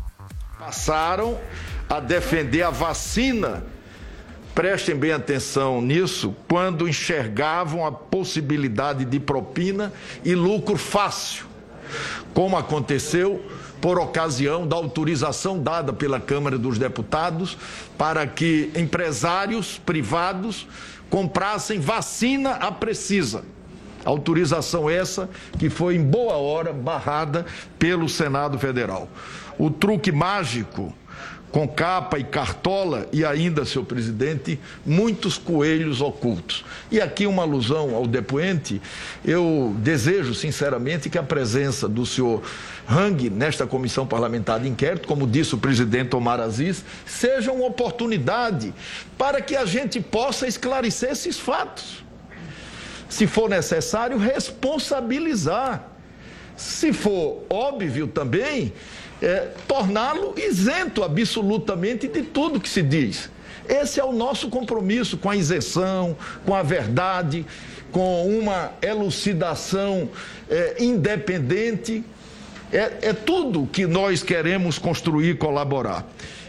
Speaker 32: passaram a defender a vacina. Prestem bem atenção nisso, quando enxergavam a possibilidade de propina e lucro fácil, como aconteceu por ocasião da autorização dada pela Câmara dos Deputados para que empresários privados comprassem vacina a precisa. Autorização essa que foi em boa hora barrada pelo Senado Federal. O truque mágico com capa e cartola e ainda, seu presidente, muitos coelhos ocultos. E aqui uma alusão ao depoente, eu desejo sinceramente que a presença do senhor Hang nesta comissão parlamentar de inquérito, como disse o presidente Omar Aziz, seja uma oportunidade para que a gente possa esclarecer esses fatos se for necessário, responsabilizar. Se for óbvio também, é, torná-lo isento absolutamente de tudo que se diz. Esse é o nosso compromisso com a isenção, com a verdade, com uma elucidação é, independente. É, é tudo que nós queremos construir e colaborar.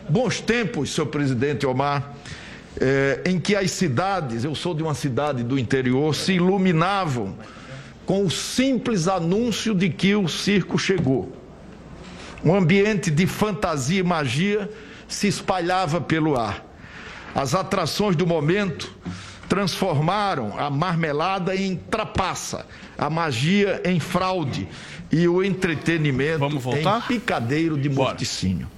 Speaker 32: Bons tempos, senhor presidente Omar eh, em que as cidades, eu sou de uma cidade do interior, se iluminavam com o simples anúncio de que o circo chegou. Um ambiente de fantasia e magia se espalhava pelo ar. As atrações do momento transformaram a marmelada em trapaça, a magia em fraude e o entretenimento em picadeiro de morticínio.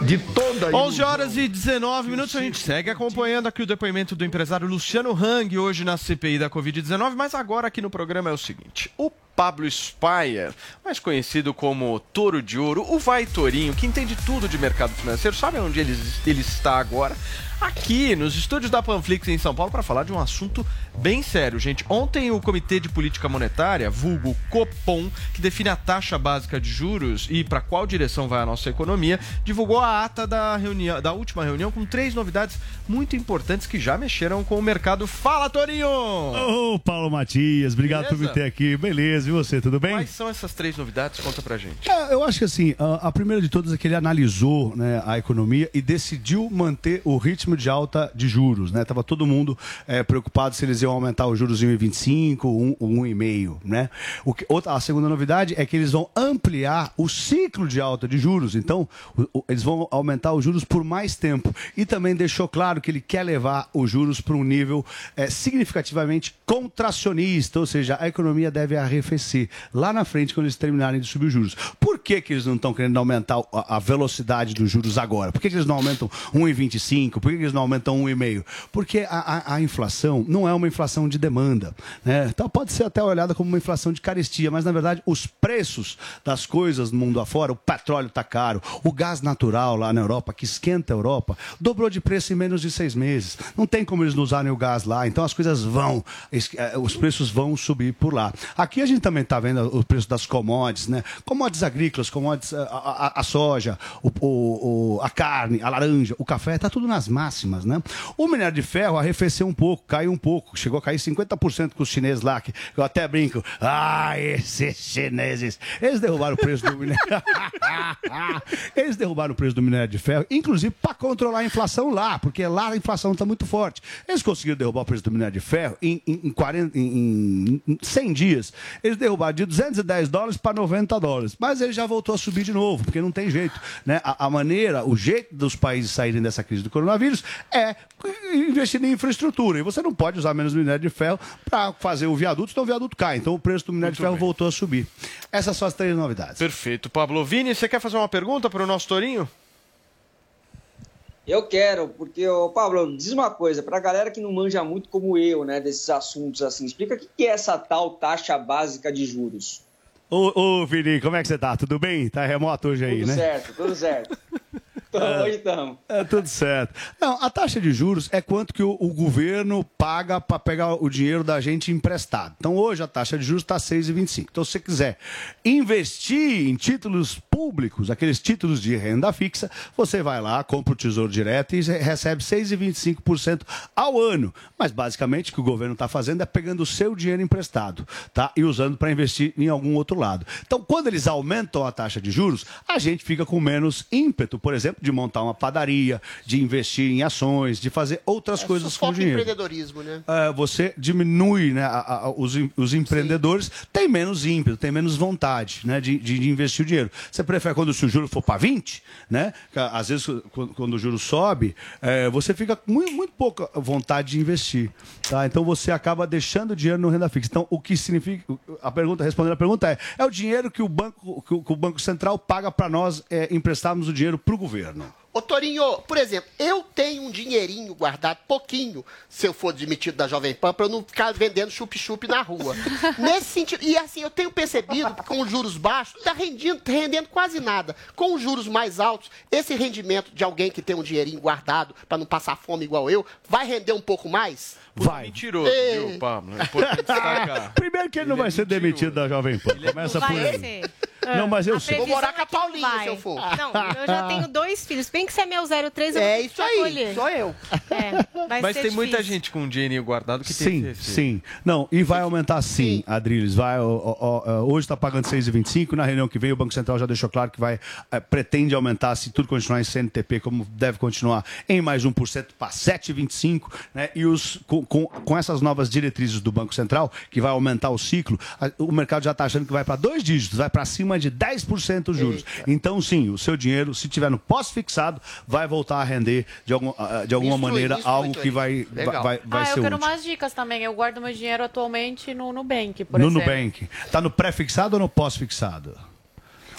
Speaker 32: De toda
Speaker 7: 11 horas e 19 minutos, a gente segue acompanhando aqui o depoimento do empresário Luciano Hang, hoje na CPI da Covid-19, mas agora aqui no programa é o seguinte: o Pablo Spayer, mais conhecido como Touro de Ouro, o Vai Torinho, que entende tudo de mercado financeiro, sabe onde ele, ele está agora? Aqui nos estúdios da Panflix em São Paulo para falar de um assunto bem sério, gente. Ontem o Comitê de Política Monetária, vulgo Copom, que define a taxa básica de juros e para qual direção vai a nossa economia, divulgou a ata da reunião, da última reunião com três novidades muito importantes que já mexeram com o mercado. Fala, Torinho!
Speaker 33: Ô, Paulo Matias, obrigado por me
Speaker 7: Beleza?
Speaker 33: ter aqui. Beleza, e você, tudo bem?
Speaker 7: Quais são essas três novidades? Conta pra gente.
Speaker 33: É, eu acho que assim, a, a primeira de todas é que ele analisou né, a economia e decidiu manter o ritmo de alta de juros. Né? Tava todo mundo é, preocupado se eles iam aumentar os juros em 1,25, 1, 1,5. Né? O que, outra, a segunda novidade é que eles vão ampliar o ciclo de alta de juros. Então, o- o- eles vão aumentar os juros por mais tempo. E também deixou claro que ele quer levar os juros para um nível é, significativamente contracionista, ou seja, a economia deve arrefecer lá na frente quando eles terminarem de subir os juros. Por que, que eles não estão querendo aumentar a, a velocidade dos juros agora? Por que, que eles não aumentam 1,25? Por que eles não aumentam 1,5? Porque a, a- a inflação não é uma inflação de demanda. Né? Então pode ser até olhada como uma inflação de carestia, mas na verdade os preços das coisas no mundo afora, o petróleo está caro, o gás natural lá na Europa, que esquenta a Europa, dobrou de preço em menos de seis meses. Não tem como eles não usarem o gás lá, então as coisas vão, eh, os preços vão subir por lá. Aqui a gente também está vendo o preço das commodities, né? Commodities agrícolas, commodities, a, a- a soja, o, o- a carne, a laranja, o café, está tudo nas máximas, né? O minério de ferro arrefeceu um pouco, caiu um pouco, chegou a cair 50% com os chineses lá, que eu até brinco. Ah, esses chineses, eles derrubaram o preço do minério. eles derrubaram o preço do minério de ferro, inclusive para controlar a inflação lá, porque lá a inflação está muito forte. Eles conseguiram derrubar o preço do minério de ferro em, em, em 40, em, em 100 dias. Eles derrubaram de 210 dólares para 90 dólares. Mas ele já voltou a subir de novo, porque não tem jeito. Né? A, a maneira, o jeito dos países saírem dessa crise do coronavírus é investir em infraestrutura. E você não pode usar menos minério de ferro para fazer o viaduto, senão o viaduto cai. Então o preço do minério de ferro voltou a subir. Essas são as três novidades.
Speaker 7: Perfeito. Pablo Vini, você quer fazer uma pergunta para o nosso Torinho?
Speaker 12: Eu quero, porque, ô, Pablo, diz uma coisa, pra galera que não manja muito como eu, né, desses assuntos assim, explica o que que é essa tal taxa básica de juros.
Speaker 33: Ô, ô, Vini, como é que você tá? Tudo bem? Tá remoto hoje aí,
Speaker 12: Tudo
Speaker 33: né?
Speaker 12: certo, tudo certo. Hoje estamos.
Speaker 33: É tudo certo. Não, a taxa de juros é quanto que o, o governo paga para pegar o dinheiro da gente emprestado. Então hoje a taxa de juros está 6,25. Então se você quiser investir em títulos públicos, aqueles títulos de renda fixa, você vai lá, compra o Tesouro Direto e recebe 6,25% ao ano. Mas basicamente o que o governo está fazendo é pegando o seu dinheiro emprestado, tá? E usando para investir em algum outro lado. Então quando eles aumentam a taxa de juros, a gente fica com menos ímpeto, por exemplo, de montar uma padaria, de investir em ações, de fazer outras coisas com o dinheiro.
Speaker 10: empreendedorismo, né?
Speaker 33: É, você diminui, né? a- a- os, os empreendedores têm menos ímpeto, têm menos vontade né, de, de- de investir o dinheiro. Você prefere quando o seu juro for para 20, né? Às vezes, quando, quando o juro sobe, é, você fica com muito, muito pouca vontade de investir. Tá? Então você acaba deixando o dinheiro no renda fixa. Então, o que significa. A pergunta, respondendo a pergunta, é: é o dinheiro que o Banco, que o, que o banco Central paga para nós é, emprestarmos o dinheiro para o governo.
Speaker 10: Ô Torinho, por exemplo, eu tenho um dinheirinho guardado, pouquinho, se eu for demitido da Jovem Pan, pra eu não ficar vendendo chup-chup na rua. Nesse sentido, e assim, eu tenho percebido que com os juros baixos, não tá rendendo, rendendo quase nada. Com os juros mais altos, esse rendimento de alguém que tem um dinheirinho guardado pra não passar fome igual eu, vai render um pouco mais?
Speaker 33: Vai.
Speaker 7: Mentiroso,
Speaker 10: Ei.
Speaker 7: viu, Pablo? É.
Speaker 33: Primeiro que ele não vai ser demitido da Jovem Pan. Começa por aí.
Speaker 8: ser.
Speaker 33: Não, mas eu
Speaker 8: A
Speaker 33: sei.
Speaker 10: Vou morar com a
Speaker 8: é
Speaker 10: Paulinha,
Speaker 8: vai.
Speaker 10: se eu for.
Speaker 8: Não, eu já tenho dois filhos. Bem que você é meu 03, eu
Speaker 10: É isso aí,
Speaker 8: acolher.
Speaker 10: sou eu.
Speaker 8: É, vai
Speaker 7: Mas
Speaker 8: ser
Speaker 7: tem muita
Speaker 8: difícil.
Speaker 7: gente com um dinheirinho guardado que tem
Speaker 33: Sim,
Speaker 7: esse efeito.
Speaker 33: sim. Não, e vai aumentar sim, Adriles. Vai, ó, ó, ó, hoje está pagando 6,25. Na reunião que vem, o Banco Central já deixou claro que vai eh, pretende aumentar, se tudo continuar em CNTP, como deve continuar, em mais 1% para 7,25. Né? E os, com, com, com essas novas diretrizes do Banco Central, que vai aumentar o ciclo, a- o mercado já está achando que vai para dois dígitos, vai para cima de 10% os juros. Então, sim, o seu dinheiro, se tiver no pós-fixado, vai voltar a render de, algum, ah, de alguma
Speaker 10: instrui,
Speaker 33: maneira
Speaker 10: instrui,
Speaker 33: algo que vai,
Speaker 10: Legal.
Speaker 33: vai, vai
Speaker 34: ah,
Speaker 33: ser
Speaker 34: eu quero
Speaker 33: útil.
Speaker 34: umas dicas também. Eu guardo meu dinheiro atualmente no Nubank, por
Speaker 33: no
Speaker 34: exemplo.
Speaker 33: Nubank. Tá no pré-fixado ou no pós-fixado?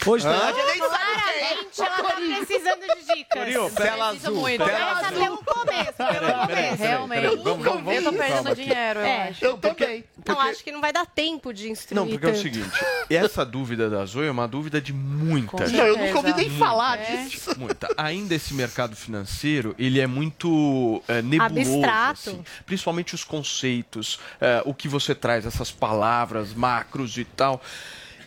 Speaker 33: Hoje tá...
Speaker 8: Claramente, ela tá precisando de dicas.
Speaker 7: Torinho, tela azul,
Speaker 34: muito.
Speaker 7: tela azul.
Speaker 8: pelo começo, pelo começo.
Speaker 34: Realmente.
Speaker 7: vamos- vamos- vamos
Speaker 34: eu tô perdendo
Speaker 7: calma
Speaker 34: dinheiro, eu
Speaker 8: É.
Speaker 34: acho.
Speaker 10: Eu também.
Speaker 8: Não, acho que não vai dar tempo de instruir
Speaker 7: Não, porque é o seguinte, essa dúvida da Zoe é uma dúvida de muita gente.
Speaker 10: Não, eu nunca ouvi nem falar
Speaker 34: É.
Speaker 10: disso.
Speaker 7: Muita. Ainda esse mercado financeiro, ele é muito é, nebuloso.
Speaker 8: Abstrato.
Speaker 7: assim. principalmente os conceitos, é, o que você traz, essas palavras, macros e tal.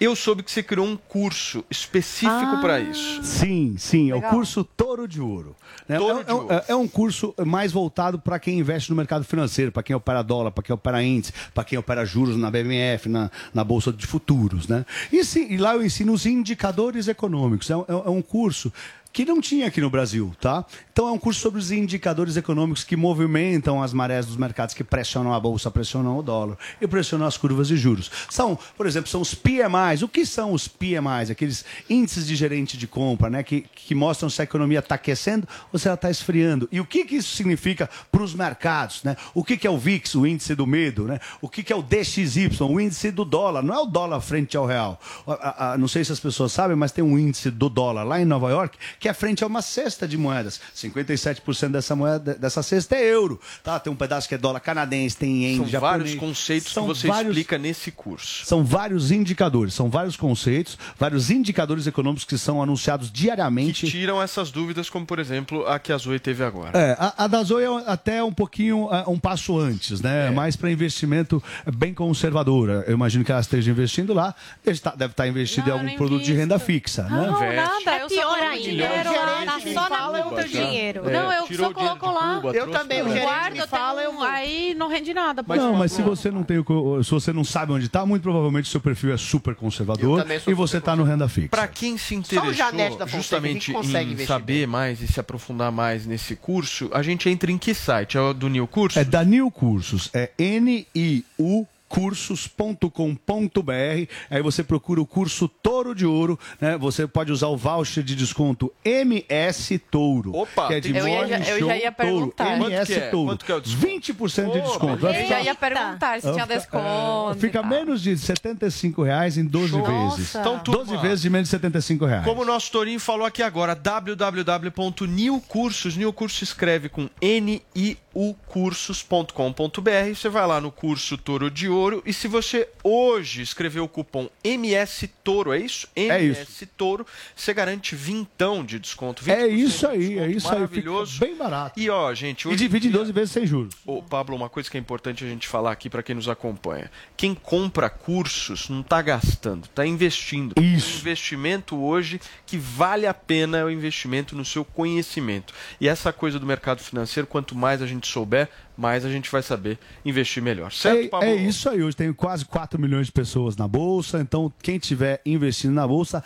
Speaker 7: Eu soube que você criou um curso específico para isso.
Speaker 33: Sim, sim, é o
Speaker 34: Legal.
Speaker 33: curso Touro de Ouro. né?
Speaker 7: Touro
Speaker 33: é,
Speaker 7: de
Speaker 33: é-
Speaker 7: Ouro.
Speaker 33: é- é um curso mais voltado para quem investe no mercado financeiro, para quem opera dólar, para quem opera índice, para quem opera juros na BMF, na, na Bolsa de Futuros. Né? E, sim, e lá eu ensino os indicadores econômicos. É, um- é um curso que não tinha aqui no Brasil, tá? Então é um curso sobre os indicadores econômicos que movimentam as marés dos mercados, que pressionam a bolsa, pressionam o dólar e pressionam as curvas de juros. São, por exemplo, são os PMIs. O que são os PMIs? Aqueles índices de gerente de compra, né? Que, que mostram se a economia está aquecendo ou se ela está esfriando. E o que, que isso significa para os mercados, né? O que, que é o VIX, o índice do medo, né? O que, que é o DXY, o índice do dólar? Não é o dólar frente ao real. Não sei se as pessoas sabem, mas tem um índice do dólar lá em Nova York que é frente a uma cesta de moedas. 57% dessa moeda, dessa cesta é euro. Tá? Tem um pedaço que é dólar canadense, tem yen
Speaker 7: São
Speaker 33: japonês.
Speaker 7: vários conceitos
Speaker 33: São
Speaker 7: que você
Speaker 33: vários-
Speaker 7: explica nesse curso.
Speaker 33: São vários indicadores, são vários conceitos, vários indicadores econômicos que são anunciados diariamente.
Speaker 7: Tiram essas dúvidas, como por exemplo a que a Zoe teve agora.
Speaker 33: É, a, a da Zoe é até um pouquinho é, um passo antes, né? Mais para investimento bem conservadora. Eu imagino que ela esteja investindo lá, deve estar, deve estar investindo
Speaker 34: Não,
Speaker 33: em algum produto de renda fixa, né?
Speaker 34: Não, nada.
Speaker 8: É pior ainda.
Speaker 34: Dinheiro lá.
Speaker 8: Tá só na fala, conta o dinheiro.
Speaker 34: Não, eu
Speaker 7: Tirou
Speaker 34: só coloco lá.
Speaker 7: Cuba,
Speaker 10: Eu também, o gerente
Speaker 34: Guardo,
Speaker 10: me fala, eu
Speaker 34: um-
Speaker 10: vou.
Speaker 34: aí não rende nada.
Speaker 33: Não, mas se você não tem se você não sabe onde está, muito provavelmente o seu perfil é super conservador e você está no renda fixa.
Speaker 7: Para quem se
Speaker 10: Só o
Speaker 7: interessou
Speaker 10: Fonseca
Speaker 7: justamente em saber mais e se aprofundar mais nesse curso, a gente entra em que site? É o do New Curso?
Speaker 33: É da New Cursos, é N-I-U cursos.com.br. Aí você procura o curso Touro de Ouro, né? Você pode usar o voucher de desconto MS Touro.
Speaker 7: Opa,
Speaker 33: que é de
Speaker 34: eu ia- eu já ia
Speaker 33: Touro.
Speaker 34: perguntar.
Speaker 7: Quanto
Speaker 33: MS
Speaker 7: que é?
Speaker 33: Touro.
Speaker 7: Quanto que é o desconto?
Speaker 33: 20% de desconto. Vai
Speaker 34: Eu já ia perguntar se tinha desconto.
Speaker 33: Fica menos de 75 reais em 12
Speaker 34: Show.
Speaker 33: vezes.
Speaker 7: Então, turma,
Speaker 33: 12 vezes de menos de 75 reais.
Speaker 7: Como o nosso Torinho falou aqui agora, www.newcursos, New Curso escreve com niucursos.com.br. Você vai lá no curso Toro de Ouro e se você hoje escrever o cupom MS Toro, é isso?
Speaker 33: É isso.
Speaker 7: MS Toro, você garante vintão de desconto. 20%
Speaker 33: É isso
Speaker 7: de
Speaker 33: aí, é
Speaker 7: desconto,
Speaker 33: isso aí.
Speaker 7: Maravilhoso.
Speaker 33: Bem barato.
Speaker 7: E ó, gente,
Speaker 33: E
Speaker 7: hoje
Speaker 33: divide em 12 vezes sem juros.
Speaker 7: Ô, Pablo, uma coisa que é importante a gente falar aqui para quem nos acompanha. Quem compra cursos não está gastando, está investindo.
Speaker 33: Isso.
Speaker 7: O investimento hoje que vale a pena é o investimento no seu conhecimento. E essa coisa do mercado financeiro, quanto mais a gente souber, mais a gente vai saber investir melhor. Certo, Pablo?
Speaker 33: É, é isso aí. Hoje tem quase 4 milhões de pessoas na Bolsa. Então, quem tiver investindo na Bolsa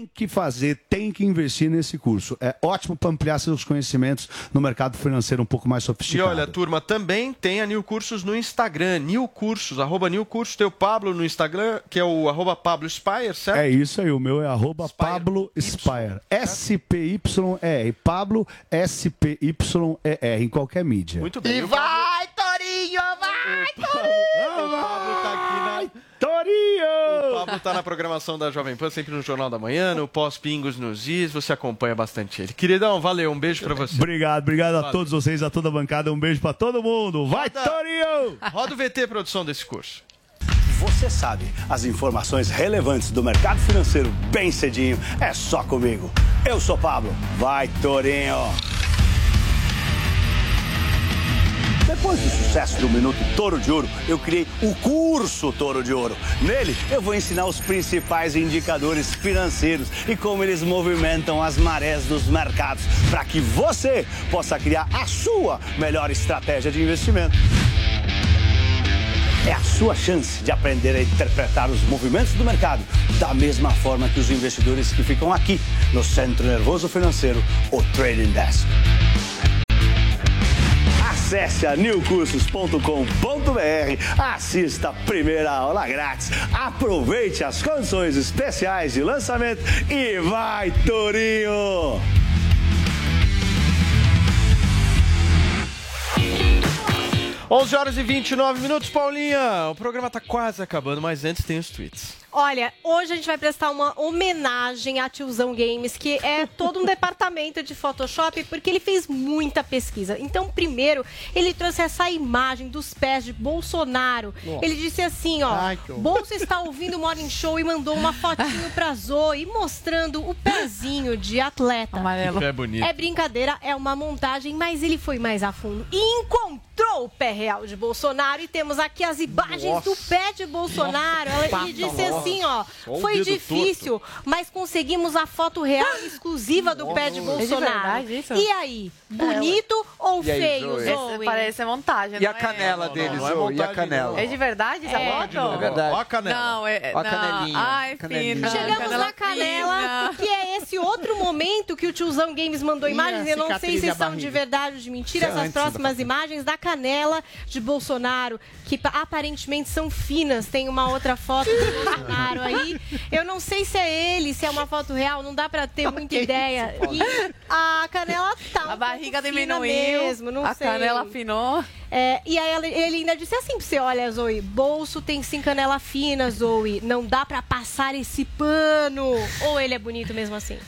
Speaker 33: tem que fazer, tem que investir nesse curso. É ótimo para ampliar seus conhecimentos no mercado financeiro um pouco mais
Speaker 7: E
Speaker 33: sofisticado.
Speaker 7: olha, turma, também tem a New Cursos no Instagram, New Cursos, arroba New Cursos, tem o Pablo no Instagram, que é o arroba Pablo Spire, certo?
Speaker 33: É isso aí, o meu é arroba Pablo Spire. S-P-Y-E-R. Pablo S-P-Y-E-R, em qualquer mídia.
Speaker 7: Muito bem.
Speaker 10: E vai, Torinho, vai, Torinho!
Speaker 33: Vai, Torinho!
Speaker 7: O Pablo tá na programação da Jovem Pan, sempre no Jornal da Manhã, no Pós-Pingos, nos Is, você acompanha bastante ele. Queridão, valeu, um beijo pra você.
Speaker 33: Obrigado, obrigado a
Speaker 7: Valeu.
Speaker 33: todos vocês, a toda a bancada. Um beijo pra todo mundo. Vai, Torinho!
Speaker 7: Roda o VT, produção desse curso.
Speaker 35: Você sabe, as informações relevantes do mercado financeiro bem cedinho é só comigo. Eu sou Pablo. Vai, Torinho! Depois do sucesso do Minuto Toro de Ouro, eu criei o curso Toro de Ouro. Nele, eu vou ensinar os principais indicadores financeiros e como eles movimentam as marés dos mercados, para que você possa criar a sua melhor estratégia de investimento. É a sua chance de aprender a interpretar os movimentos do mercado da mesma forma que os investidores que ficam aqui no Centro Nervoso Financeiro, o Trading Desk. Acesse a newcursos.com.br, assista a primeira aula grátis, aproveite as condições especiais de lançamento e vai, Torinho!
Speaker 7: 11 horas e 29 minutos, Paulinha. O programa tá quase acabando, mas antes tem os tweets.
Speaker 8: Olha, hoje a gente vai prestar uma homenagem a Tiozão Games, que é todo um departamento de Photoshop, porque ele fez muita pesquisa. Então, primeiro, ele trouxe essa imagem dos pés de Bolsonaro.
Speaker 10: Nossa.
Speaker 8: Ele disse assim, ó,
Speaker 10: Ai, que.
Speaker 8: Bolsa está ouvindo o Morning Show e mandou uma fotinho pra Zoe, mostrando o pezinho de atleta.
Speaker 34: Amarelo.
Speaker 7: Pé bonito.
Speaker 8: É brincadeira, é uma montagem, mas ele foi mais a fundo e encontrou o pé real de Bolsonaro. E temos aqui as imagens
Speaker 10: Nossa.
Speaker 8: do pé de Bolsonaro.
Speaker 10: Nossa,
Speaker 8: Ele disse assim, ó, foi difícil, mas conseguimos a foto real exclusiva do pé de
Speaker 34: É de
Speaker 8: Bolsonaro.
Speaker 34: verdade isso?
Speaker 8: E aí, bonito ou
Speaker 36: E aí,
Speaker 8: feio,
Speaker 36: Zoe?
Speaker 8: Zoe?
Speaker 34: Esse parece montagem,
Speaker 36: E a
Speaker 34: não é?
Speaker 36: canela
Speaker 7: Não,
Speaker 36: deles,
Speaker 7: não é
Speaker 36: Zoe? E a canela?
Speaker 7: não.
Speaker 34: É de verdade essa
Speaker 8: É.
Speaker 34: foto?
Speaker 36: É verdade.
Speaker 7: Ó a canela.
Speaker 34: Não, é.
Speaker 36: Ó a
Speaker 34: não.
Speaker 36: canelinha,
Speaker 34: Ai,
Speaker 36: canelinha.
Speaker 34: fina.
Speaker 8: Chegamos na canela,
Speaker 34: fina.
Speaker 8: que é esse outro momento que o tiozão Games mandou imagens. Eu não sei se são de verdade ou de mentira
Speaker 36: é
Speaker 8: essas próximas imagens da canela de Bolsonaro, que pa- aparentemente são finas. Tem uma outra foto do Bolsonaro aí. Eu não sei se é ele, se é uma foto real, não dá pra ter muita ideia. E a canela tá um
Speaker 34: A barriga diminuiu,
Speaker 8: mesmo, não
Speaker 34: a
Speaker 8: sei.
Speaker 34: canela afinou.
Speaker 8: É, e aí ela- ele ainda disse assim pra você, olha, Zoe, bolso tem sim canela fina, Zoe. Não dá pra passar esse pano. Ou ele é bonito mesmo assim?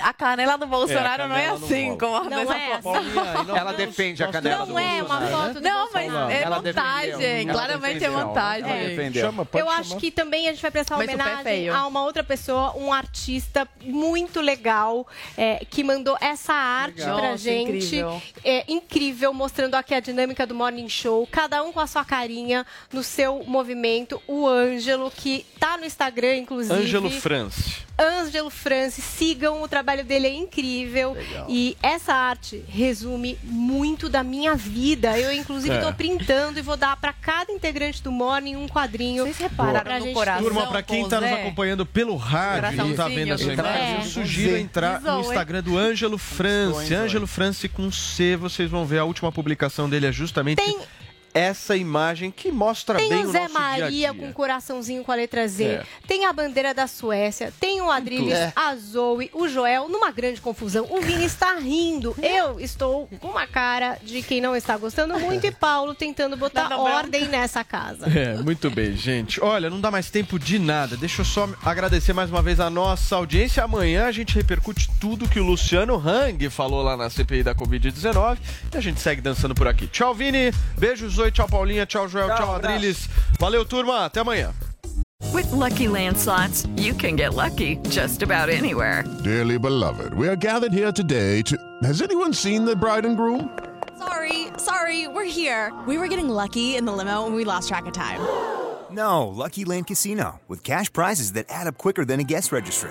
Speaker 34: A canela do Bolsonaro
Speaker 7: É, a
Speaker 34: não é
Speaker 7: canela não
Speaker 34: assim, como
Speaker 8: Não
Speaker 34: nessa
Speaker 8: é
Speaker 34: foto.
Speaker 8: assim.
Speaker 7: Paulinha,
Speaker 36: Ela defende a canela do
Speaker 8: Não é uma
Speaker 36: Bolsonaro,
Speaker 8: foto do
Speaker 34: Não, mas
Speaker 8: Bolsonaro.
Speaker 34: é montagem. Claramente é montagem.
Speaker 7: Chama,
Speaker 8: Eu
Speaker 7: chamar.
Speaker 8: acho que também a gente vai prestar
Speaker 34: é
Speaker 8: homenagem a uma outra pessoa, um artista muito legal, é, que mandou essa arte
Speaker 34: Legal.
Speaker 8: pra
Speaker 34: Nossa,
Speaker 8: gente.
Speaker 34: incrível.
Speaker 8: É, incrível, mostrando aqui a dinâmica do Morning Show, cada um com a sua carinha no seu movimento. O Ângelo, que tá no Instagram, inclusive.
Speaker 7: Ângelo France.
Speaker 8: Ângelo Francis, sigam, o trabalho dele é incrível. E essa arte resume muito da minha vida. Eu, inclusive,
Speaker 7: É.
Speaker 8: tô printando e vou dar pra cada integrante do Morning um quadrinho.
Speaker 34: Vocês repararam
Speaker 8: pra
Speaker 34: no
Speaker 8: gente
Speaker 34: coração?
Speaker 7: Turma, pra quem tá nos
Speaker 34: Zé.
Speaker 7: acompanhando pelo rádio e não tá vendo essa imagem,
Speaker 8: é.
Speaker 7: eu sugiro entrar no
Speaker 34: Zoe.
Speaker 7: Instagram do Ângelo France. Ângelo France com C, vocês vão ver a última publicação dele é justamente
Speaker 8: Tem
Speaker 7: essa imagem que mostra
Speaker 8: tem
Speaker 7: bem
Speaker 8: o,
Speaker 7: o
Speaker 8: Zé
Speaker 7: Maria dia -dia.
Speaker 8: com um coraçãozinho com a letra Z,
Speaker 7: é.
Speaker 8: tem a bandeira da Suécia, tem o Adriles,
Speaker 7: é.
Speaker 8: a Zoe, o Joel, numa grande confusão. O Vini está rindo. Né? Eu estou com uma cara de quem não está gostando muito e Paulo tentando botar
Speaker 34: não, não, não.
Speaker 8: ordem nessa casa.
Speaker 7: É, muito bem, gente. Olha, não dá mais tempo de nada. Deixa eu só agradecer mais uma vez a nossa audiência. Amanhã a gente repercute tudo que o Luciano Hang falou lá na CPI da Covid-19 e a gente segue dançando por aqui. Tchau, Vini. Beijos Tchau, Paulinha. Tchau, Joel. Tchau, tchau Adriles. Valeu, turma. Até amanhã.
Speaker 37: With lucky landslots, you can get lucky just about anywhere.
Speaker 36: Dearly beloved, we are gathered here today to. Has anyone seen the bride and groom?
Speaker 38: Sorry, sorry, we're here. We were getting lucky in the limo and we lost track of time.
Speaker 39: No, Lucky Land Casino, with cash prizes that add up quicker than a guest registry